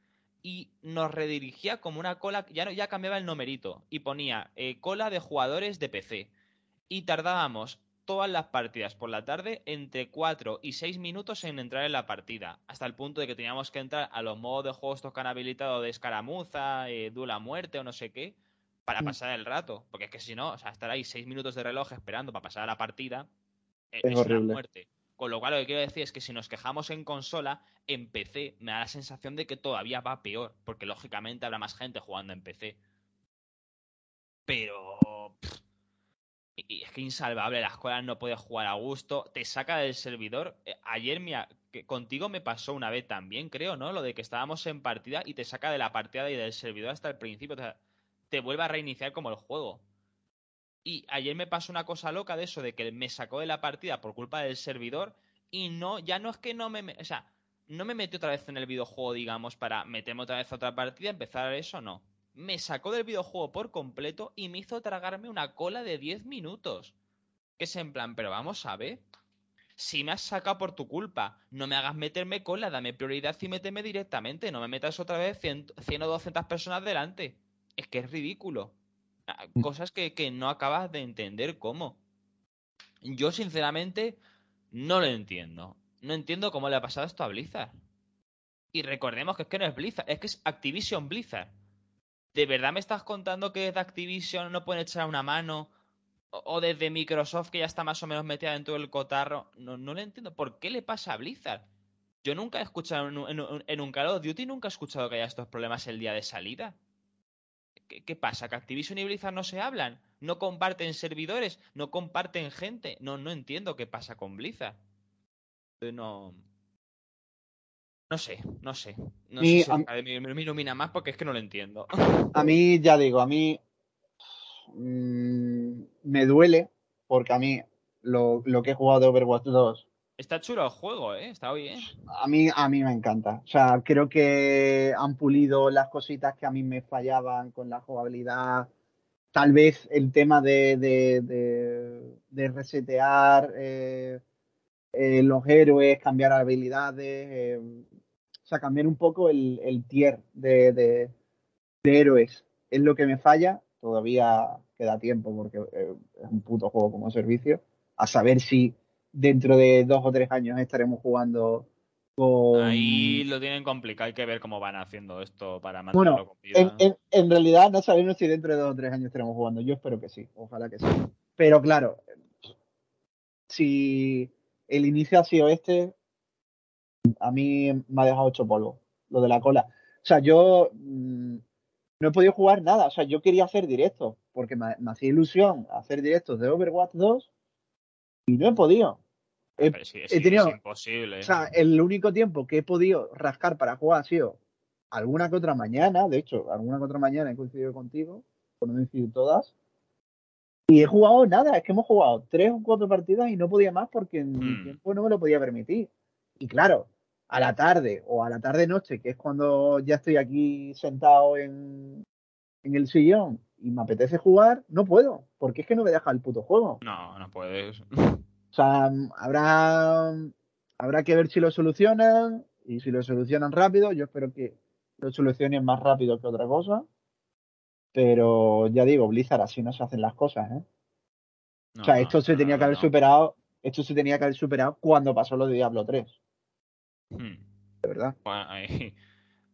y nos redirigía como una cola, ya, ya cambiaba el numerito y ponía eh, cola de jugadores de PC. Y tardábamos todas las partidas por la tarde entre 4 y 6 minutos en entrar en la partida, hasta el punto de que teníamos que entrar a los modos de juegos que han habilitado de escaramuza, eh, dula muerte o no sé qué, para mm. pasar el rato. Porque es que si no, o sea, estar ahí seis minutos de reloj esperando para pasar a la partida eh, es, una muerte. Con lo cual lo que quiero decir es que si nos quejamos en consola, en PC me da la sensación de que todavía va peor, porque lógicamente habrá más gente jugando en PC. Pero... y es que insalvable, las cosas no puedes jugar a gusto, te saca del servidor. Eh, ayer que contigo me pasó una vez también, creo, ¿no? Lo de que estábamos en partida y te saca de la partida y del servidor hasta el principio te vuelve a reiniciar como el juego. Y ayer me pasó una cosa loca de eso, de que me sacó de la partida por culpa del servidor y no, ya no es que no me, o sea, no me otra vez en el videojuego, digamos, para meterme otra vez a otra partida, empezar eso, no. Me sacó del videojuego por completo y me hizo tragarme una cola de 10 minutos. Que es en plan, pero vamos a ver. Si me has sacado por tu culpa, no me hagas meterme cola, dame prioridad y méteme directamente, no me metas otra vez 100, 100 o 200 personas delante es que es ridículo. Ah, mm. Cosas que, no acabas de entender cómo. Yo, sinceramente, no lo entiendo. No entiendo cómo le ha pasado esto a Blizzard. Y recordemos que es que no es Blizzard, es que es Activision Blizzard. ¿De verdad me estás contando que desde Activision no pueden echar una mano? O, desde Microsoft, que ya está más o menos metida dentro del cotarro. No, no le entiendo. ¿Por qué le pasa a Blizzard? Yo nunca he escuchado en, un Call of Duty, nunca he escuchado que haya estos problemas el día de salida. ¿Qué, pasa? ¿Que Activision y Blizzard no se hablan? ¿No comparten servidores? ¿No comparten gente? No, no entiendo qué pasa con Blizzard. No. No sé, no sé. No sé si me, ilumina más porque es que no lo entiendo. A mí, ya digo, a mí mm, me duele porque a mí lo, lo, que he jugado de Overwatch 2 Está chulo el juego, ¿eh? Está bien. A mí, a mí me encanta. O sea, creo que han pulido las cositas que a mí me fallaban con la jugabilidad. Tal vez el tema de, resetear eh, eh, los héroes, cambiar habilidades. Eh, o sea, cambiar un poco el, el tier de, héroes. Es lo que me falla. Todavía queda tiempo porque es un puto juego como servicio. A saber si dentro de dos o tres años estaremos jugando con... Ahí lo tienen complicado, hay que ver cómo van haciendo esto para mantenerlo bueno, En, en, realidad no sabemos si dentro de dos o tres años estaremos jugando, yo espero que sí, ojalá que sí. Pero claro, si el inicio ha sido este, a mí me ha dejado ocho polvo, lo de la cola. O sea, yo mm, no he podido jugar nada, o sea, yo quería hacer directos, porque me, me hacía ilusión hacer directos de Overwatch 2 y no he podido. He, tenido, es imposible. O sea, el único tiempo que he podido rascar para jugar ha sido alguna que otra mañana. De hecho, alguna que otra mañana he coincidido contigo, por no decir todas. Y he jugado nada, es que hemos jugado tres o cuatro partidas y no podía más porque en mi hmm. tiempo no me lo podía permitir. Y claro, a la tarde o a la tarde-noche, que es cuando ya estoy aquí sentado en, en el sillón y me apetece jugar, no puedo, porque es que no me deja el puto juego. No, no puedes. O sea, habrá, habrá que ver si lo solucionan y si lo solucionan rápido. Yo espero que lo solucionen más rápido que otra cosa. Pero ya digo, Blizzard, así no se hacen las cosas, ¿eh? o sea, esto se tenía que haber superado. Esto se tenía que haber superado cuando pasó lo de Diablo 3. Hmm. De verdad. Bueno, ahí,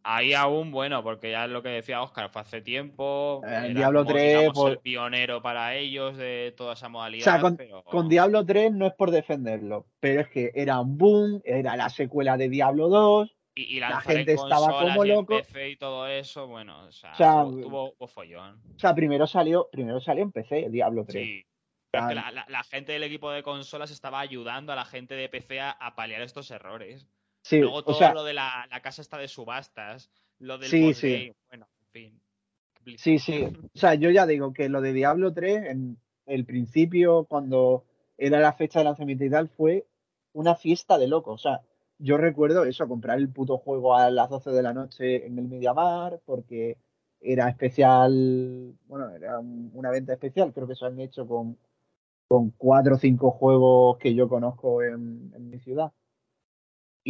Ahí aún, bueno, porque ya es lo que decía Oscar, fue hace tiempo. El Diablo 3. Por... el pionero para ellos de toda esa modalidad. O sea, con, Diablo 3 no es por defenderlo, pero es que era un boom, era la secuela de Diablo 2. Y, la gente estaba como loco. Y, PC y todo eso, bueno, o sea, tuvo, follón. O sea, primero salió, primero salió en PC el Diablo 3. Sí. la, gente del equipo de consolas estaba ayudando a la gente de PC a, a paliar estos errores. Sí, Luego todo lo de la, casa está de subastas, lo del sí, sí. bueno, en fin. Sí, sí. O sea, yo ya digo que lo de Diablo 3, en el principio, cuando era la fecha de lanzamiento y tal, fue una fiesta de locos. O sea, yo recuerdo eso, comprar el puto juego a las 12 de la noche en el Mediamar, porque era especial, bueno, era una venta especial, creo que se han hecho con, con cuatro o cinco juegos que yo conozco en mi ciudad.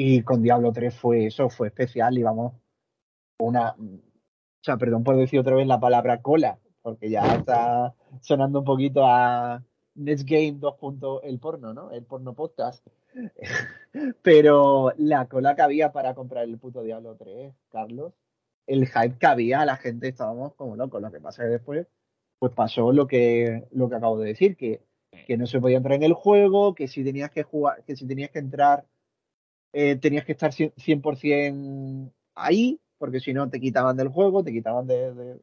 Y con Diablo 3 fue eso, fue especial y vamos, una, o sea, perdón por decir otra vez la palabra cola, porque ya está sonando un poquito a Next Game 2. el porno, ¿no? El porno podcast. Pero la cola que había para comprar el puto Diablo 3, Carlos, el hype que había, la gente estábamos como locos. Lo que pasa es que después, pues pasó lo que, lo que acabo de decir, que, que no se podía entrar en el juego, que si tenías que jugar, que si tenías que entrar eh, tenías que estar 100% ahí, porque si no te quitaban del juego, te quitaban de...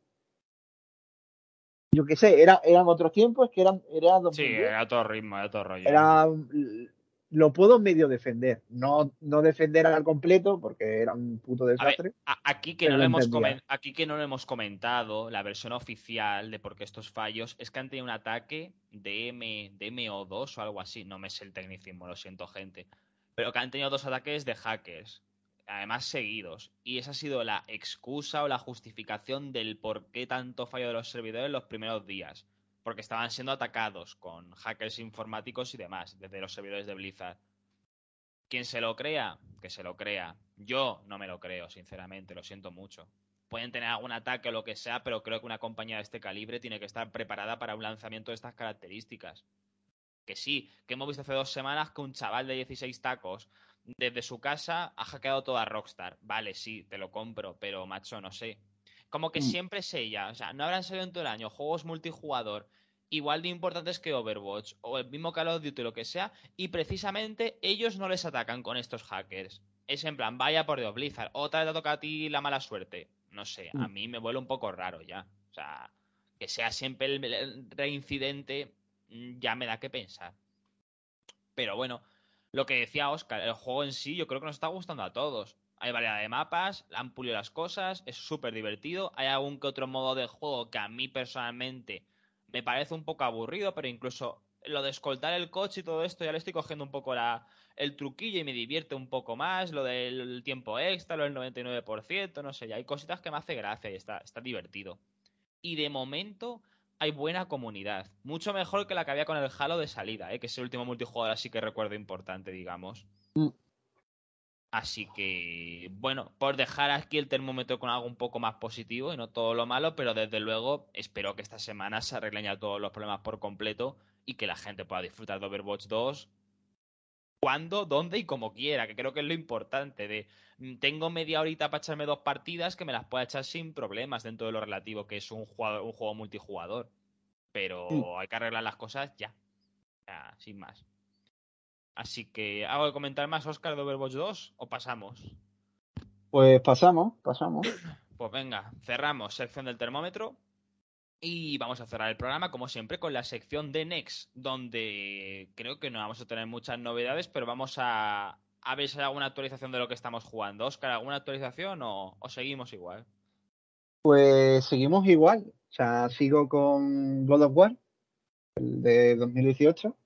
Yo qué sé, era, eran otros tiempos, que eran... Era sí, era todo ritmo, era todo rollo. Era, lo puedo medio defender, no, no defender al completo, porque era un puto desastre. aquí, que no lo hemos aquí que no lo hemos comentado, la versión oficial de por qué estos fallos es que han tenido un ataque de, M, de MO2 o algo así, no me sé el tecnicismo, lo siento gente pero que han tenido dos ataques de hackers, además seguidos. Y esa ha sido la excusa o la justificación del por qué tanto fallo de los servidores los primeros días. Porque estaban siendo atacados con hackers informáticos y demás, desde los servidores de Blizzard. Quien se lo crea, que se lo crea. Yo no me lo creo, sinceramente, lo siento mucho. Pueden tener algún ataque o lo que sea, pero creo que una compañía de este calibre tiene que estar preparada para un lanzamiento de estas características que sí, que hemos visto hace dos semanas que un chaval de 16 tacos desde su casa ha hackeado toda Rockstar. Vale, sí, te lo compro, pero macho, no sé. Como que mm. siempre es ella. O sea, no habrán salido en todo el año juegos multijugador igual de importantes que Overwatch o el mismo Call of Duty o lo que sea, y precisamente ellos no les atacan con estos hackers. Es en plan, vaya por Dios, Blizzard, otra vez te toca a ti la mala suerte. No sé, a mm. mí me vuelve un poco raro ya. O sea, que sea siempre el reincidente ya me da que pensar. Pero bueno, lo que decía Oscar, el juego en sí yo creo que nos está gustando a todos. Hay variedad de mapas, han pulido las cosas, es súper divertido. Hay algún que otro modo de juego que a mí personalmente me parece un poco aburrido, pero incluso lo de escoltar el coche y todo esto ya le estoy cogiendo un poco la, el truquillo y me divierte un poco más. Lo del tiempo extra, lo del 99%, no sé, ya hay cositas que me hace gracia y está, está divertido. Y de momento hay buena comunidad. Mucho mejor que la que había con el Halo de salida, ¿eh? que es el último multijugador así que recuerdo importante, digamos. Mm. Así que, bueno, por dejar aquí el termómetro con algo un poco más positivo y no todo lo malo, pero desde luego espero que esta semana se arreglen ya todos los problemas por completo y que la gente pueda disfrutar de Overwatch 2 cuando, dónde y como quiera, que creo que es lo importante de mm, tengo media horita para echarme dos partidas que me las pueda echar sin problemas dentro de lo relativo que es un, un juego multijugador. Pero hay que arreglar las cosas ya. ya sin más. Así que, ¿hago de comentar más, Oscar, de Overwatch 2 o pasamos? Pues pasamos, pasamos. Pues venga, cerramos sección del termómetro y vamos a cerrar el programa, como siempre, con la sección de Next, donde creo que no vamos a tener muchas novedades, pero vamos a, a ver si hay alguna actualización de lo que estamos jugando. Oscar, ¿alguna actualización o, o seguimos igual? Pues seguimos igual. O sea, sigo con God of War, el de 2018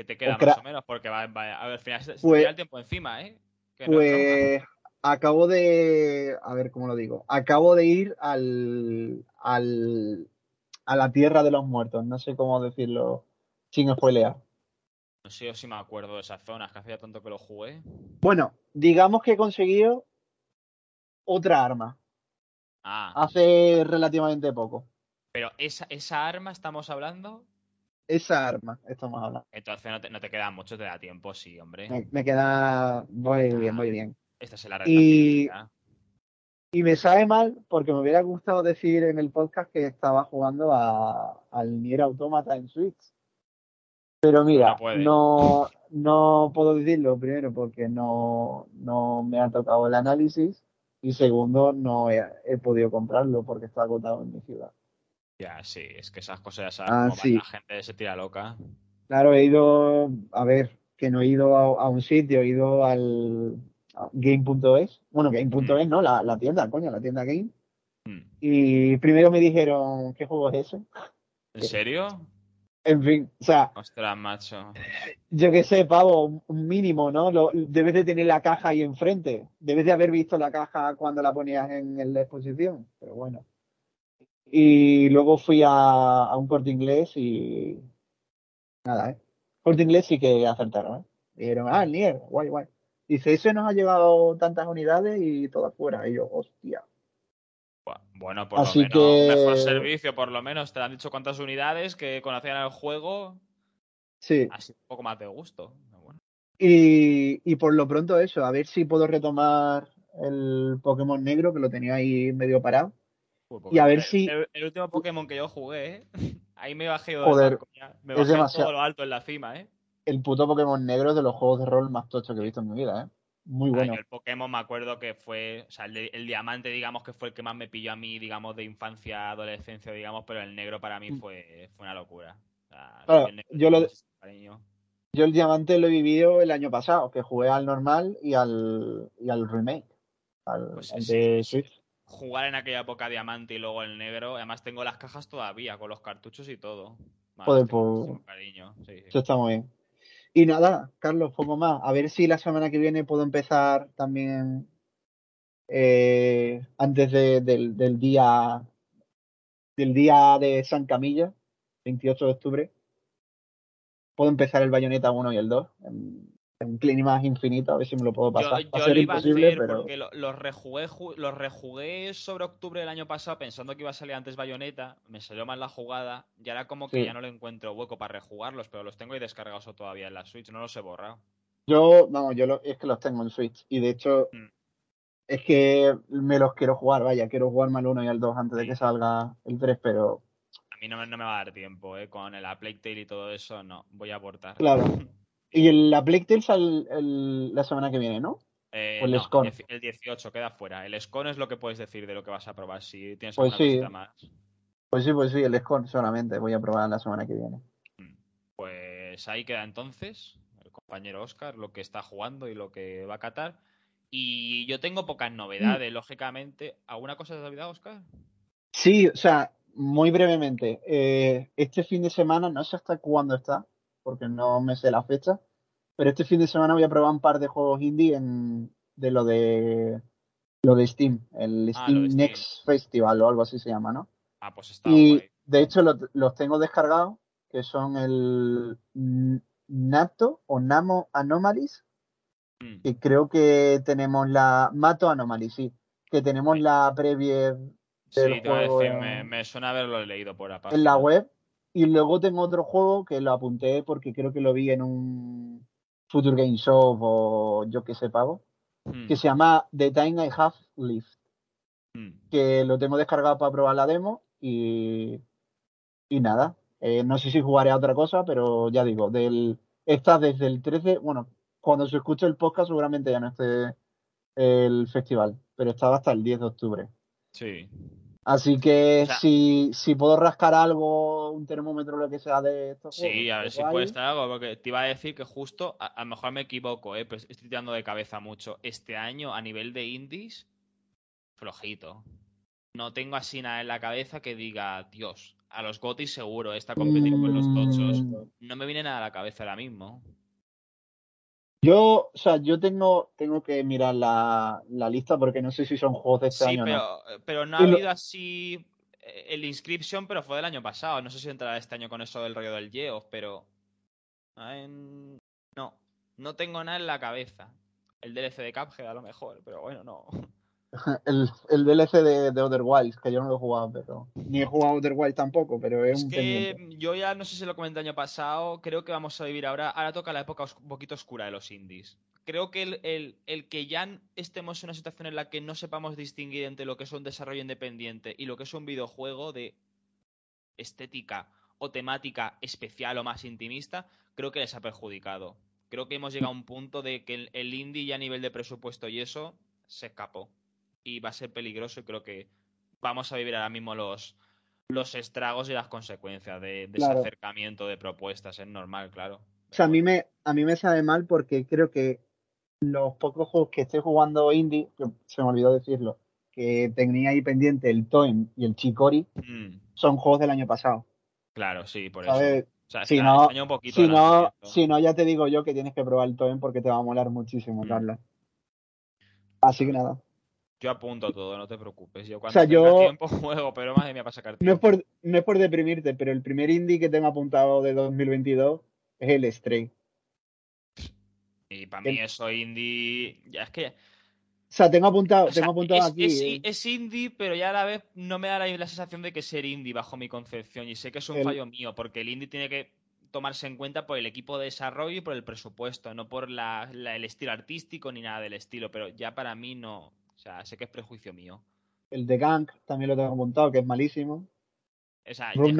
que te queda más o menos, porque va, a ver, al final se, pues, el tiempo encima, ¿eh? pues acabo de, a ver cómo lo digo, acabo de ir al, al, a la tierra de los muertos, no sé cómo decirlo sin spoilear. No sé si me acuerdo de esas zonas, que hacía tanto que lo jugué. Bueno, digamos que he conseguido otra arma. Ah. Hace relativamente poco. Pero esa, esa arma estamos hablando esa arma estamos hablando. Entonces no te, no te queda mucho, te da tiempo, sí, hombre. Me, queda. Voy bien, muy bien. Esta es la y, y me sabe mal porque me hubiera gustado decir en el podcast que estaba jugando a, al Nier Automata en Switch. Pero mira, no, no, puedo decirlo primero porque no, no me ha tocado el análisis y segundo no he, he podido comprarlo porque está agotado en mi ciudad. Ya, sí, es que esas cosas ya ah, la gente se tira loca. Claro, he ido, a ver, que no he ido a, un sitio, he ido al game.es, bueno, game.es, ¿no? La, tienda, coño, la tienda game. Hmm. Y primero me dijeron, ¿qué juego es ese? ¿En serio? En fin, o sea. Ostras, macho. Yo qué sé, pavo, un mínimo, ¿no? Lo, debes de tener la caja ahí enfrente. Debes de haber visto la caja cuando la ponías en la exposición. Pero bueno. Y luego fui a, un corte inglés y. Nada, ¿eh? Corte inglés sí que acertaron, ¿eh? Dijeron, ah, el Nier, guay, guay. Dice, ese nos ha llevado tantas unidades y todas fuera. Y yo, hostia. Bueno, por lo menos, mejor servicio, por lo menos. Te han dicho cuántas unidades que conocían el juego. Sí. Así un poco más de gusto. Y, y por lo pronto eso, a ver si puedo retomar el Pokémon negro, que lo tenía ahí medio parado. Y a ver si. El, último Pokémon que yo jugué, ¿eh? ahí me bajé Joder, Me bajé todo lo alto en la cima, ¿eh? El puto Pokémon negro es de los juegos de rol más tochos que he visto en mi vida, ¿eh? Muy bueno. el Pokémon me acuerdo que fue, o sea, el, diamante, digamos, que fue el que más me pilló a mí, digamos, de infancia, adolescencia, digamos, pero el negro para mí mm. fue, fue una locura. yo, lo, yo el diamante lo he vivido el año pasado, que jugué al normal y al, y al remake, al, pues de Swift jugar en aquella época diamante y luego el negro. Además tengo las cajas todavía con los cartuchos y todo. Joder, pues, cariño. Eso está muy bien. Y nada, Carlos, poco más. A ver si la semana que viene puedo empezar también eh, antes del, día del día de San Camilla, 28 de octubre. Puedo empezar el Bayonetta 1 y el 2 un más infinito, a ver si me lo puedo pasar. Yo, lo iba a hacer porque los rejugué, los rejugué sobre octubre del año pasado pensando que iba a salir antes Bayonetta, me salió mal la jugada y ahora como que ya no le encuentro hueco para rejugarlos, pero los tengo ahí descargados todavía en la Switch, no los he borrado. Yo, vamos, yo es que los tengo en Switch y de hecho mm. Es que me los quiero jugar, vaya, quiero jugarme al 1 y al 2 antes de que salga el 3, pero... A mí no me, no me va a dar tiempo, ¿eh? Con el Plague Tale y todo eso, no, voy a aportar. Claro. Y el, la Plague Tale sale la semana que viene, ¿no? Eh, el no, El 18 queda fuera. El Scon es lo que puedes decir de lo que vas a probar. Si tienes pues alguna sí. más. Pues sí, pues sí, el Scon solamente. Voy a probar la semana que viene. Mm. Pues ahí queda entonces el compañero Oscar, lo que está jugando y lo que va a catar. Y yo tengo pocas novedades, mm. lógicamente. ¿Alguna cosa de Navidad, Oscar? Sí, o sea, muy brevemente. Eh, este fin de semana, no sé hasta cuándo está, porque no me sé la fecha, pero este fin de semana voy a probar un par de juegos indie en, de lo de lo de Steam, el ah, Steam Next Festival o algo así se llama, ¿no? Ah, pues está Y de hecho los, tengo descargados, que son el Nato o Namo Anomalies, mm. que creo que tenemos la Mato Anomalies, sí, que tenemos la previa sí, me, me, suena haberlo leído por aparte. En la web y luego tengo otro juego que lo apunté porque creo que lo vi en un Future Game Show o yo que sé pago, hmm. que se llama The Time I Have Lived. Hmm. Que lo tengo descargado para probar la demo y, y nada. Eh, no sé si jugaré a otra cosa, pero ya digo, del, está desde el 13, bueno, cuando se escuche el podcast seguramente ya no esté el festival, pero estaba hasta el 10 de octubre. Sí. Así que si, si puedo rascar algo, un termómetro, lo que sea de esto. Sí, a ver si puede estar algo, porque te iba a decir que justo, a, lo mejor me equivoco, ¿eh? pero estoy tirando de cabeza mucho. Este año, a nivel de indies, flojito. No tengo así nada en la cabeza que diga, Dios, a los gotis seguro, está competir con los tochos. Mm. No me viene nada a la cabeza ahora mismo. Yo, o sea, yo tengo, tengo que mirar la, la lista porque no sé si son juegos de este año pero, no. pero no ha habido así eh, el Inscription, pero fue del año pasado. No sé si entrará este año con eso del rollo del Geoff, pero. No, no tengo nada en la cabeza. El DLC de Cuphead a lo mejor, pero bueno, no. el, el DLC de, de, Other Wilds, que yo no lo he jugado, pero. Ni he jugado Other Wilds tampoco, pero es, un que yo ya no sé si lo comenté el año pasado, creo que vamos a vivir ahora. Ahora toca la época un poquito oscura de los indies. Creo que el, el, el, que ya estemos en una situación en la que no sepamos distinguir entre lo que es un desarrollo independiente y lo que es un videojuego de estética o temática especial o más intimista, creo que les ha perjudicado. Creo que hemos llegado a un punto de que el, el indie ya a nivel de presupuesto y eso se escapó y va a ser peligroso y creo que vamos a vivir ahora mismo los, los estragos y las consecuencias de, ese acercamiento de propuestas. Es normal, claro. O sea, a mí, me, a mí me sabe mal porque creo que los pocos juegos que estoy jugando indie, se me olvidó decirlo, que tenía ahí pendiente el Toem y el Chicori, mm. son juegos del año pasado. Claro, sí, por eso. si, no, si, no, si no, ya te digo yo que tienes que probar el Toem porque te va a molar muchísimo, mm. Carla. Así que nada. Yo apunto todo, no te preocupes. Yo cuando tenga tiempo juego, pero madre mía, para sacar tiempo. No es, por, no es por deprimirte, pero el primer indie que tengo apuntado de 2022 es el Stray. Y para mí eso indie... Ya es que... O sea, tengo apuntado, tengo apuntado aquí. Es, es, indie, pero ya a la vez no me da la, sensación de que ser indie bajo mi concepción. Y sé que es un fallo mío, porque el indie tiene que tomarse en cuenta por el equipo de desarrollo y por el presupuesto, no por la, el estilo artístico ni nada del estilo. Pero ya para mí no, o sea, sé que es prejuicio mío. El de Gang también lo tengo montado, que es malísimo. O sea, Room,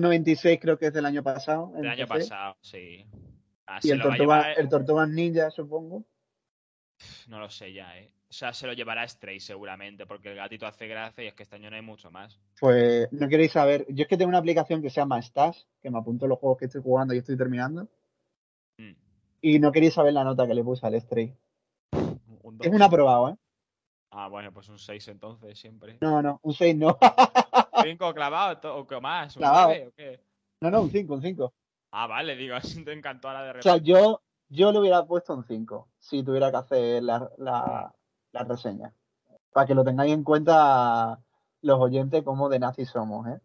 96 creo que es del año pasado. Del año pasado, sí. Ah, y el, tortuga, el Tortugas Ninja, supongo. No lo sé ya, ¿eh? O sea, se lo llevará Stray seguramente, porque el gatito hace gracia y es que este año no hay mucho más. Pues no queréis saber. Yo es que tengo una aplicación que se llama Stash, que me apunto los juegos que estoy jugando y estoy terminando. Mm. Y no queréis saber la nota que le puse al Stray. es un aprobado, ¿eh? Ah, bueno, pues un 6 entonces, siempre. No, no, un 6 no. ¿5 clavado o qué más? ¿Un clavado. o qué? No, no, un 5, un 5. Ah, vale, digo, así te encantó a la de repente. O sea, yo, yo le hubiera puesto un 5 si tuviera que hacer la, la, la reseña. Para que lo tengáis en cuenta los oyentes como de nazis somos, ¿eh?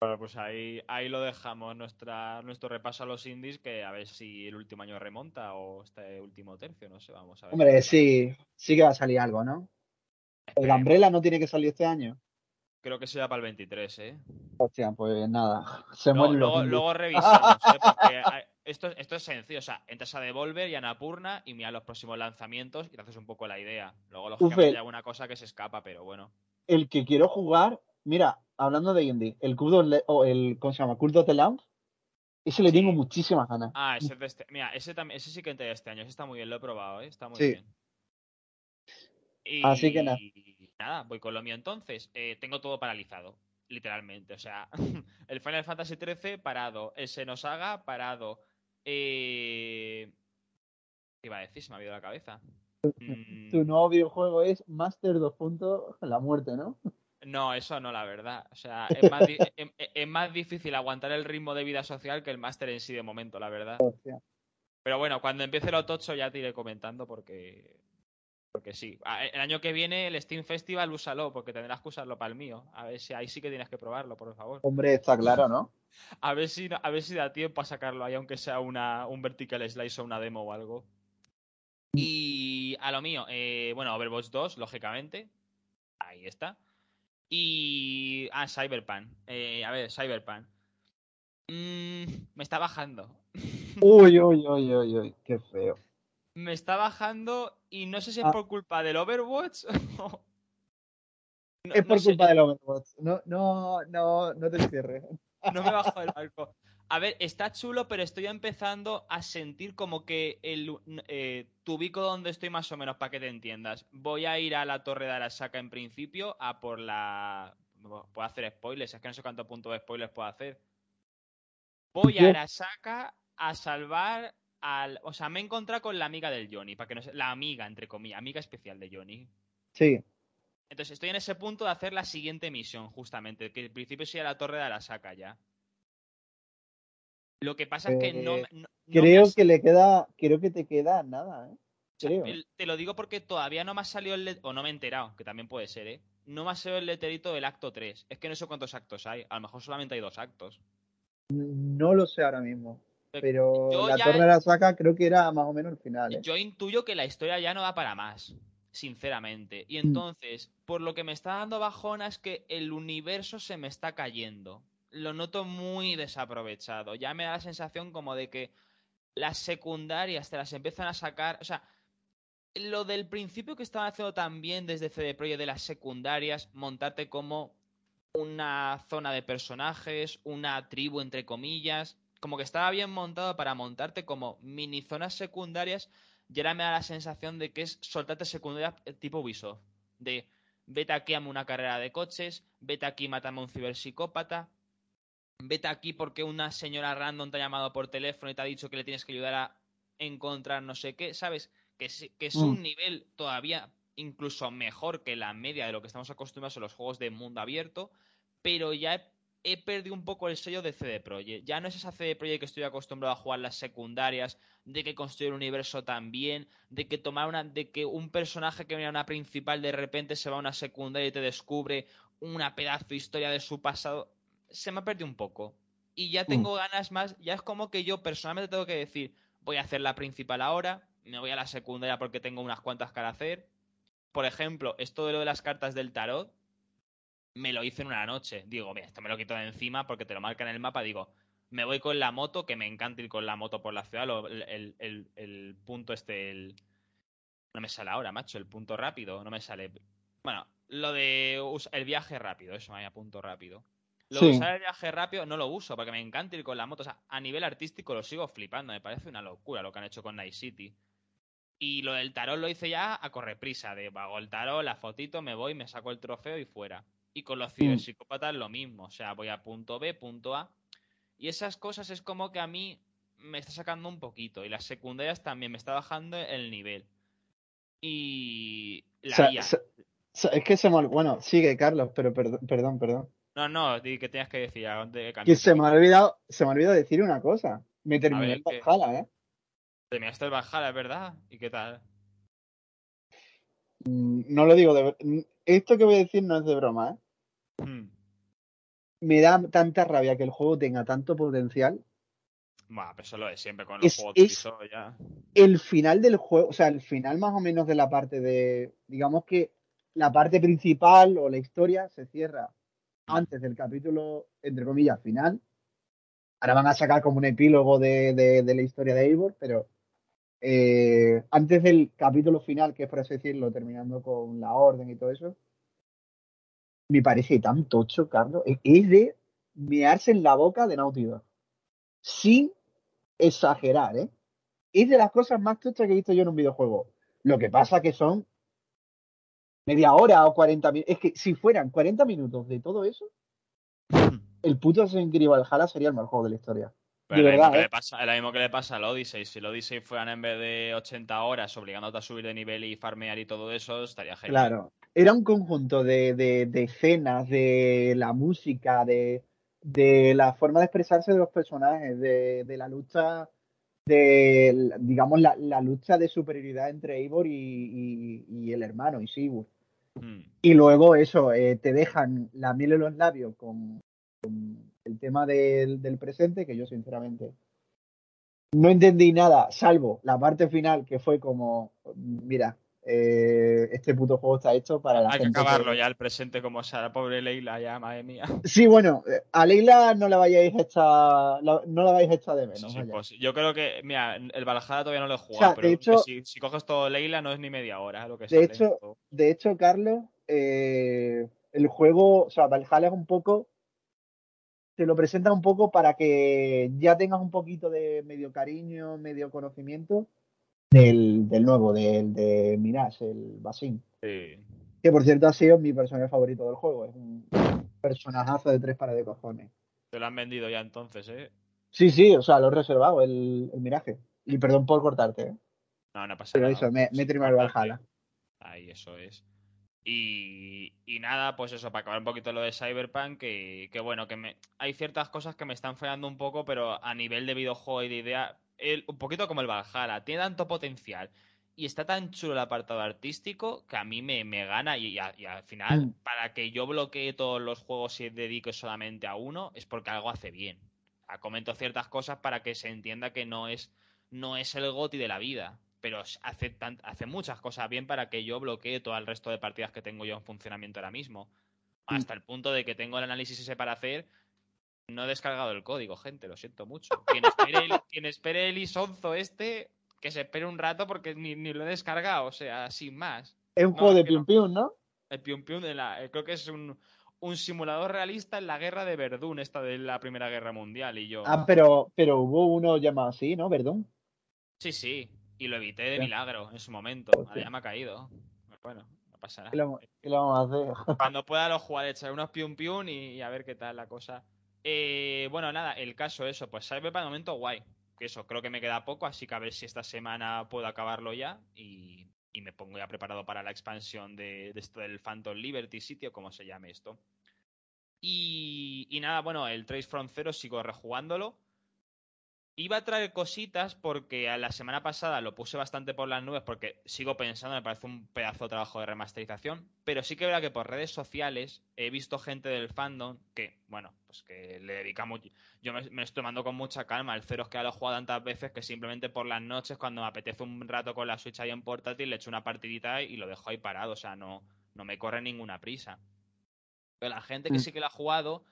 Bueno, pues ahí, ahí lo dejamos, nuestra, nuestro repaso a los indies, que a ver si el último año remonta o este último tercio, no sé, vamos a ver. Hombre, sí, sí que va a salir algo, ¿no? ¿El Umbrella no tiene que salir este año? Creo que será para el 23, ¿eh? Hostia, pues nada, se luego, luego, luego, revisamos, ¿eh? Porque esto, esto es sencillo, o sea, entras a Devolver y a Napurna y mira los próximos lanzamientos y te haces un poco la idea. Luego, lógicamente, hay alguna cosa que se escapa, pero bueno. El que quiero jugar, mira, hablando de indie, el Cult o el, ¿cómo se llama? Cult of the Lamb, ese le tengo muchísimas ganas. Ah, ese de este, mira, ese, también, ese sí que entra este año, ese está muy bien, lo he probado, ¿eh? está muy bien. Así que nada. Nada, voy con lo mío entonces. Eh, tengo todo paralizado, literalmente. O sea, el Final Fantasy XIII parado, el Xenosaga parado, eh... ¿Qué iba a decir? Se me ha ido la cabeza. Mm. Tu nuevo videojuego es Master 2. La muerte, ¿no? No, eso no, la verdad. O sea, es más, difícil aguantar el ritmo de vida social que el Master en sí de momento, la verdad. Pero bueno, cuando empiece lo tocho ya te iré comentando porque. Porque sí. El año que viene el Steam Festival úsalo, porque tendrás que usarlo para el mío. A ver si ahí sí que tienes que probarlo, por favor. Hombre, está claro, ¿no? A ver si, a ver si da tiempo a sacarlo ahí, aunque sea una, un vertical slice o una demo o algo. Y a lo mío, eh, bueno, Overwatch 2, lógicamente. Ahí está. Y. Ah, Cyberpunk. Eh, a ver, Cyberpunk. Mm, me está bajando. Uy, uy, uy, uy, uy, qué feo. Me está bajando y no sé si es ah. por culpa del Overwatch o. es por culpa del Overwatch. No, no, no, no te cierres. No me bajo del barco. A ver, está chulo, pero estoy empezando a sentir como que el eh, tu ubico donde estoy más o menos para que te entiendas. Voy a ir a la Torre de Arasaka en principio, a por la. Puedo hacer spoilers, es que no sé cuántos puntos de spoilers puedo hacer. Voy a Arasaka a salvar al. O sea, me he encontrado con la amiga del Johnny, para que no La amiga, entre comillas, amiga especial de Johnny. Sí. Entonces estoy en ese punto de hacer la siguiente misión, justamente, que en principio sea la Torre de Arasaka ya. Lo que pasa es que no, eh, creo que le queda, creo que te queda nada, ¿eh? Creo. te lo digo porque todavía no me ha salido el o no me he enterado, que también puede ser, ¿eh? No me ha salido el leterito del acto 3. Es que no sé cuántos actos hay. A lo mejor solamente hay dos actos. No lo sé ahora mismo. Pero la Torre de la Saca creo que era más o menos el final. ¿eh? Yo intuyo que la historia ya no da para más, sinceramente. Y mm. entonces, por lo que me está dando bajona es que el universo se me está cayendo lo noto muy desaprovechado. Ya me da la sensación como de que las secundarias te las empiezan a sacar. O sea, lo del principio que estaban haciendo también desde CD Projekt de las secundarias, montarte como una zona de personajes, una tribu entre comillas, como que estaba bien montado para montarte como mini zonas secundarias, y ahora me da la sensación de que es soltarte secundarias tipo Ubisoft. De vete aquí a una carrera de coches, vete aquí mátame a un ciberpsicópata, vete aquí porque una señora random te ha llamado por teléfono y te ha dicho que le tienes que ayudar a encontrar no sé qué, ¿sabes? Que es, que es un mm. nivel todavía incluso mejor que la media de lo que estamos acostumbrados en los juegos de mundo abierto, pero ya he, perdido un poco el sello de CD Projekt. Ya no es esa CD Projekt que estoy acostumbrado a jugar las secundarias, de que construir un universo también, de que tomar una, de que un personaje que viene a una principal de repente se va a una secundaria y te descubre una pedazo de historia de su pasado se me ha perdido un poco. Y ya tengo mm. ganas más, ya es como que yo personalmente tengo que decir, voy a hacer la principal ahora, me voy a la secundaria porque tengo unas cuantas que hacer. Por ejemplo, esto de lo de las cartas del tarot, me lo hice en una noche. Digo, mira, esto me lo quito de encima porque te lo marca en el mapa. Digo, me voy con la moto, que me encanta ir con la moto por la ciudad. el, el, el, punto este, el... No me sale ahora, macho, el punto rápido, no me sale. Bueno, lo de el viaje rápido, eso, vaya, punto rápido. Lo de usar el viaje rápido no lo uso porque me encanta ir con la moto. O sea, a nivel artístico lo sigo flipando. Me parece una locura lo que han hecho con Night City. Y lo del tarot lo hice ya a correprisa. De hago el tarot, la fotito, me voy, me saco el trofeo y fuera. Y con los ciberpsicópatas lo mismo. O sea, voy a punto B, punto A. Y esas cosas es como que a mí me está sacando un poquito. Y las secundarias también me está bajando el nivel. Y la Es que se me... Bueno, sigue Carlos, pero perdón, perdón. No, no, que tenías que decir? que se me ha olvidado, se me ha olvidado decir una cosa. Me terminé el Valhalla, ¿eh? Terminaste el Valhalla, es verdad. ¿Y qué tal? Mm, no lo digo de Esto que voy a decir no es de broma, ¿eh? Hmm. Me da tanta rabia que el juego tenga tanto potencial. Bueno, pero eso lo es siempre con los juegos de ya. El final del juego, o sea, el final más o menos de la parte de. Digamos que la parte principal o la historia se cierra antes del capítulo, entre comillas, final. Ahora van a sacar como un epílogo de, la historia de Eivor, pero eh, antes del capítulo final, que es por así decirlo, terminando con la orden y todo eso, me parece tan tocho, Carlos. Es de mearse en la boca de Naughty Dog. Sin exagerar, ¿eh? Es de las cosas más tochas que he visto yo en un videojuego. Lo que pasa que son media hora o 40 minutos. Es que si fueran 40 minutos de todo eso, el puto Assassin's Creed Valhalla sería el mejor juego de la historia. Pero lo, mismo que ¿eh? le pasa, lo mismo que le pasa al Odyssey. Si el Odyssey fueran en vez de 80 horas obligándote a subir de nivel y farmear y todo eso, estaría genial. Claro. Era un conjunto de, de, escenas, de la música, de, de, la forma de expresarse de los personajes, de, la lucha, de, digamos, la, lucha de superioridad entre Eivor y, el hermano, y Hmm. Y luego eso, eh, te dejan la miel en los labios con el tema del presente, que yo sinceramente no entendí nada, salvo la parte final que fue como, mira, eh, este puto juego está hecho para la Hay que acabarlo ya el presente como sea, la pobre Leila ya, madre mía. Sí, bueno, a Leila no la vayáis a echar, no la vais a echar de menos. pues, yo creo que, mira, el Valhalla todavía no lo he jugado, pero si, coges todo Leila no es ni media hora lo que De hecho, de hecho, Carlos, eh, el juego, o sea, Valhalla es un poco te lo presenta un poco para que ya tengas un poquito de medio cariño, medio conocimiento del, del nuevo, del de Minas, el Basin. Sí. Que por cierto ha sido mi personaje favorito del juego. Es un personajazo de tres pares de cojones. Te lo han vendido ya entonces, ¿eh? Sí, sí, o sea, lo he reservado, el, el miraje. Y perdón por cortarte, ¿eh? No, no pasa nada. Pero eso, me, me el Valhalla. Ahí, eso es. Y, nada, pues eso, para acabar un poquito lo de Cyberpunk, que, que bueno, que me, hay ciertas cosas que me están fallando un poco, pero a nivel de videojuego y de idea, un poquito como el Valhalla, tiene tanto potencial y está tan chulo el apartado artístico que a mí me, gana y, al final, mm. para que yo bloquee todos los juegos y dedique solamente a uno, es porque algo hace bien. comento ciertas cosas para que se entienda que no es, no es el goti de la vida pero hace, hace muchas cosas bien para que yo bloquee todo el resto de partidas que tengo yo en funcionamiento ahora mismo. Mm. Hasta el punto de que tengo el análisis ese para hacer. No he descargado el código, gente, lo siento mucho. Quien espere el, quien espere el isonzo este, que se espere un rato porque ni, lo he descargado, o sea, sin más. Es un juego de Pium Pium, ¿no? El Pium Pium de la. Eh, creo que es un, un simulador realista en la guerra de Verdún, esta de la Primera Guerra Mundial. Y yo. Ah, pero, pero hubo uno llamado así, ¿no? Verdún. Sí, sí. Y lo evité de milagro en su momento. ya me ha caído. Bueno, no pasa nada. ¿Qué lo, vamos a hacer? Cuando pueda los jugar, echar unos pium pium y, a ver qué tal la cosa. Eh, bueno, nada, el caso eso, pues para el momento guay. Que eso, creo que me queda poco, así que a ver si esta semana puedo acabarlo ya y, me pongo ya preparado para la expansión de, esto del Phantom Liberty sitio, como se llame esto. Y, y nada, bueno, el Trace from Zero sigo rejugándolo. Iba a traer cositas porque a la semana pasada lo puse bastante por las nubes porque sigo pensando, me parece un pedazo de trabajo de remasterización, pero sí que verdad que por redes sociales he visto gente del fandom que, bueno, pues que le dedicamos, yo me, me estoy tomando con mucha calma, el cero es que lo he jugado tantas veces que simplemente por las noches cuando me apetece un rato con la Switch ahí en portátil le echo una partidita y lo dejo ahí parado, o sea, no, no me corre ninguna prisa. Pero la gente que mm. sí que lo ha jugado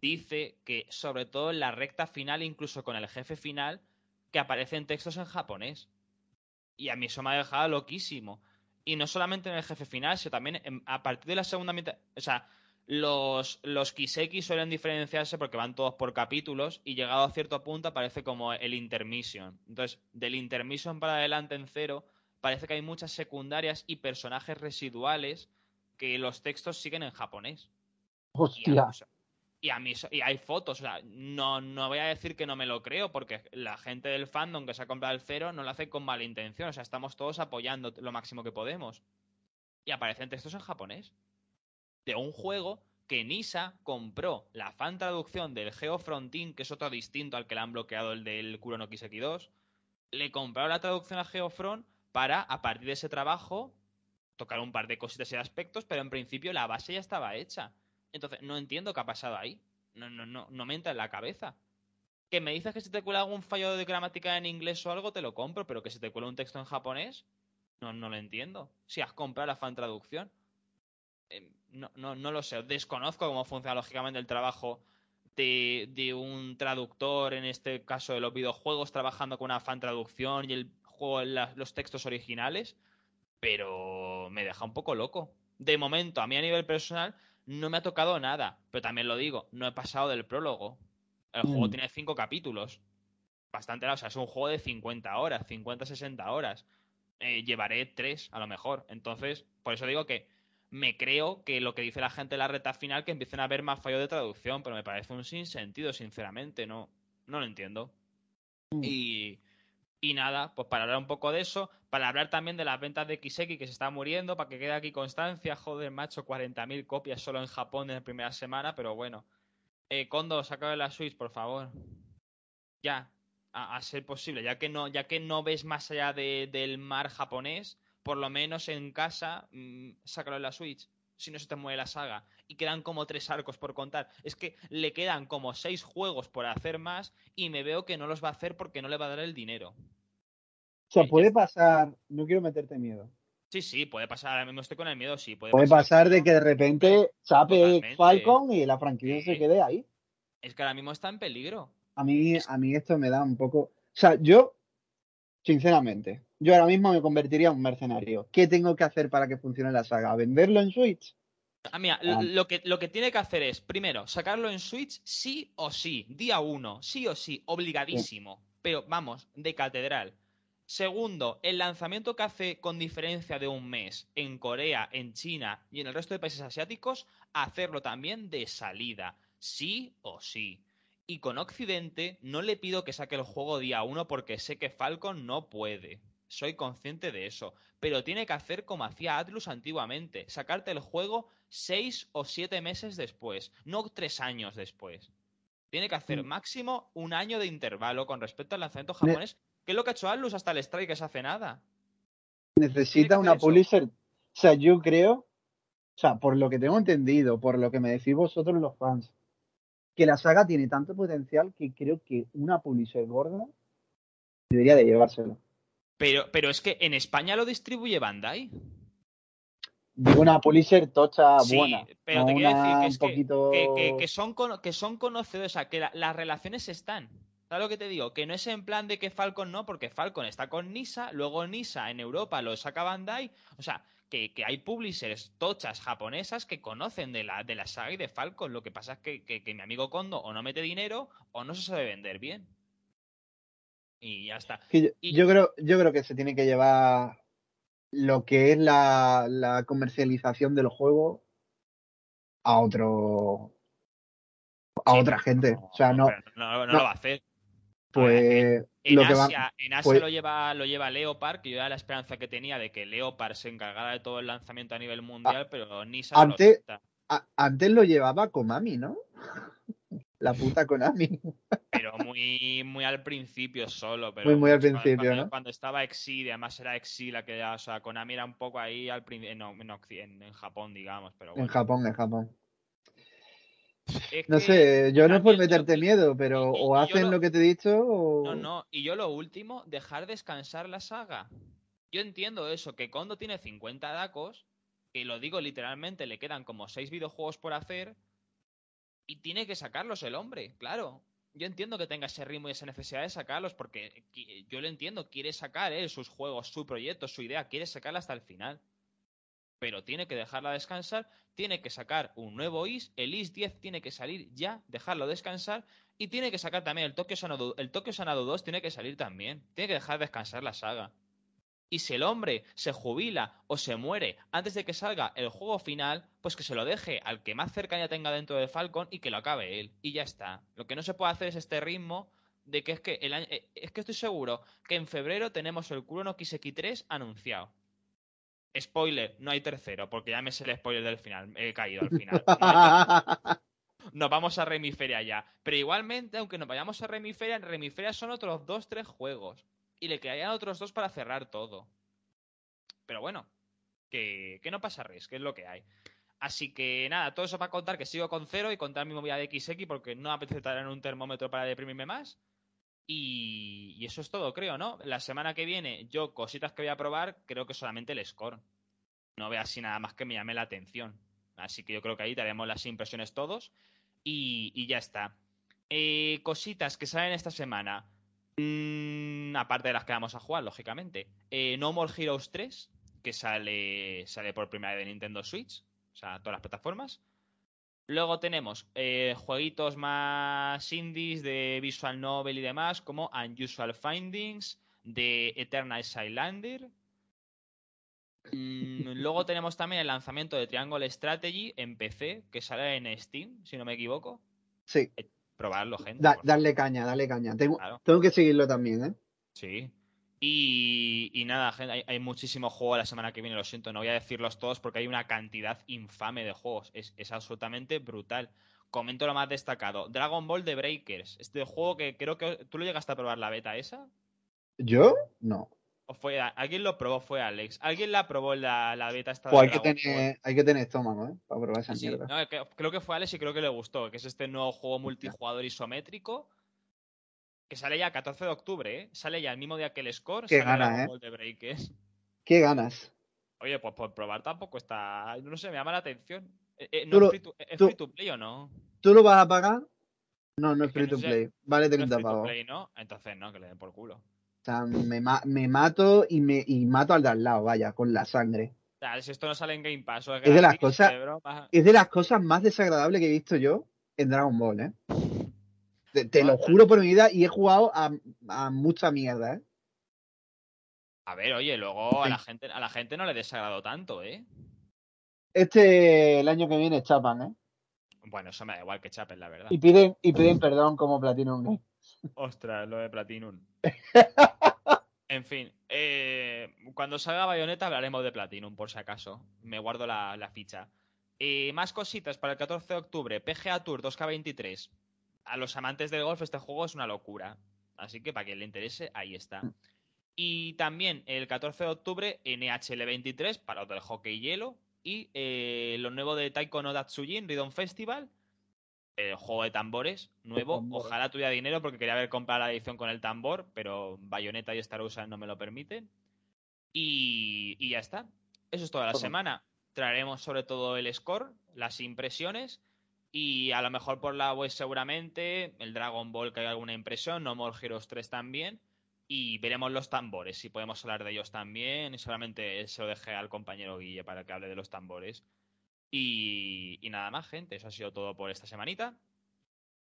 dice que, sobre todo en la recta final, incluso con el jefe final, que aparecen textos en japonés. Y a mí eso me ha dejado loquísimo. Y no solamente en el jefe final, sino también a partir de la segunda mitad. O sea, los, los Kiseki suelen diferenciarse porque van todos por capítulos y llegado a cierto punto aparece como el intermission. Entonces, del intermission para adelante en cero, parece que hay muchas secundarias y personajes residuales que los textos siguen en japonés. Hostia. Y a mí y hay fotos, o sea, no, no voy a decir que no me lo creo, porque la gente del fandom que se ha comprado el cero no lo hace con mala intención, o sea, estamos todos apoyando lo máximo que podemos. Y aparecen textos en japonés. De un juego que Nisa compró la fan traducción del Geofrontin, que es otro distinto al que le han bloqueado el del Kuro no Kiseki 2. Le compraron la traducción a Geofront para, a partir de ese trabajo, tocar un par de cositas y aspectos, pero en principio la base ya estaba hecha. Entonces, no entiendo qué ha pasado ahí. No, no, no, no me entra en la cabeza. Que me dices que si te cuela algún fallo de gramática en inglés o algo, te lo compro, pero que si te cuela un texto en japonés, no, no lo entiendo. Si has comprado la fan traducción. Eh, no, no, no lo sé. Desconozco cómo funciona lógicamente el trabajo de, un traductor, en este caso de los videojuegos, trabajando con una fan traducción y el juego los textos originales, pero me deja un poco loco. De momento, a mí a nivel personal, no me ha tocado nada, pero también lo digo, no he pasado del prólogo. El juego mm. tiene cinco capítulos. Bastante, o sea, es un juego de 50 horas, 50, 60 horas. Eh, llevaré tres, a lo mejor. Entonces, por eso digo que me creo que lo que dice la gente en la reta final que empiecen a haber más fallos de traducción, pero me parece un sinsentido, sinceramente, no, no lo entiendo. Mm. Y, y nada, pues para hablar un poco de eso, para hablar también de las ventas de XX que se está muriendo, para que quede aquí constancia, joder, macho, 40.000 copias solo en Japón en la primera semana, pero bueno. Eh, Kondo, saca de la Switch, por favor. Ya, a, ser posible, ya que no, ya que no ves más allá del mar japonés, por lo menos en casa, mmm, sácalo en la Switch. Si no se te mueve la saga. Y quedan como tres arcos por contar. Es que le quedan como seis juegos por hacer más y me veo que no los va a hacer porque no le va a dar el dinero. O sea, puede pasar. No quiero meterte miedo. Sí, sí, puede pasar. Ahora mismo estoy con el miedo, sí. Puede, pasar, de que de repente chape Falcon y la franquicia se quede ahí. Es que ahora mismo está en peligro. A mí, a mí esto me da un poco. O sea, yo, sinceramente, yo ahora mismo me convertiría en un mercenario. ¿Qué tengo que hacer para que funcione la saga? ¿Venderlo en Switch? Ah, mira, ah. Lo, que, lo que tiene que hacer es, primero, sacarlo en Switch sí o sí, día uno, sí o sí, obligadísimo. Pero vamos, de catedral. Segundo, el lanzamiento que hace con diferencia de un mes en Corea, en China y en el resto de países asiáticos, hacerlo también de salida, sí o sí. Y con Occidente no le pido que saque el juego día uno porque sé que Falcon no puede soy consciente de eso. Pero tiene que hacer como hacía Atlus antiguamente, sacarte el juego seis o siete meses después, no tres años después. Tiene que hacer mm. máximo un año de intervalo con respecto al lanzamiento japonés, que es lo que ha hecho Atlus hasta el strike que se hace nada. Necesita una publisher. O sea, yo creo, o sea, por lo que tengo entendido, por lo que me decís vosotros los fans, que la saga tiene tanto potencial que creo que una publisher gorda debería de llevárselo. Pero, pero es que en España lo distribuye Bandai. una publisher tocha buena. Pero te quiero decir que, que, son, que son conocedores, o sea, que las relaciones están. ¿Sabes lo que te digo? Que no es en plan de que Falcon no, porque Falcon está con Nisa, luego Nisa en Europa lo saca Bandai. O sea, que, hay publishers tochas japonesas que conocen de la, de la saga y de Falcon. Lo que pasa es que, que mi amigo Kondo o no mete dinero o no se sabe vender bien y ya está. Yo, creo, yo creo que se tiene que llevar lo que es la, comercialización del juego a otro a otra gente. o sea, no, no, lo va a hacer. Pues en, Asia, en Asia pues lo lleva lo lleva Leopard, que yo era la esperanza que tenía de que Leopard se encargara de todo el lanzamiento a nivel mundial, pero ni antes, antes lo llevaba Konami, ¿no? La puta Konami. Pero muy, muy al principio solo. Pero muy, muy al principio, cuando, ¿no? Cuando estaba Exi, además era Exi la que, o sea, Konami era un poco ahí al no, en, en, Japón, digamos. Pero En Japón, en Japón. no sé, yo no es por meterte miedo, pero o hacen lo, que te he dicho o... No, no, y yo lo último, dejar descansar la saga. Yo entiendo eso, que Kondo tiene 50 dacos, que lo digo literalmente, le quedan como 6 videojuegos por hacer, y tiene que sacarlos el hombre, claro. Yo entiendo que tenga ese ritmo y esa necesidad de sacarlos porque yo lo entiendo, quiere sacar él sus juegos, su proyecto, su idea, quiere sacarla hasta el final. Pero tiene que dejarla descansar, tiene que sacar un nuevo IS, el IS 10 tiene que salir ya, dejarlo descansar y tiene que sacar también el Tokyo Sanado, el Tokyo Sanado 2 tiene que salir también, tiene que dejar descansar la saga. Y si el hombre se jubila o se muere antes de que salga el juego final, pues que se lo deje al que más cercanía tenga dentro de Falcon y que lo acabe él. Y ya está. Lo que no se puede hacer es este ritmo de que es que el año, eh, es que estoy seguro que en febrero tenemos el Kurono Kiseki 3 anunciado. Spoiler, no hay tercero, porque ya me sé el spoiler del final. He caído al final. nos vamos a Remiferia ya. Pero igualmente, aunque nos vayamos a Remiferia, en Remiferia son otros dos, tres juegos y le quedarían otros dos para cerrar todo. Pero bueno, que, que no pasa res, que es lo que hay. Así que nada, todo eso para contar que sigo con cero y contar mi movida de XX porque no apetece en un termómetro para deprimirme más. Y, y, eso es todo, creo, ¿no? La semana que viene, yo cositas que voy a probar, creo que solamente el score. No veo así nada más que me llame la atención. Así que yo creo que ahí daremos las impresiones todos y, y ya está. Eh, cositas que salen esta semana. Mm, aparte de las que vamos a jugar, lógicamente. Eh, no More Heroes 3, que sale, sale por primera vez de Nintendo Switch. O sea, todas las plataformas. Luego tenemos eh, jueguitos más indies de Visual Novel y demás, como Unusual Findings, de Eternal Skylander. Mm, luego tenemos también el lanzamiento de Triangle Strategy en PC, que sale en Steam, si no me equivoco. Sí. Eh, probarlo, gente. darle caña, darle caña. Tengo, tengo, que seguirlo también, ¿eh? Sí. Y, nada, gente, hay, hay, muchísimo juego la semana que viene, lo siento, no voy a decirlos todos porque hay una cantidad infame de juegos. Es, es absolutamente brutal. Comento lo más destacado. Dragon Ball de Breakers. Este juego que creo que... ¿Tú lo llegaste a probar la beta esa? ¿Yo? No. ¿O fue, alguien lo probó, fue Alex. ¿Alguien la probó la, la beta esta? Pues hay, que tener, hay que tener estómago, ¿eh? Para probar esa mierda. No, creo que fue Alex y creo que le gustó, que es este nuevo juego multijugador isométrico que sale ya 14 de octubre, ¿eh? Sale ya el mismo día que el Score. Qué ganas, ¿eh? De Breakers. Qué ganas. Oye, pues por probar tampoco está... No sé, me llama la atención. Eh, eh, ¿No es, free to, ¿Es free to play o no? ¿Tú lo vas a pagar? No, no es, free to play. Vale 30 no pavos. Play, ¿no? Entonces no, que le den por culo me, me mato y me y mato al de al lado, vaya, con la sangre. si esto no sale en Game Pass, es, de las cosas, es de las cosas más desagradables que he visto yo en Dragon Ball, ¿eh? Te, lo juro por mi vida y he jugado a, a mucha mierda, ¿eh? A ver, oye, luego a la gente a la gente no le desagrado tanto, ¿eh? Este el año que viene chapan, ¿eh? Bueno, eso me da igual que chapen, la verdad. Y piden, y piden perdón como Platinum Game. Ostras, lo de Platinum. en fin, eh, cuando salga Bayonetta hablaremos de Platinum, por si acaso. Me guardo la, ficha. Eh, más cositas para el 14 de octubre. PGA Tour 2K23. A los amantes del golf este juego es una locura. Así que para quien le interese, ahí está. Y también el 14 de octubre NHL23 para los del hockey hielo. Y eh, lo nuevo de Taiko no Datsujin, Rhythm Festival el juego de tambores nuevo. Ojalá tuviera dinero porque quería haber comprado la edición con el tambor, pero Bayonetta y Star no me lo permiten. Y, ya está. Eso es toda la semana. Traeremos sobre todo el score, las impresiones y a lo mejor por la web seguramente el Dragon Ball que hay alguna impresión, No More Heroes 3 también. Y veremos los tambores, si podemos hablar de ellos también. Y solamente se lo dejé al compañero Guille para que hable de los tambores. Y, nada más, gente. Eso ha sido todo por esta semanita.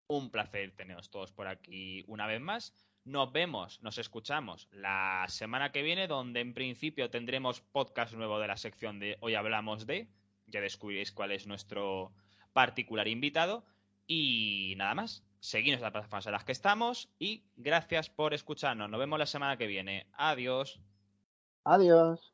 Un placer teneros todos por aquí una vez más. Nos vemos, nos escuchamos la semana que viene, donde en principio tendremos podcast nuevo de la sección de Hoy Hablamos de. Ya descubriréis cuál es nuestro particular invitado. Y nada más. Seguimos las plataformas en las que estamos. Y gracias por escucharnos. Nos vemos la semana que viene. Adiós. Adiós.